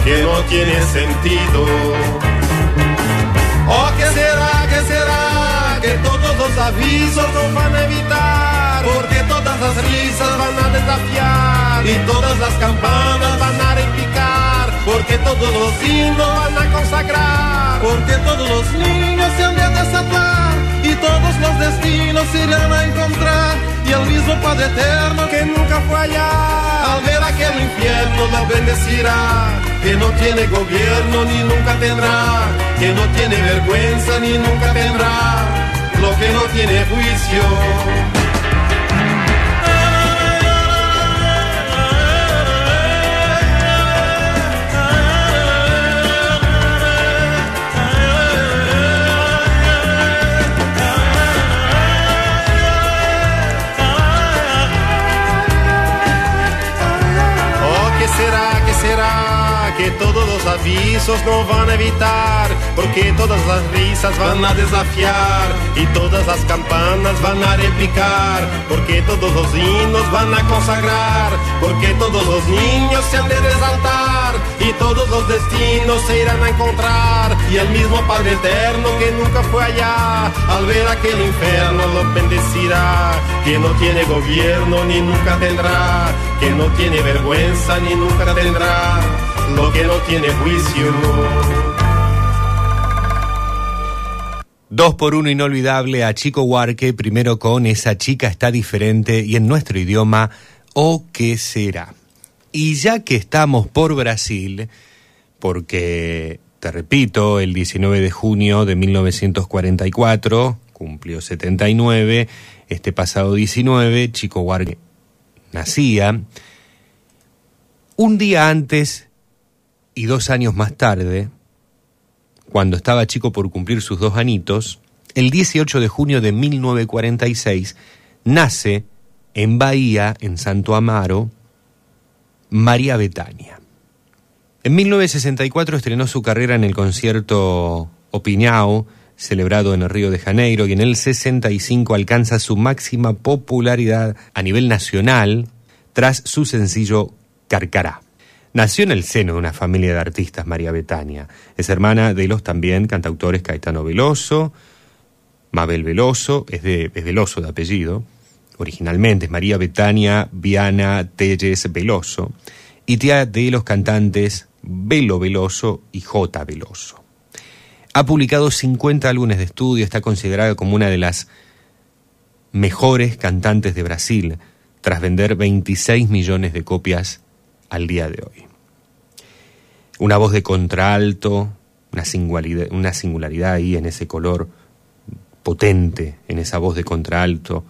que no tiene sentido. Oh, ¿qué será, qué será? Que todos los avisos nos van a evitar, porque todas las risas van a desafiar. Y todas las campanas van a repicar, porque todos los himnos van a consagrar, Porque todos los niños se han de desatar los destinos irán a encontrar. Y el mismo Padre Eterno que nunca fue allá, al ver aquel infierno lo bendecirá, que no tiene gobierno ni nunca tendrá, que no tiene vergüenza ni nunca tendrá, lo que no tiene juicio. Será? Que todos los avisos no van a evitar, porque todas las risas van a desafiar y todas las campanas van a replicar, porque todos los himnos van a consagrar, porque todos los niños se han de resaltar y todos los destinos se irán a encontrar y el mismo Padre Eterno que nunca fue allá, al ver aquel infierno lo bendecirá, que no tiene gobierno ni nunca tendrá, que no tiene vergüenza ni nunca tendrá, lo que no tiene juicio. Dos por uno inolvidable a Chico Huarque, primero con Esa chica está diferente y en nuestro idioma, ¿o qué será? Y ya que estamos por Brasil, porque, te repito, el 19 de junio de 1944, cumplió 79, este pasado 19, Chico Huarque nacía. Un día antes y dos años más tarde, cuando estaba chico por cumplir sus dos anitos, el 18 de junio de 1946, nace en Bahía, en Santo Amaro, María Betania. En 1964 estrenó su carrera en el concierto Opinião, celebrado en el Río de Janeiro, y en el 65 alcanza su máxima popularidad a nivel nacional tras su sencillo Carcará. Nació en el seno de una familia de artistas María Betania. Es hermana de los también cantautores Caetano Veloso, Mabel Veloso, es, de, Veloso de apellido, originalmente es María Betania Viana Telles Veloso, y tía de los cantantes Velo Veloso y J. Veloso. Ha publicado 50 álbumes de estudio, está considerada como una de las mejores cantantes de Brasil, tras vender 26 millones de copias al día de hoy. Una voz de contralto, una singularidad, una singularidad ahí en ese color potente, en esa voz de contralto,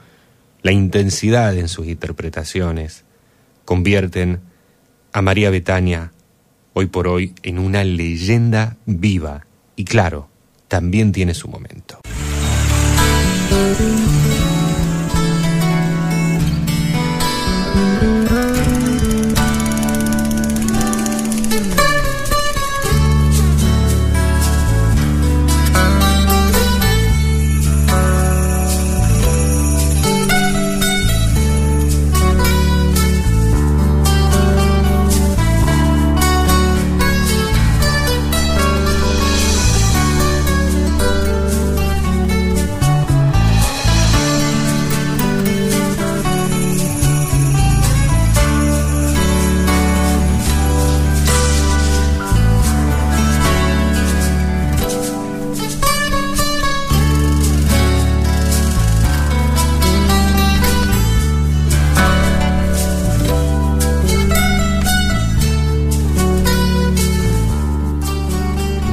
la intensidad en sus interpretaciones, convierten a María Betania hoy por hoy en una leyenda viva y claro, también tiene su momento.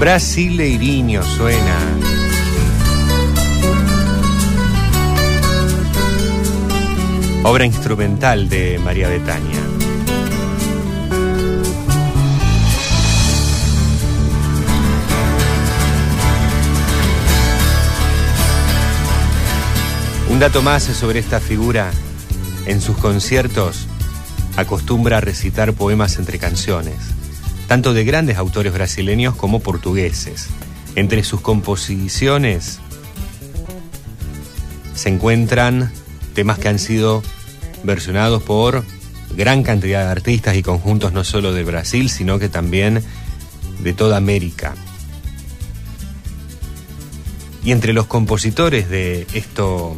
Brasileirinho suena. Obra instrumental de María Betania. Un dato más sobre esta figura. En sus conciertos acostumbra a recitar poemas entre canciones tanto de grandes autores brasileños como portugueses. Entre sus composiciones se encuentran temas que han sido versionados por gran cantidad de artistas y conjuntos no solo de Brasil, sino que también de toda América. Y entre los compositores de esto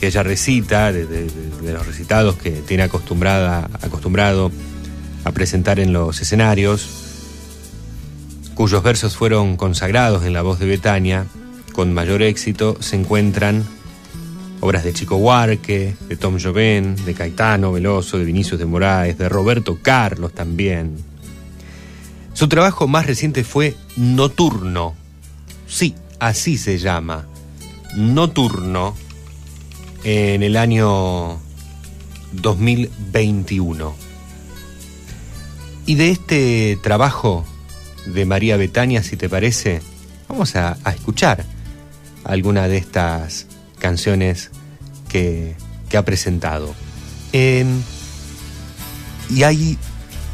que ella recita, de, los recitados que tiene acostumbrada, acostumbrado a presentar en los escenarios, cuyos versos fueron consagrados en la voz de Betania, con mayor éxito se encuentran obras de Chico Huarque, de Tom Joven, de Caetano Veloso, de Vinicius de Moraes, de Roberto Carlos también. Su trabajo más reciente fue Noturno. Sí, así se llama. Noturno en el año 2021. Y de este trabajo de María Betania, si te parece, vamos a, escuchar alguna de estas canciones que, que ha presentado. Eh, y hay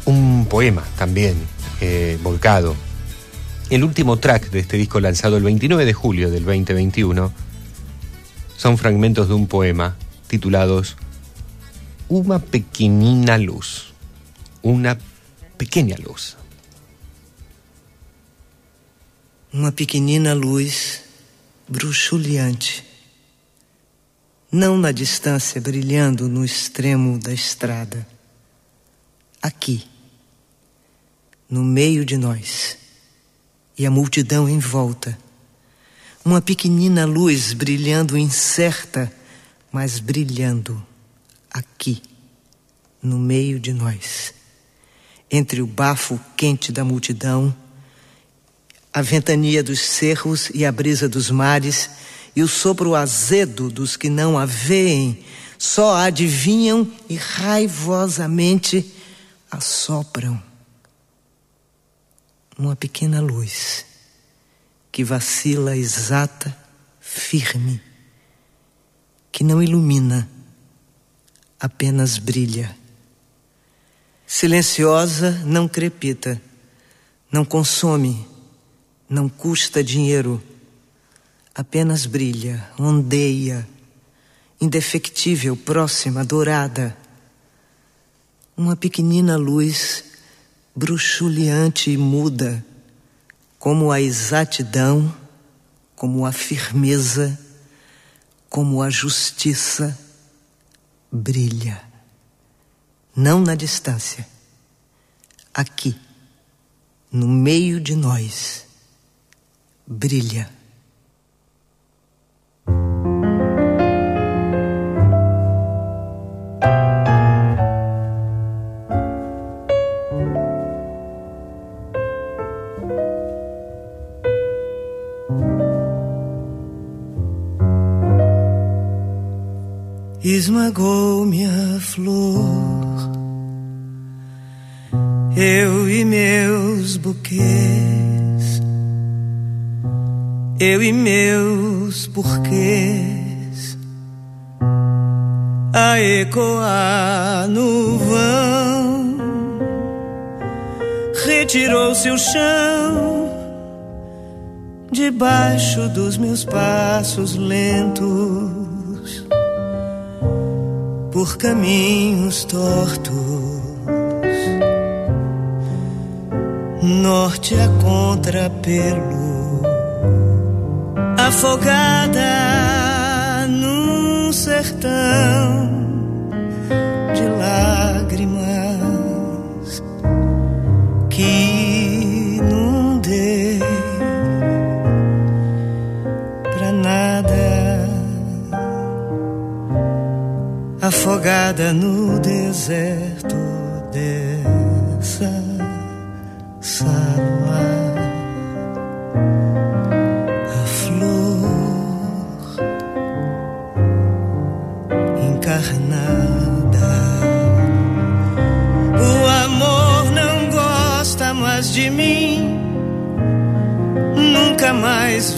un poema también eh, volcado. El último track de este disco lanzado el 29 de julio del 2021 son fragmentos de un poema titulados Una pequeñina luz. Una pequena luz. Uma pequenina luz bruxuleante, não na distância brilhando no extremo da estrada, aqui, no meio de nós, e a multidão em volta. Uma pequenina luz brilhando incerta, mas brilhando aqui, no meio de nós. Entre o bafo quente da multidão, a ventania dos cerros e a brisa dos mares, e o sopro azedo dos que não a veem, só a adivinham e raivosamente assopram. Uma pequena luz que vacila exata, firme, que não ilumina, apenas brilha. Silenciosa, não crepita, não consome, não custa dinheiro, apenas brilha, ondeia, indefectível, próxima, dourada. Uma pequenina luz bruxuleante e muda, como a exatidão, como a firmeza, como a justiça, brilha. Não na distância, aqui, no meio de nós, brilha. Esmagou-me a flor, eu e meus buquês, eu e meus porquês, a ecoar no vão, retirou-se o chão. Debaixo dos meus passos lentos. Por caminhos tortos, norte a contrapelo, afogada num sertão de lágrimas que não dei pra nada. afogada no deserto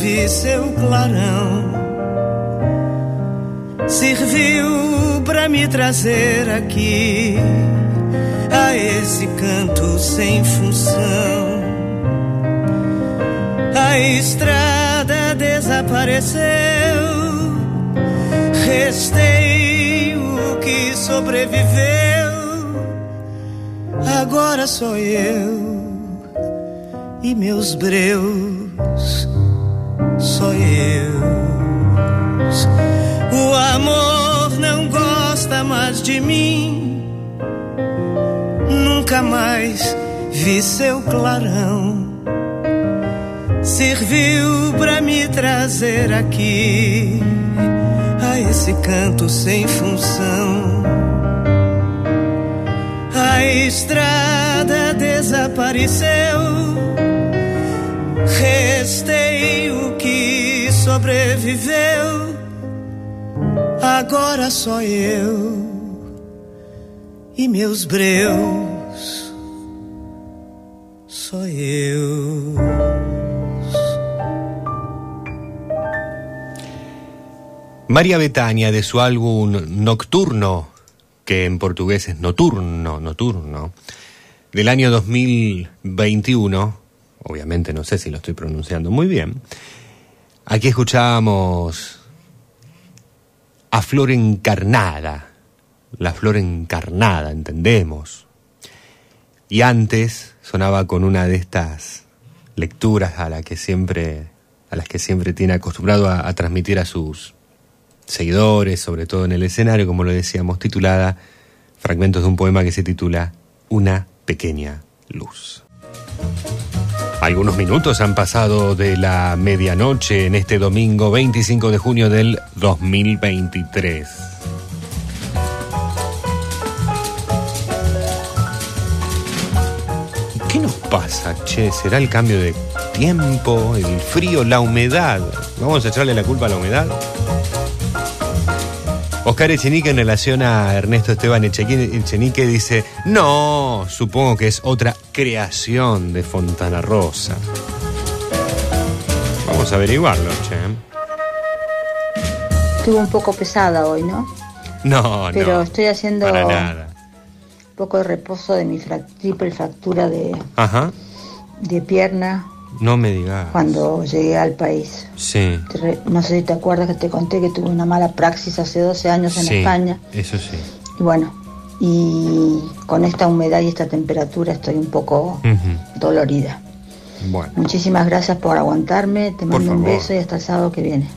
vi seu clarão serviu para me trazer aqui a esse canto sem função. A estrada desapareceu, restei o que sobreviveu. Agora sou eu e meus breus, O amor não gosta mais de mim. Nunca mais vi seu clarão. serviu para me trazer aqui a esse canto sem função. A estrada desapareceu, restei o que sobreviveu. Agora só eu e meus breus, só eu. María Betania de su álbum Nocturno, que en portugués es Noturno, Noturno, del año 2021, obviamente no sé si lo estoy pronunciando muy bien, aquí escuchábamos a Flor Encarnada, la Flor Encarnada, entendemos. Y antes sonaba con una de estas lecturas a la que siempre a las que siempre tiene acostumbrado a, a transmitir a sus seguidores, sobre todo en el escenario, como lo decíamos, titulada fragmentos de un poema que se titula Una pequeña luz. Algunos minutos han pasado de la medianoche en este domingo 25 de junio del 2023. ¿Qué nos pasa, che? ¿Será el cambio de tiempo, el frío, la humedad? ¿Vamos a echarle la culpa a la humedad? Oscar Echenique en relación a Ernesto Esteban Echenique dice, no, supongo que es otra creación de Fontana Rosa. Vamos a averiguarlo, che. Estuvo un poco pesada hoy, ¿no? No, Pero no. estoy haciendo Para un poco de reposo de mi frac- triple fractura de, Ajá. de pierna No me digas. cuando llegué al país. Sí. Te No sé si te acuerdas que te conté que tuve una mala praxis hace 12 años en sí, España. Eso sí. Y bueno, y con esta humedad y esta temperatura estoy un poco dolorida. Bueno. Muchísimas gracias por aguantarme. Te mando un beso y hasta el sábado que viene.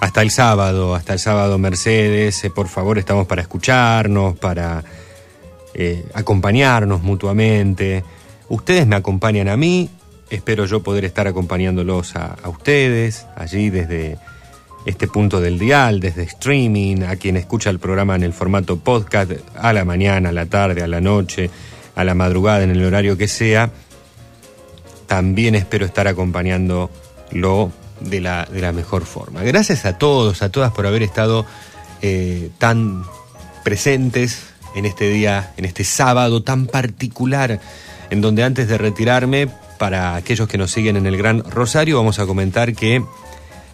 Hasta el sábado, hasta el sábado, Mercedes. eh, por favor, estamos para escucharnos, para eh, acompañarnos mutuamente. Ustedes me acompañan a mí. Espero yo poder estar acompañándolos a, ustedes allí desde este punto del dial, desde streaming, a quien escucha el programa en el formato podcast, a la mañana, a la tarde, a la noche, a la madrugada, en el horario que sea. También espero estar acompañándolo de la, de la mejor forma. Gracias a todos, a todas por haber estado eh, tan presentes en este día, en este sábado tan particular, en donde antes de retirarme, para aquellos que nos siguen en el Gran Rosario, vamos a comentar que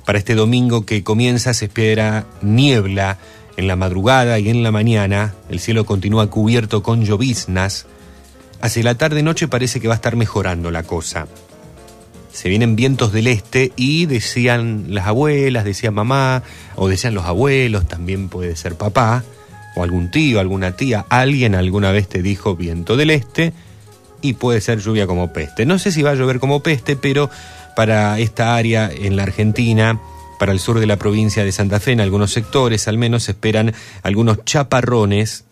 para este domingo que comienza se espera niebla en la madrugada y en la mañana, el cielo continúa cubierto con lloviznas, hacia la tarde-noche parece que va a estar mejorando la cosa. Se vienen vientos del este y decían las abuelas, decía mamá, o decían los abuelos, también puede ser papá, o algún tío, alguna tía, alguien alguna vez te dijo viento del este y puede ser lluvia como peste. No sé si va a llover como peste, pero para esta área en la Argentina, para el sur de la provincia de Santa Fe, en algunos sectores al menos esperan algunos chaparrones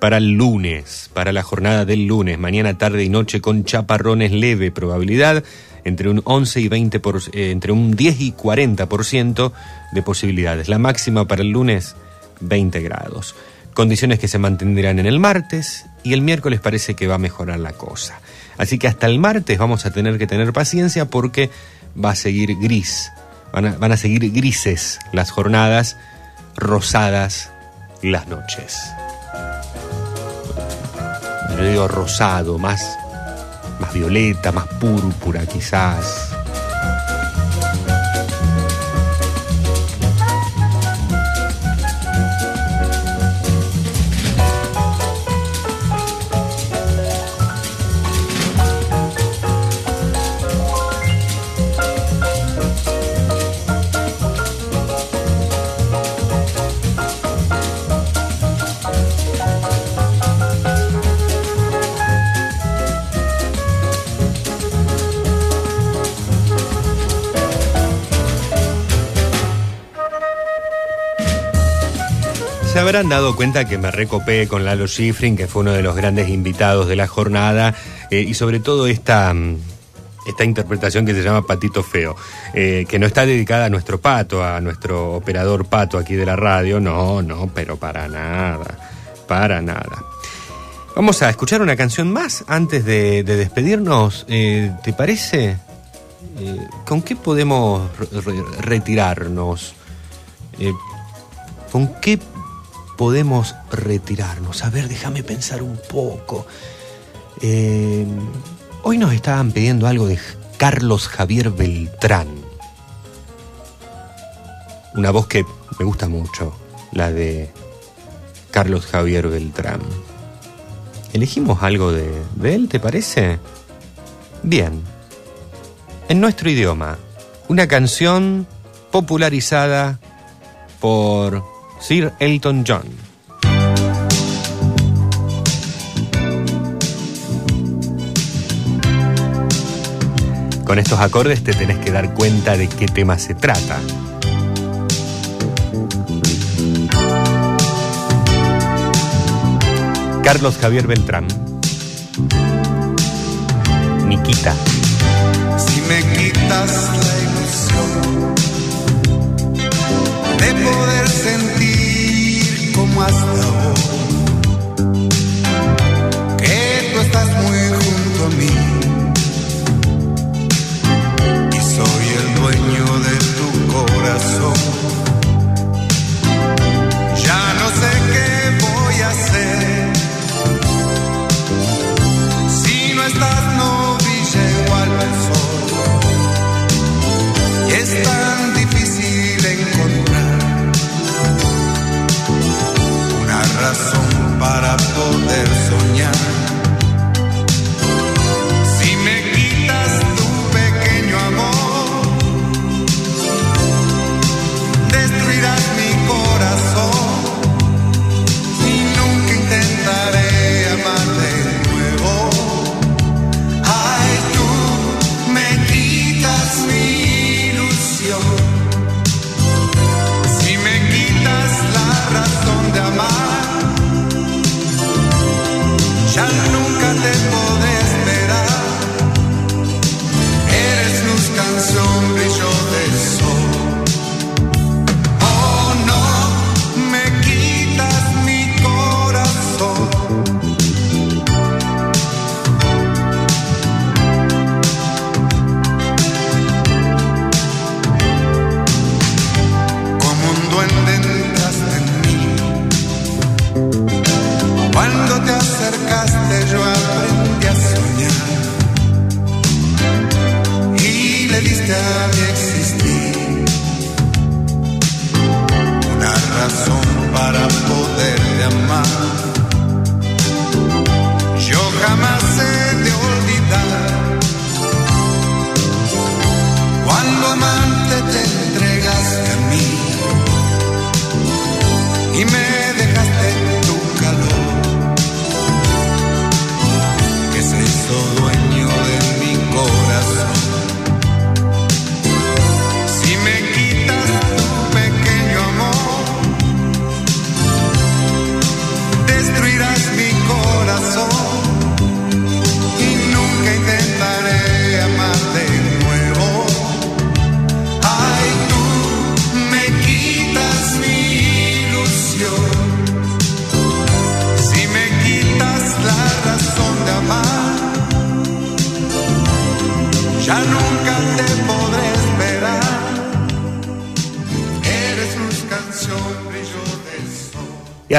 para el lunes, para la jornada del lunes, mañana, tarde y noche con chaparrones leve probabilidad, entre un 11 y 20 por, eh, entre un 10 y 40% de posibilidades. La máxima para el lunes 20 grados. Condiciones que se mantendrán en el martes y el miércoles parece que va a mejorar la cosa. Así que hasta el martes vamos a tener que tener paciencia porque va a seguir gris. Van a, seguir grises las jornadas, rosadas las noches. Yo digo rosado, más, más violeta, más púrpura quizás. Habrán dado cuenta que me recopé con Lalo Schifrin, que fue uno de los grandes invitados de la jornada, eh, y sobre todo esta, mm, esta interpretación que se llama Patito Feo, eh, que no está dedicada a nuestro pato, a nuestro operador pato aquí de la radio, no, no, pero para nada, para nada. Vamos a escuchar una canción más antes de, de despedirnos, eh, ¿te parece? ¿Con qué podemos re- re- retirarnos? ¿Con qué podemos retirarnos? A ver, déjame pensar un poco. Eh, hoy nos estaban pidiendo algo de Carlos Javier Beltrán. Una voz que me gusta mucho, la de Carlos Javier Beltrán. ¿Elegimos algo de, de él, te parece? Bien. En nuestro idioma, una canción popularizada por Sir Elton John. Con estos acordes te tenés que dar cuenta de qué tema se trata. Carlos Javier Beltrán. Nikita. Si me quitas hasta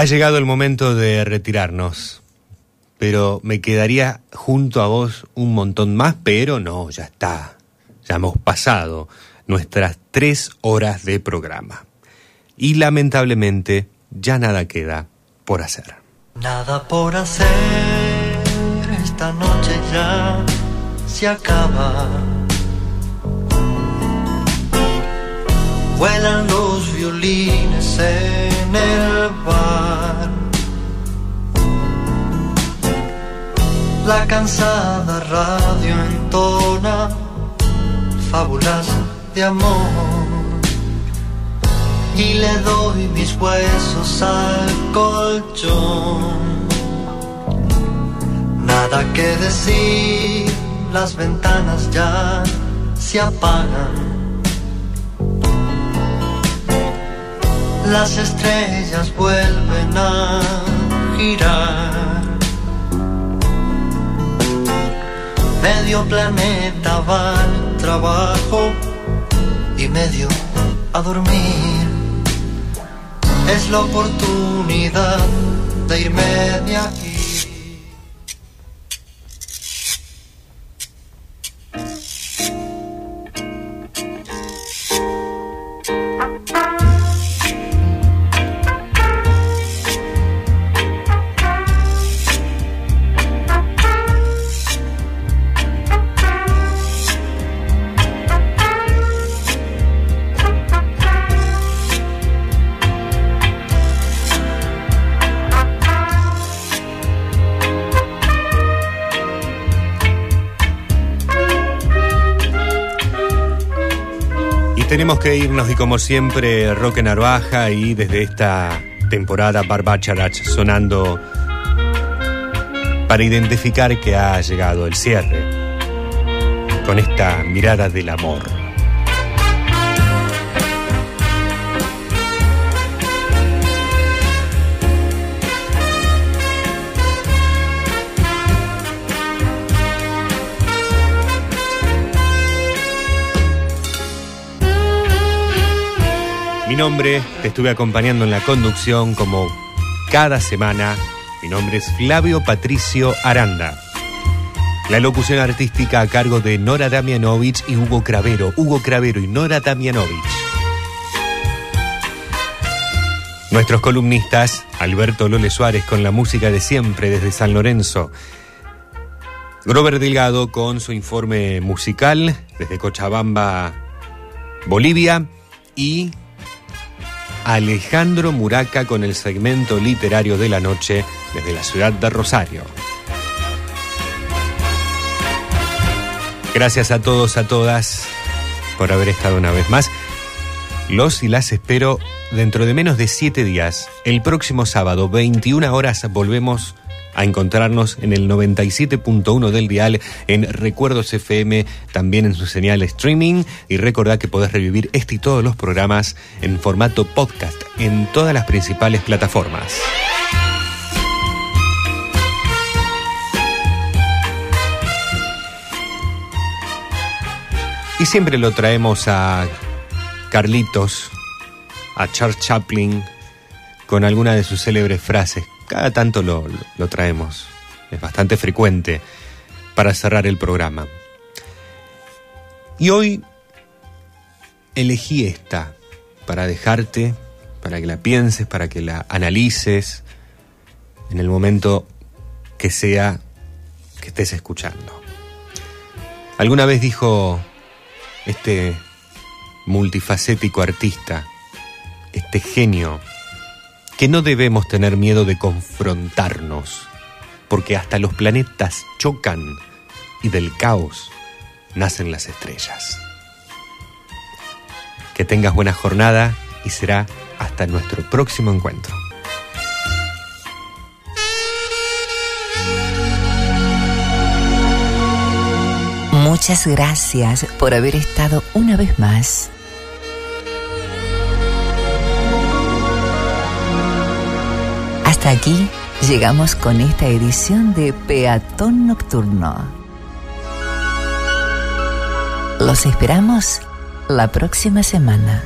llegado el momento de retirarnos. Pero me quedaría junto a vos un montón más, pero no, ya está. Ya hemos pasado nuestras tres horas de programa. Y lamentablemente ya nada queda por hacer. Nada por hacer, esta noche ya se acaba. Vuelan los violines en el bar. La cansada radio entona fábulas de amor. Y le doy mis huesos al colchón. Nada que decir, las ventanas ya se apagan. Las estrellas vuelven a girar. Medio planeta va al trabajo y medio a dormir. Es la oportunidad de irme de aquí. Tenemos que irnos y como siempre Roque Narvaja y desde esta temporada Barbacharach sonando para identificar que ha llegado el cierre con esta mirada del amor. Mi nombre, te estuve acompañando en la conducción como cada semana. Mi nombre es Flavio Patricio Aranda. La locución artística a cargo de Nora Damianovich y Hugo Cravero. Hugo Cravero y Nora Damianovich. Nuestros columnistas, Alberto Lole Suárez con la música de siempre desde San Lorenzo. Grover Delgado con su informe musical desde Cochabamba, Bolivia. Y Alejandro Muraca con el segmento literario de la noche desde la ciudad de Rosario. Gracias a todos, a todas, por haber estado una vez más. Los y las espero dentro de menos de siete días. El próximo sábado, 21 horas, volvemos a encontrarnos en el 97.1 del dial en Recuerdos FM, también en su señal streaming. Y recordad que podés revivir este y todos los programas en formato podcast en todas las principales plataformas. Y siempre lo traemos a Carlitos, a Charles Chaplin, con alguna de sus célebres frases. Cada tanto lo, lo- traemos. Es bastante frecuente para cerrar el programa. Y hoy elegí esta para dejarte, para que la pienses, para que la analices en el momento que sea que estés escuchando. Alguna vez dijo este multifacético artista, este genio, que no debemos tener miedo de confrontarnos, porque hasta los planetas chocan y del caos nacen las estrellas. Que tengas buena jornada y será hasta nuestro próximo encuentro. Muchas gracias por haber estado una vez más. Aquí llegamos con esta edición de Peatón Nocturno. Los esperamos la próxima semana.